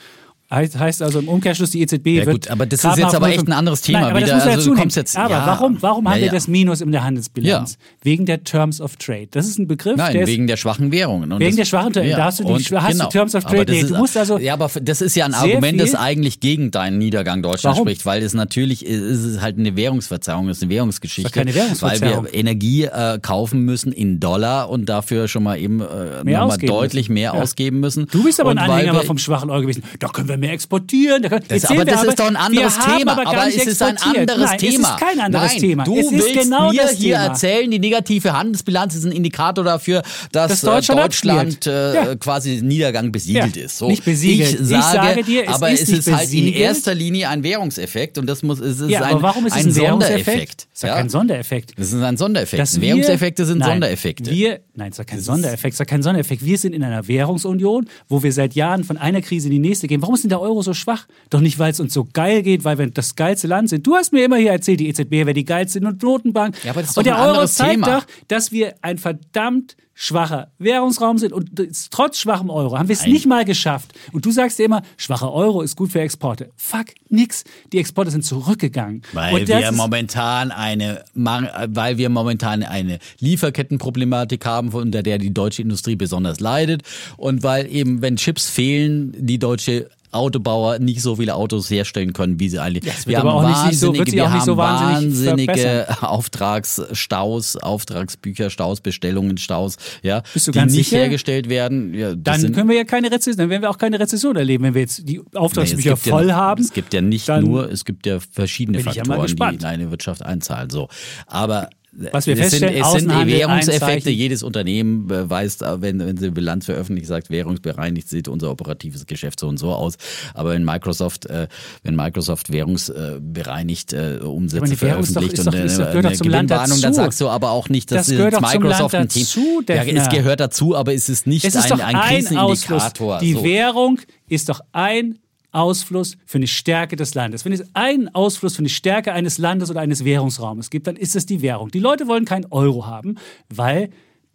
Heißt, heißt also im Umkehrschluss, die EZB Ja, wird. gut, aber das ist jetzt aber echt 0,5 ein anderes Thema Nein, aber wieder. Das muss man Also jetzt- aber ja. warum, warum haben Ja, wir ja. das Minus in der Handelsbilanz? Wegen der Terms of Trade. Das ist ein Begriff, der Nein, ist wegen der schwachen Währungen. Und Wegen das- der schwachen Währung. Da hast du die- und hast du Terms of Trade. Nee, ist, du musst also ja, aber das ist ja ein Argument, das eigentlich gegen deinen Niedergang Deutschland Warum? spricht, weil es natürlich ist, ist es halt eine Währungsverzerrung, es ist eine Währungsgeschichte. Keine Währungsverzerrung. Weil wir Energie äh, kaufen müssen in Dollar und dafür schon mal eben äh, Mehr nochmal deutlich mehr Ja. ausgeben müssen. Du bist aber ein Anhänger wir- vom schwachen Euro gewesen. Da können wir mehr exportieren. Da können, Das, aber wir das ist doch ein anderes wir Thema. Aber, Aber es ist ein anderes Nein, Thema. Es ist kein anderes Nein, Thema. Du es willst genau mir das hier Thema. erzählen, die negative Handelsbilanz ist ein Indikator dafür, dass Dass äh, Deutschland Deutschland äh, abspielt. quasi Niedergang besiegelt Ja, ist. So. nicht besiegelt. Ich Ich sage, sage dir, es aber ist es ist halt in besiegelt. erster Linie ein Währungseffekt und das muss es ist Ja, ein, aber warum ist es ein, ein? Sondereffekt. Das ist ja Ja? kein Sondereffekt. Das ist ein Sondereffekt. Wir- Währungseffekte sind Sondereffekte. Wir, nein, es ist kein Sondereffekt, es ist kein Sondereffekt. Wir sind in einer Währungsunion, wo wir seit Jahren von einer Krise in die nächste gehen. Warum ist denn der Euro so schwach? Doch nicht, weil es uns so geil geht, weil wir das geilste Land sind. Du hast mir immer hier erzählt, die EZB wäre die geilste Notenbank. Ja, aber das ist und der Euro zeigt Thema. doch, dass wir ein verdammt schwacher Währungsraum sind und trotz schwachem Euro haben wir es nicht mal geschafft. Und du sagst dir immer, schwacher Euro ist gut für Exporte. Fuck, nix. Die Exporte sind zurückgegangen. Weil wir momentan eine, weil wir momentan eine Lieferkettenproblematik haben, unter der die deutsche Industrie besonders leidet und weil eben, wenn Chips fehlen, die deutsche Autobauer nicht so viele Autos herstellen können, wie sie eigentlich. wird wir haben auch nicht so- wird wahnsinnige, sich wir haben so wahnsinnig wahnsinnige Auftragsstaus, Auftragsbücher, Staus, Bestellungen, Staus, ja, Bist du die ganz nicht sicher? hergestellt werden. Ja, Dann sind- können wir ja keine Rezession, dann werden wir auch keine Rezession erleben, wenn wir jetzt die Nee, Auftragsbücher gibt voll ja, haben. Es gibt ja nicht nur, es gibt ja verschiedene ja Faktoren, die in eine Wirtschaft einzahlen. So. Aber Was wir es sind, feststellen, es sind Währungseffekte. Jedes Unternehmen äh, weiß, äh, wenn, wenn sie Bilanz veröffentlicht, sagt, währungsbereinigt sieht unser operatives Geschäft so und so aus. Aber wenn Microsoft, äh, wenn Microsoft währungsbereinigt äh, Umsätze doch- veröffentlicht ist und doch- ist eine, doch- gehört doch eine Gewinnwarnung, dann sagst du aber auch nicht, dass Das gehört jetzt doch Microsoft ein dazu, ja, es gehört dazu, aber es ist nicht Es ist ein, doch ein ein. Krisenindikator. Die so. Währung ist doch ein Ausfluss für eine Stärke des Landes. Wenn es einen Ausfluss für eine Stärke eines Landes oder eines Währungsraumes gibt, dann ist es die Währung. Die Leute wollen keinen Euro haben, weil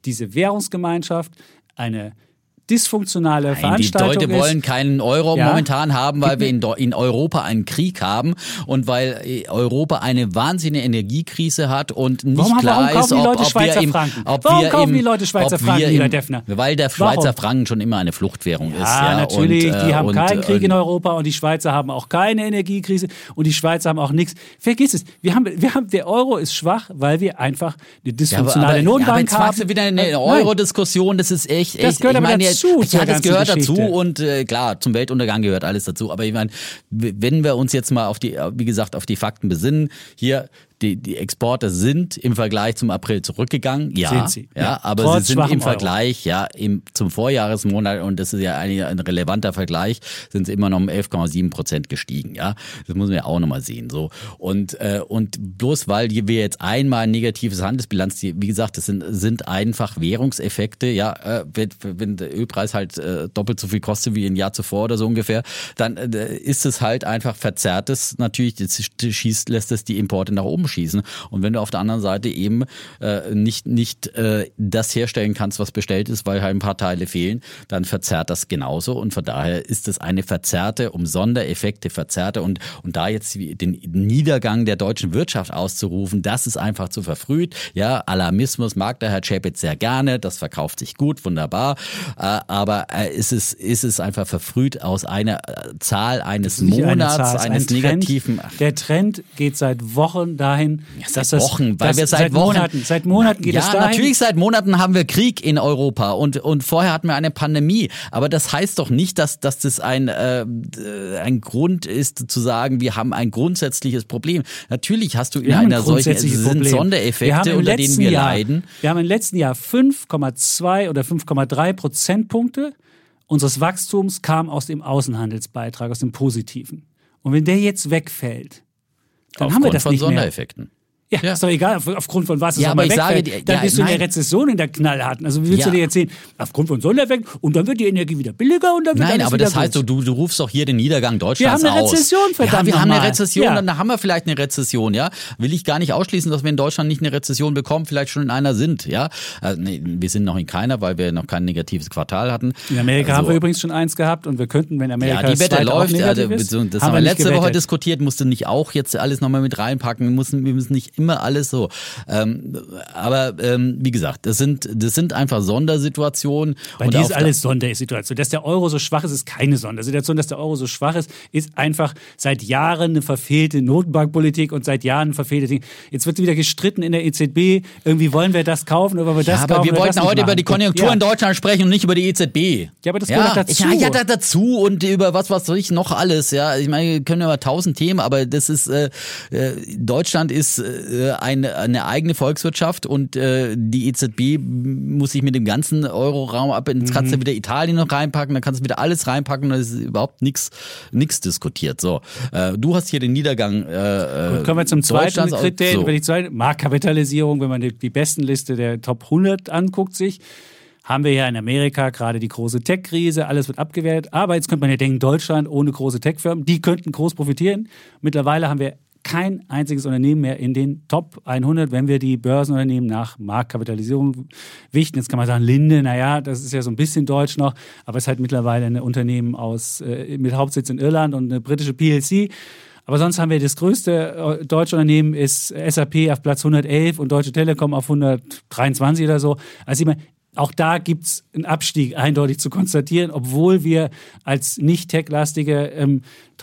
diese Währungsgemeinschaft eine dysfunktionale Nein, die Veranstaltung Leute ist. wollen keinen Euro Ja. momentan haben, weil wir in, in Europa einen Krieg haben und weil äh, Europa eine wahnsinnige Energiekrise hat und nicht Warum- klar warum ist, die ob, ob wir im, ob Warum wir kaufen im, die Leute Schweizer Franken, im, lieber Defner? Weil der Warum? Schweizer Franken schon immer eine Fluchtwährung ist. Ja, Ja, natürlich. und, äh, die haben und, keinen Krieg in äh, Europa und die Schweizer haben auch keine Energiekrise und die Schweizer haben auch nichts. Vergiss es. Wir haben, wir haben, der Euro ist schwach, weil wir einfach eine dysfunktionale ja, Notenbank aber jetzt haben. du wieder eine. Euro-Diskussion, das ist echt, echt Das gehört ich aber meine, dazu, Ja, zur das gehört Geschichte. dazu und äh, klar, zum Weltuntergang gehört alles dazu. Aber ich meine, wenn wir uns jetzt mal auf die, wie gesagt, auf die Fakten besinnen, hier die, die Exporte sind im Vergleich zum April zurückgegangen, ja, sie, ja, ja. aber Trotz sie sind im Euro. Vergleich, ja, im, zum Vorjahresmonat und das ist ja ein, ein relevanter Vergleich, sind sie immer noch um 11,7 Prozent gestiegen, ja, das muss man ja auch nochmal sehen, so und äh, und bloß weil wir jetzt einmal ein negatives Handelsbilanz, die, wie gesagt, das sind sind einfach Währungseffekte, ja, äh, wenn, wenn der Ölpreis halt äh, doppelt so viel kostet wie ein Jahr zuvor oder so ungefähr, dann äh, ist es halt einfach verzerrtes natürlich, das schießt, lässt es die Importe nach oben schießen. Und wenn du auf der anderen Seite eben äh, nicht, nicht äh, das herstellen kannst, was bestellt ist, weil halt ein paar Teile fehlen, dann verzerrt das genauso. Und von daher ist es eine verzerrte, um Sondereffekte verzerrte und, und da jetzt den Niedergang der deutschen Wirtschaft auszurufen, das ist einfach zu verfrüht. Ja, Alarmismus mag der Herr Chapitz sehr gerne, das verkauft sich gut, wunderbar. Äh, aber äh, ist es, ist es einfach verfrüht aus einer äh, Zahl eines Nicht eine Monats, Zahl, ein eines Trend. negativen. Der Trend geht seit Wochen dahin, seit dass das, Wochen, weil dass, wir seit, Wochen, Monaten, seit Monaten geht ja, es dahin. natürlich seit Monaten haben wir Krieg in Europa und und vorher hatten wir eine Pandemie, aber das heißt doch nicht, dass dass das ein äh, ein Grund ist zu sagen, wir haben ein grundsätzliches Problem. Natürlich hast du in haben ein einer solchen sind Problem. Sondereffekte, unter denen wir Jahr, leiden. Wir haben im letzten Jahr 5,2 oder 5,3 Prozentpunkte unseres Wachstums kam aus dem Außenhandelsbeitrag, aus dem Positiven. Und wenn der jetzt wegfällt, dann haben wir Aufgrund das von nicht mehr. Ja, Ja. ist doch egal, auf- aufgrund von was es Ja, aber mal ich sage wegfällt. dir- dann ja, bist du in der. Rezession in der knallharten. Also wie willst du Ja. dir erzählen, aufgrund von Sondereffekten und dann wird die Energie wieder billiger und dann wird Nein, aber das heißt, gut. du, du rufst doch hier den Niedergang Deutschlands Wir haben eine aus. Rezession, verdammt Ja, wir haben eine. Rezession, Ja. dann haben wir vielleicht eine Rezession, ja. Will ich gar nicht ausschließen, dass wir in Deutschland nicht eine Rezession bekommen, vielleicht schon in einer sind, ja. Also, nee, wir sind noch in keiner, weil wir noch kein negatives Quartal hatten. In Amerika Also, haben wir übrigens schon eins gehabt und wir könnten, wenn Amerika ja, die das Wette läuft. Also, das haben haben wir letzte Woche gewettet. diskutiert, musste nicht auch jetzt alles nochmal mit reinpacken. Wir müssen, wir müssen nicht immer alles so. Ähm, aber ähm, wie gesagt, das sind, das sind einfach Sondersituationen. Bei Und dir ist alles Sondersituation. Dass der Euro so schwach ist, ist keine Sondersituation. Dass der Euro so schwach ist, ist einfach seit Jahren eine verfehlte Notenbankpolitik und seit Jahren ein verfehlte Ding. Jetzt wird wieder gestritten in der EZB. Irgendwie wollen wir das kaufen oder wollen wir das Ja, aber kaufen wir oder wollten heute über machen. die Konjunktur ja. in Deutschland sprechen und nicht über die EZB. Ja, aber das gehört ja, dazu. Ja, ja, da, dazu und über was, was soll ich noch alles. Ja, ich meine, wir können über tausend Themen, aber das ist äh, äh, Deutschland ist äh, eine, eine eigene Volkswirtschaft und äh, die EZB muss sich mit dem ganzen Euroraum ab. Jetzt kannst du Mhm. wieder Italien noch reinpacken, dann kannst du wieder alles reinpacken, da ist überhaupt nichts diskutiert. So, äh, du hast hier den Niedergang. Äh, Gut, kommen wir zum zweiten Kriterium. so. Wenn zweite Marktkapitalisierung, wenn man die, die Bestenliste der Top 100 anguckt sich, haben wir ja in Amerika gerade die große Tech-Krise, alles wird abgewertet. Aber jetzt könnte man ja denken, Deutschland ohne große Tech-Firmen, die könnten groß profitieren. Mittlerweile haben wir kein einziges Unternehmen mehr in den Top 100, wenn wir die Börsenunternehmen nach Marktkapitalisierung wichten. Jetzt kann man sagen, Linde, naja, das ist ja so ein bisschen deutsch noch, aber es ist halt mittlerweile ein Unternehmen aus, äh, mit Hauptsitz in Irland und eine britische PLC. Aber sonst haben wir das größte äh, deutsche Unternehmen ist SAP auf Platz 111 und Deutsche Telekom auf 123 oder so. Also ich meine, auch da gibt es einen Abstieg eindeutig zu konstatieren, obwohl wir als nicht tech-lastige ähm,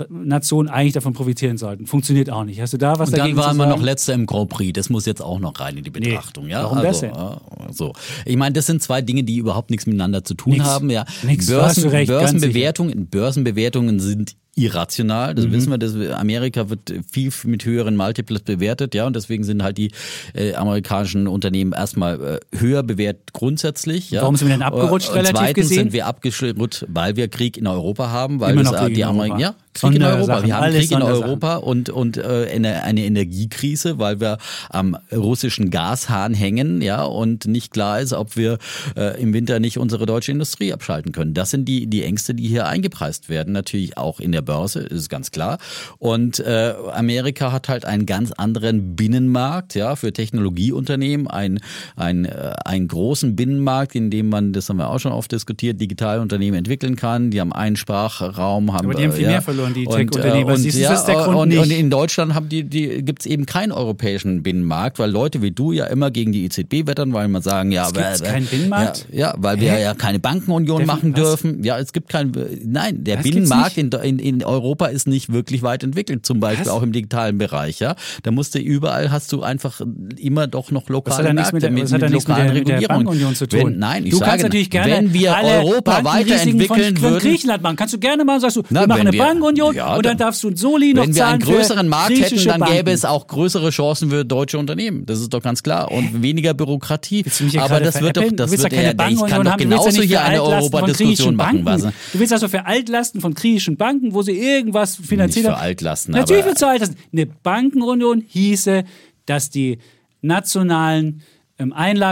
Nation eigentlich davon profitieren sollten. Funktioniert auch nicht. Hast du da was Und dann dagegen waren zu wir sagen? noch letzter im Grand Prix. Das muss jetzt auch noch rein in die Betrachtung. ja? warum also, das denn? ja, so. Ich meine, das sind zwei Dinge, die überhaupt nichts miteinander zu tun Nix. haben. Ja. Nix, Börsen, Börsenbewertungen, Börsenbewertungen sind irrational. Mhm. Das wissen wir. Das, Amerika wird viel mit höheren Multiples bewertet, ja, und deswegen sind halt die äh, amerikanischen Unternehmen erstmal äh, höher bewertet grundsätzlich. Ja. Warum sind wir denn abgerutscht, und relativ zweitens gesehen? sind wir abgerutscht, weil wir Krieg in Europa haben, weil das, äh, die. Amerikaner, ja, Krieg in Europa. Wir haben alles Krieg in. Europa und, und äh, eine, eine Energiekrise, weil wir am russischen Gashahn hängen, ja, und nicht klar ist, ob wir äh, im Winter nicht unsere deutsche Industrie abschalten können. Das sind die, die Ängste, die hier eingepreist werden. Natürlich auch in der Börse, ist ganz klar. Und äh, Amerika hat halt einen ganz anderen Binnenmarkt, ja, für Technologieunternehmen, ein, ein, äh, einen großen Binnenmarkt, in dem man, das haben wir auch schon oft diskutiert, digitale Unternehmen entwickeln kann. Die haben einen Sprachraum, haben Aber die haben viel äh, mehr verloren, die und, Tech-Unternehmen. äh, Und, siehst ja, das ist der Grund und, nicht. und in Deutschland haben die, die gibt es eben keinen europäischen Binnenmarkt, weil Leute wie du ja immer gegen die EZB wettern, weil man sagen, ja, Es gibt keinen Binnenmarkt? Ja, ja weil wir Hä? ja keine Bankenunion Der- machen was? dürfen. Ja, es gibt kein, nein, der gibt's Binnenmarkt in, in, in Europa ist nicht wirklich weit entwickelt, zum Beispiel Was? auch im digitalen Bereich. Ja, da musst du überall hast du einfach immer doch noch lokale Märkte mit der- nichts mit lokalen der- mit der. Bankenunion zu tun? Wenn, nein, ich du sage, kannst natürlich gerne wenn wir Europa weiterentwickeln von, von würden, Griechenland machen. Kannst du gerne mal sagst du, Na, wir machen eine wir- Bankenunion ja, und dann dann- darfst du ein Soli noch Wenn wir einen zahlen größeren Markt hätten, dann Banken. gäbe es auch größere Chancen für deutsche Unternehmen. Das ist doch ganz klar. Und weniger Bürokratie. Aber das wird doch, das du willst wird ja keine ja, ich kann doch haben, genauso hier eine Europa-Diskussion griechischen machen. Banken. Was? Du willst also für Altlasten von griechischen Banken, wo sie irgendwas finanziert Nicht für. Altlasten, Natürlich für Altlasten. Eine Bankenunion hieße, dass die nationalen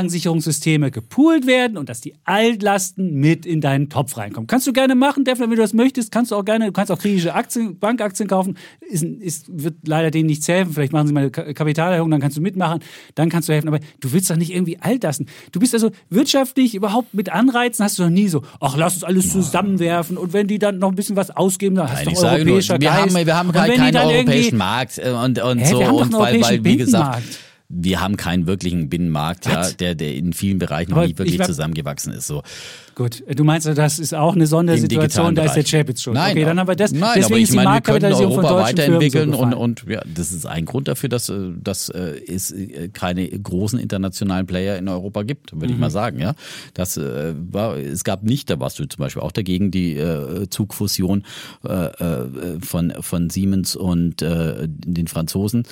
Einlagensicherungssysteme gepoolt werden und dass die Altlasten mit in deinen Topf reinkommen. Kannst du gerne machen, Defner, wenn du das möchtest, kannst du auch gerne, du kannst auch griechische Aktien, Bankaktien kaufen. Ist, ist, wird leider denen nichts helfen. Vielleicht machen sie mal eine Ka- Kapitalerhöhung, dann kannst du mitmachen, dann kannst du helfen. Aber du willst doch nicht irgendwie Altlasten. Du bist also wirtschaftlich überhaupt mit Anreizen hast du noch nie so, ach, lass uns alles zusammenwerfen und wenn die dann noch ein bisschen was ausgeben, dann hast Nein, du doch sage nur, europäischer wir haben, Geist. wir haben Und halt keinen europäischen Markt äh, und, und Hä, so. haben und weil, weil, wie gesagt. Wir haben keinen wirklichen Binnenmarkt, ja, der, der in vielen Bereichen noch Aber nie wirklich ich war- zusammengewachsen ist. So. Gut, du meinst, das ist auch eine Sondersituation, da ist der Bereich. Chapitz schon. Nein, okay, dann haben wir das. Nein, Deswegen aber ich meine, wir können Europa weiterentwickeln so und, und ja, das ist ein Grund dafür, dass äh, dass äh, es äh, keine großen internationalen Player in Europa gibt, würde Mhm. ich mal sagen. Ja, das war, es gab nicht, da warst du zum Beispiel auch dagegen die Zugfusion von von Siemens und den Franzosen.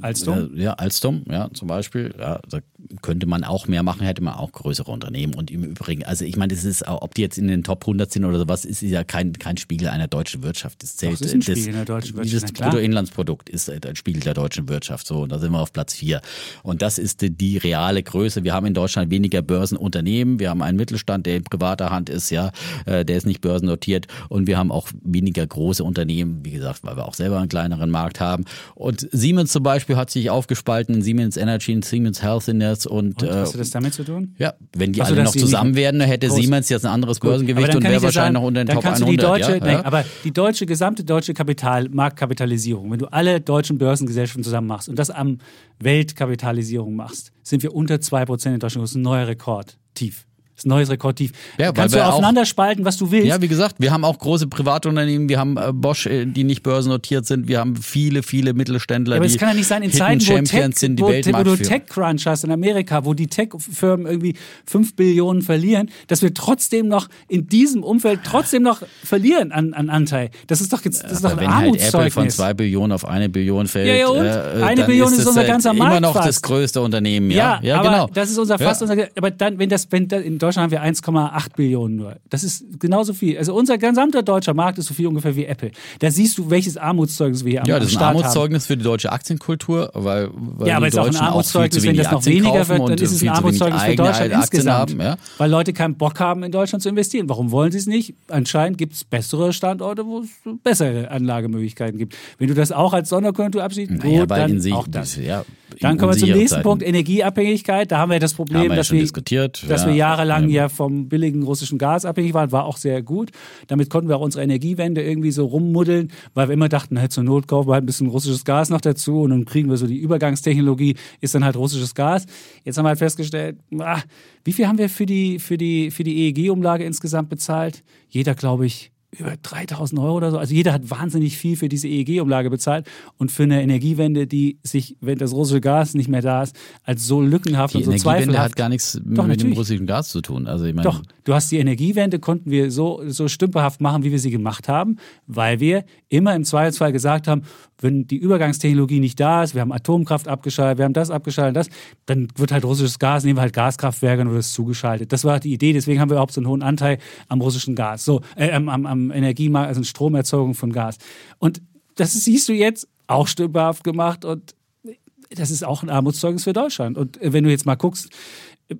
Alstom? Ja, Alstom, ja, zum Beispiel. Ja, da könnte man auch mehr machen, hätte man auch größere Unternehmen. Und im Übrigen, also ich meine, das ist, auch, ob die jetzt in den Top 100 sind oder sowas, ist ja kein, kein Spiegel einer deutschen Wirtschaft. Das zählt, es ist ein das, Spiegel einer deutschen Wirtschaft, klar. Bruttoinlandsprodukt ist äh, ein Spiegel der deutschen Wirtschaft. So, und da sind wir auf Platz 4. Und das ist die, die reale Größe. Wir haben in Deutschland weniger Börsenunternehmen. Wir haben einen Mittelstand, der in privater Hand ist, ja, äh, der ist nicht börsennotiert. Und wir haben auch weniger große Unternehmen, wie gesagt, weil wir auch selber einen kleineren Markt haben. Und Siemens zum Beispiel hat sich aufgespalten in Siemens Energy und Siemens Healthiness und, Und, äh, hat das damit zu tun? ja, wenn die Ach so, alle noch zusammen werden, hätte groß- Siemens jetzt ein anderes Börsengewicht und wäre wahrscheinlich sagen, noch unter den Top kannst 100. Du die deutsche, ja? nein, aber die deutsche gesamte deutsche Kapital, Marktkapitalisierung, wenn du alle deutschen Börsengesellschaften zusammen machst und das am Weltkapitalisierung machst, sind wir unter 2% in Deutschland. Das ist ein neuer Rekord. Tief. Das ist ein neues Rekordtief. Ja, Kannst du wir auch- aufeinander spalten, was du willst. Ja, wie gesagt, wir haben auch große Privatunternehmen, wir haben äh, Bosch, äh, die nicht börsennotiert sind, wir haben viele, viele Mittelständler, Ja, aber die es kann ja nicht sein in Zeiten, wo, Tech, sind, die wo, wo du. Tech-Crunch hast in Amerika, wo die Tech-Firmen irgendwie 5 Billionen verlieren, dass wir trotzdem noch in diesem Umfeld trotzdem noch verlieren an, an Anteil. Das ist doch jetzt das ist doch Aber ein wenn halt Apple von Armutszeugnis. zwei Billionen auf eine Billion fällt, Ja, ja, und? äh, Eine Billion ist ist das, unser äh, ganzer immer Markt noch das fast. größte Unternehmen. Ja, ja, aber genau. das ist unser fast Ja. unser, aber dann, wenn das, wenn da, in Deutschland haben wir 1,8 Billionen nur. Das ist genauso viel. Also unser gesamter deutscher Markt ist so viel ungefähr wie Apple. Da siehst du, welches Armutszeugnis wir hier am, Ja, am das ist ein Start haben. Armutszeugnis für die deutsche Aktienkultur, weil, weil Ja, aber es ist auch ein Armutszeugnis, wenn das noch Aktien weniger wird, dann und ist es ein Armutszeugnis für Deutschland Aktien insgesamt. Haben, ja? Weil Leute keinen Bock haben, in Deutschland zu investieren. Warum wollen sie es nicht? Anscheinend gibt es bessere Standorte, wo es bessere Anlagemöglichkeiten gibt. Wenn du das auch als Sonderkonjunktur absiehst, Naja, gut, dann in sich, auch das. ja, Dann kommen wir zum nächsten Zeiten. Punkt, Energieabhängigkeit. Da haben wir das Problem, wir ja dass, schon wir, dass ja. wir jahrelang Ja. ja vom billigen russischen Gas abhängig waren, war auch sehr gut. Damit konnten wir auch unsere Energiewende irgendwie so rummuddeln, weil wir immer dachten, hey, zur Not kaufen wir halt ein bisschen russisches Gas noch dazu und dann kriegen wir so die Übergangstechnologie, ist dann halt russisches Gas. Jetzt haben wir halt festgestellt, ah, wie viel haben wir für die, für die, für die EEG-Umlage insgesamt bezahlt? Jeder, glaube ich, über 3000 Euro oder so. Also jeder hat wahnsinnig viel für diese EEG-Umlage bezahlt und für eine Energiewende, die sich, wenn das russische Gas nicht mehr da ist, als so lückenhaft Die und so Energiewende zweifelhaft. hat gar nichts mit dem natürlich. russischen Gas zu tun. Also ich meine, Doch, du hast die Energiewende, konnten wir so, so stümperhaft machen, wie wir sie gemacht haben, weil wir immer im Zweifelsfall gesagt haben, wenn die Übergangstechnologie nicht da ist, wir haben Atomkraft abgeschaltet, wir haben das abgeschaltet, das, dann wird halt russisches Gas, nehmen wir halt Gaskraftwerke und wird es zugeschaltet. Das war die Idee, deswegen haben wir überhaupt so einen hohen Anteil am russischen Gas, so äh, am, am, am Energiemarkt, also Stromerzeugung von Gas. Und das siehst du jetzt auch stümperhaft gemacht und das ist auch ein Armutszeugnis für Deutschland. Und äh, wenn du jetzt mal guckst,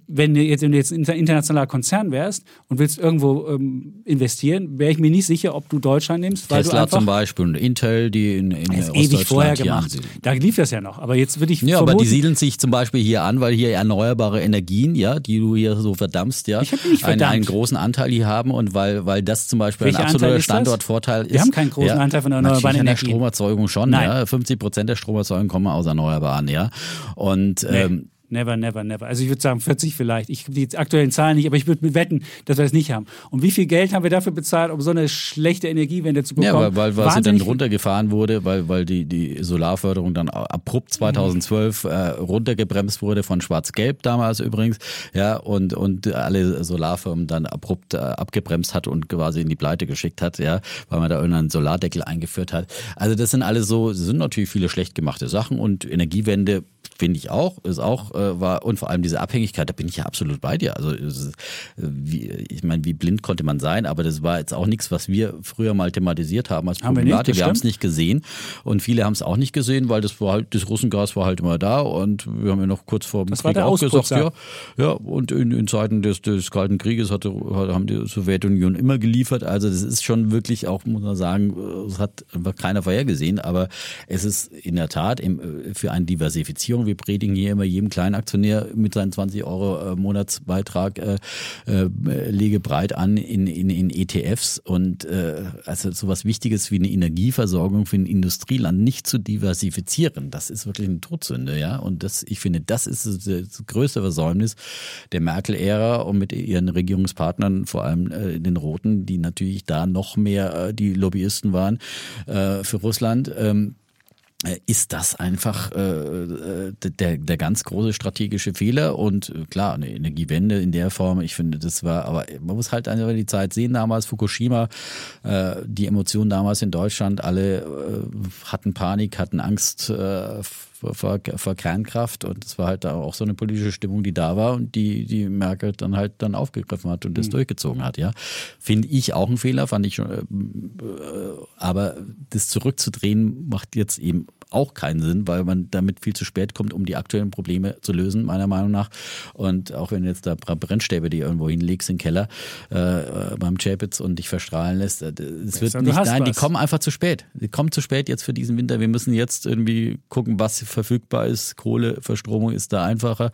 wenn du jetzt, wenn du jetzt ein internationaler Konzern wärst und willst irgendwo ähm, investieren, wäre ich mir nicht sicher, ob du Deutschland nimmst. Weil Tesla du einfach, zum Beispiel und Intel, die in, in Das ewig vorher gemacht. Da lief das ja noch. Aber jetzt würde ich Ja, aber die vermuten, siedeln sich zum Beispiel hier an, weil hier erneuerbare Energien, ja, die du hier so verdammst, ja, Ich nicht einen, verdammt. einen großen Anteil hier haben und weil, weil das zum Beispiel Welcher ein absoluter ist? Standortvorteil ist. Wir haben keinen großen ja, Anteil von erneuerbaren an der Energien. Stromerzeugung schon, Nein. ja. 50 Prozent der Stromerzeugung kommen aus Erneuerbaren, ja. Und Nee. Never, never, never. Also ich würde sagen 40 vielleicht. Ich habe die aktuellen Zahlen nicht, aber ich würde wetten, dass wir das nicht haben. Und wie viel Geld haben wir dafür bezahlt, um so eine schlechte Energiewende zu bekommen? Ja, weil, weil, weil sie dann runtergefahren wurde, weil, weil die, die Solarförderung dann abrupt 2012 äh, runtergebremst wurde von Schwarz-Gelb damals übrigens, ja, und, und alle Solarfirmen dann abrupt äh, abgebremst hat und quasi in die Pleite geschickt hat, ja, weil man da irgendeinen Solardeckel eingeführt hat. Also das sind alles so, sind natürlich viele schlecht gemachte Sachen und Energiewende finde ich auch, ist auch, äh, war, und vor allem diese Abhängigkeit, da bin ich ja absolut bei dir. Also, ist, äh, wie, ich meine, wie blind konnte man sein, aber das war jetzt auch nichts, was wir früher mal thematisiert haben als Problematik. Wir haben es nicht gesehen und viele haben es auch nicht gesehen, weil das war halt, das Russengas war halt immer da und wir haben ja noch kurz vor dem Das Krieg auch gesagt, ja, ja, und in, in Zeiten des, des Kalten Krieges hatte, haben die Sowjetunion immer geliefert. Also das ist schon wirklich auch, muss man sagen, es hat keiner vorhergesehen, aber es ist in der Tat im, für eine Diversifizierung. Wir predigen hier immer jedem kleinen Aktionär mit seinen 20 Euro äh, Monatsbeitrag äh, äh, lege breit an in, in, in ETFs und äh, also sowas Wichtiges wie eine Energieversorgung für ein Industrieland nicht zu diversifizieren, das ist wirklich eine Todsünde, ja. Und das, ich finde, das ist das, größte Versäumnis der Merkel-Ära und mit ihren Regierungspartnern, vor allem äh, den Roten, die natürlich da noch mehr äh, die Lobbyisten waren äh, für Russland. Ähm, äh, ist das einfach äh, äh, der, der ganz große strategische Fehler? Und äh, klar, eine Energiewende in der Form, ich finde, das war, aber man muss halt einfach die Zeit sehen, damals. Fukushima, äh, die Emotionen damals in Deutschland, alle äh, hatten Panik, hatten Angst äh, vor, vor, Kernkraft und es war halt auch so eine politische Stimmung, die da war und die, die Merkel dann halt dann aufgegriffen hat und das durchgezogen hat, ja. Finde ich auch ein Fehler, fand ich schon, äh, aber das zurückzudrehen macht jetzt eben auch keinen Sinn, weil man damit viel zu spät kommt, um die aktuellen Probleme zu lösen, meiner Meinung nach. Und auch wenn du jetzt da Brennstäbe, die irgendwo hinlegst in den Keller äh, beim Chapitz und dich verstrahlen lässt, äh, es wird nicht, nein, die was. kommen einfach zu spät. Die kommen zu spät jetzt für diesen Winter. Wir müssen jetzt irgendwie gucken, was verfügbar ist. Kohleverstromung ist da einfacher.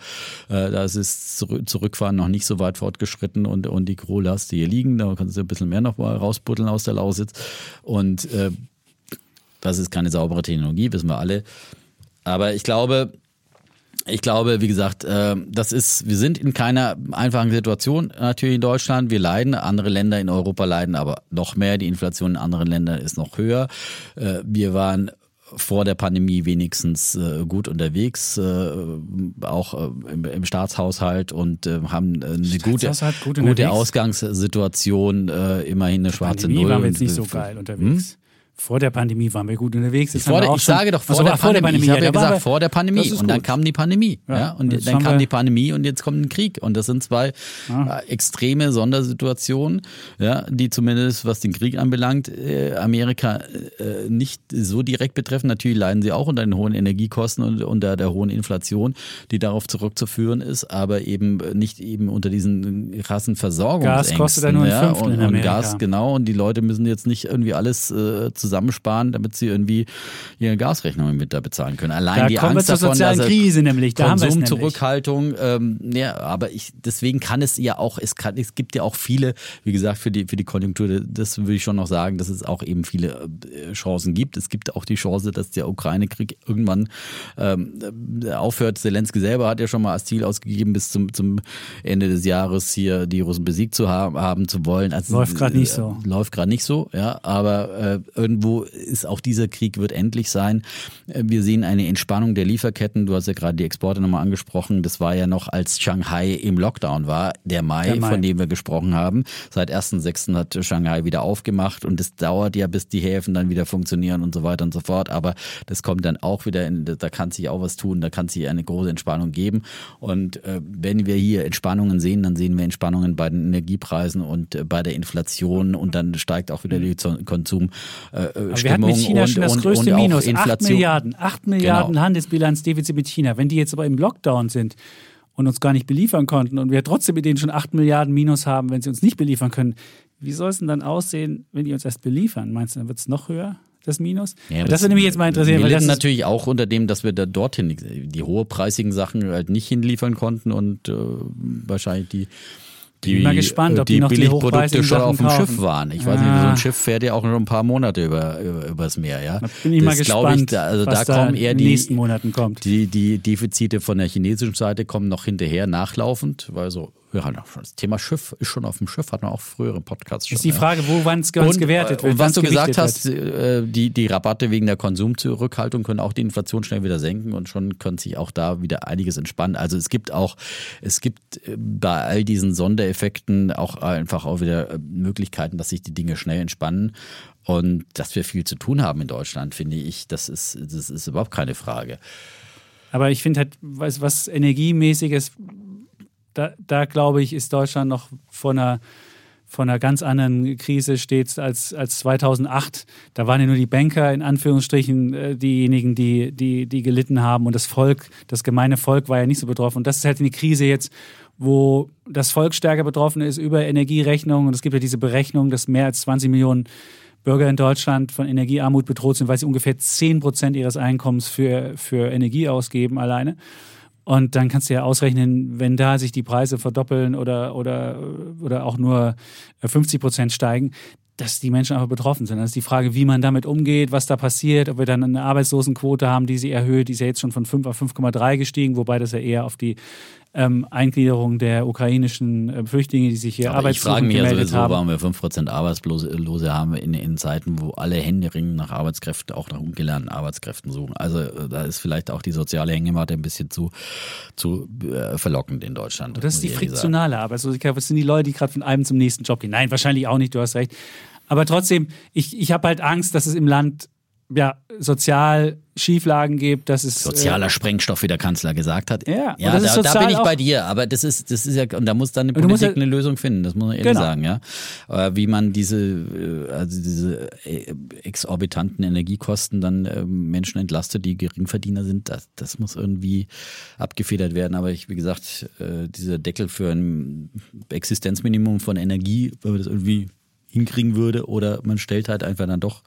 Äh, da ist es zurück, Zurückfahren noch nicht so weit fortgeschritten und, und die Kohle hast du hier liegen. Da kannst du ein bisschen mehr noch mal rausbuddeln aus der Lausitz. Und äh, das ist keine saubere Technologie, wissen wir alle. Aber ich glaube, ich glaube, wie gesagt, äh, das ist, wir sind in keiner einfachen Situation natürlich in Deutschland. Wir leiden, andere Länder in Europa leiden aber noch mehr. Die Inflation in anderen Ländern ist noch höher. Äh, wir waren vor der Pandemie wenigstens äh, gut unterwegs, auch im, Staatshaushalt und haben eine gute, gut gute? Ausgangssituation, immerhin eine schwarze Pandemie Null. waren wir jetzt nicht so geil unterwegs. Vor der Pandemie waren wir gut unterwegs. Jetzt vor der, ich schon- sage doch vor, Ach so, der, war Pandemie. Ich habe ja gesagt wir- vor der Pandemie und dann kam die Pandemie, ja, Ja, und dann kam die Pandemie und jetzt kommt ein Krieg und das sind zwei äh, extreme Sondersituationen, ja, die zumindest was den Krieg anbelangt äh, Amerika äh, nicht so direkt betreffen. Natürlich leiden sie auch unter den hohen Energiekosten und unter der hohen Inflation, die darauf zurückzuführen ist, aber eben nicht eben unter diesen krassen Versorgungsängsten. Gas kostet ja nur ein ja, Fünftel und, in und Amerika. Gas genau und die Leute müssen jetzt nicht irgendwie alles äh, zusammensparen, damit sie irgendwie ihre Gasrechnungen mit da bezahlen können. Allein Da die kommen wir Angst zur davon, sozialen er Krise nämlich. Da haben wir es nämlich. Konsumzurückhaltung, ähm, ja, aber ich, deswegen kann es ja auch, es kann, es gibt ja auch viele, wie gesagt, für die, für die Konjunktur, das würde ich schon noch sagen, dass es auch eben viele äh, Chancen gibt. Es gibt auch die Chance, dass der Ukraine-Krieg irgendwann ähm, aufhört. Zelensky selber hat ja schon mal als Ziel ausgegeben, bis zum, zum Ende des Jahres hier die Russen besiegt zu haben, haben zu wollen. Also, Läuft grad nicht so. Äh, läuft gerade nicht so, ja, aber äh, irgendwo ist auch dieser Krieg wird endlich sein. Äh, Wir sehen eine Entspannung der Lieferketten. Du hast ja gerade die Exporte nochmal angesprochen. Das war ja noch, als Shanghai im Lockdown war, der Mai, Der Mai. von dem wir gesprochen haben. Seit 1.6. hat Shanghai wieder aufgemacht und es dauert ja, bis die Häfen dann wieder funktionieren und so weiter und so fort. Aber das kommt dann auch wieder in, da kann sich auch was tun, da kann sich eine große Entspannung geben. Und äh, wenn wir hier Entspannungen sehen, dann sehen wir Entspannungen bei den Energiepreisen und äh, bei der Inflation und dann steigt auch wieder die Zo- Konsum. Äh, Aber wir hatten mit China und, schon das und, größte und Minus. 8 Inflation. Milliarden. 8 Milliarden Genau. Handelsbilanzdefizit mit China. Wenn die jetzt aber im Lockdown sind und uns gar nicht beliefern konnten und wir trotzdem mit denen schon 8 Milliarden Minus haben, wenn sie uns nicht beliefern können, wie soll es denn dann aussehen, wenn die uns erst beliefern? Meinst du, dann wird es noch höher, das Minus? Ja, das würde mich jetzt mal interessieren. Wir litten natürlich auch unter dem, dass wir da dorthin die hohepreisigen Sachen halt nicht hinliefern konnten und äh, wahrscheinlich die die, bin mal gespannt, ob die die noch die Billigprodukte hochpreisigen schon auf dem. Schiff waren. Ich weiß nicht, so Ah. ein Schiff fährt ja auch noch ein paar Monate über, über übers Meer, ja. da bin ich mal Das glaub gespannt, da, also was da kommen eher die nächsten Monaten kommt. die, die Defizite von der chinesischen Seite kommen noch hinterher nachlaufend, weil so ja, das Thema Schiff ist schon auf dem Schiff, hat man auch frühere Podcasts schon. Ist die ja. Frage, wo wann es gewertet äh, wird. Und was du gesagt hast, äh, die, die Rabatte wegen der Konsumzurückhaltung können auch die Inflation schnell wieder senken und schon könnte sich auch da wieder einiges entspannen. Also es gibt auch, es gibt äh, bei all diesen Sondereffekten auch einfach auch wieder Möglichkeiten, dass sich die Dinge schnell entspannen. Und dass wir viel zu tun haben in Deutschland, finde ich, das ist, das ist überhaupt keine Frage. Aber ich finde halt, was, was Energiemäßiges, da, da glaube ich, ist Deutschland noch von einer, von einer ganz anderen Krise steht als, als 2008. Da waren ja nur die Banker in Anführungsstrichen äh, diejenigen, die, die, die gelitten haben und das Volk, das gemeine Volk war ja nicht so betroffen. Und das ist halt eine Krise jetzt, wo das Volk stärker betroffen ist über Energierechnungen. Und es gibt ja diese Berechnung, dass mehr als 20 Millionen Bürger in Deutschland von Energiearmut bedroht sind, weil sie ungefähr 10 Prozent ihres Einkommens für, für Energie ausgeben alleine. Und dann kannst du ja ausrechnen, wenn da sich die Preise verdoppeln oder, oder, oder auch nur 50 Prozent steigen, dass die Menschen einfach betroffen sind. Das ist die Frage, wie man damit umgeht, was da passiert, ob wir dann eine Arbeitslosenquote haben, die sie erhöht. Die ist ja jetzt schon von 5 auf 5,3 gestiegen, wobei das ja eher auf die ähm, Eingliederung der ukrainischen äh, Flüchtlinge, die sich hier Aber ich frage arbeitssuchend mich ja gemeldet sowieso, haben. warum wir 5% Arbeitslose haben in, in Zeiten, wo alle Hände ringen nach Arbeitskräften, auch nach ungelernten Arbeitskräften suchen. Also äh, da ist vielleicht auch die soziale Hängematte ein bisschen zu, zu äh, verlockend in Deutschland. Und das ist die friktionale Arbeitslosigkeit. Das sind die Leute, die gerade von einem zum nächsten Job gehen. Nein, wahrscheinlich auch nicht, du hast recht. Aber trotzdem, ich, ich habe halt Angst, dass es im Land ja, sozial Schieflagen gibt, dass es. Sozialer Sprengstoff, wie der Kanzler gesagt hat. Ja, ja da, da bin ich bei dir. Aber das ist, das ist ja, und da muss dann musst Politik ja- eine Lösung finden. Das muss man ehrlich Genau. sagen, ja. Äh, Wie man diese, äh, also diese äh, exorbitanten Energiekosten dann äh, Menschen entlastet, die Geringverdiener sind, das, das muss irgendwie abgefedert werden. Aber ich, wie gesagt, äh, dieser Deckel für ein Existenzminimum von Energie, wenn man das irgendwie hinkriegen würde, oder man stellt halt einfach dann doch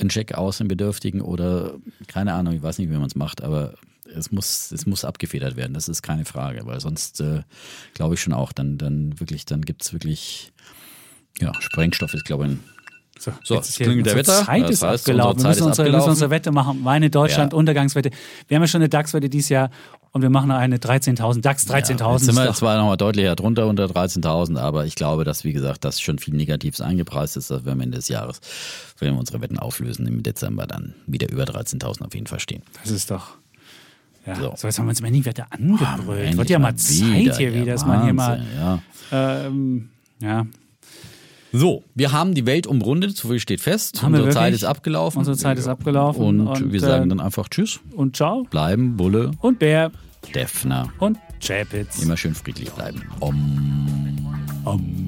einen Check aus den Bedürftigen oder keine Ahnung, ich weiß nicht, wie man es macht, aber es muss, es muss abgefedert werden, das ist keine Frage, weil sonst äh, glaube ich schon auch, dann, dann wirklich, dann gibt es wirklich, ja, Sprengstoff ist, glaube ich, ein So, So, jetzt ist klingelt der Wetter. Zeit Das ist heißt, abgelaufen. unsere wir Zeit müssen ist unsere, wir müssen abgelaufen. unsere Wette machen. Meine Deutschland, Ja. Untergangswette. Wir haben ja schon eine DAX-Wette dieses Jahr und wir machen eine 13.000. DAX 13.000. Ja, jetzt sind wir zwar nochmal deutlicher drunter unter 13.000, aber ich glaube, dass, wie gesagt, das schon viel Negatives eingepreist ist, dass wir am Ende des Jahres, wenn wir unsere Wetten auflösen, im Dezember dann wieder über 13.000 auf jeden Fall stehen. Das ist doch. Ja. So. So. jetzt haben wir uns mal Wette angebrüllt. Endlich Wird ja mal Zeit hier ja, wieder, dass man hier mal. Ja. Ähm, ja. So, wir haben die Welt umrundet, so viel steht fest. Haben Unsere Zeit ist abgelaufen. Unsere Zeit ist abgelaufen Und, und, wir sagen äh, dann einfach Tschüss, Und ciao. bleiben, Bulle, Und Bär. Defner. Und Chapitz. Immer schön friedlich bleiben. Om. Om.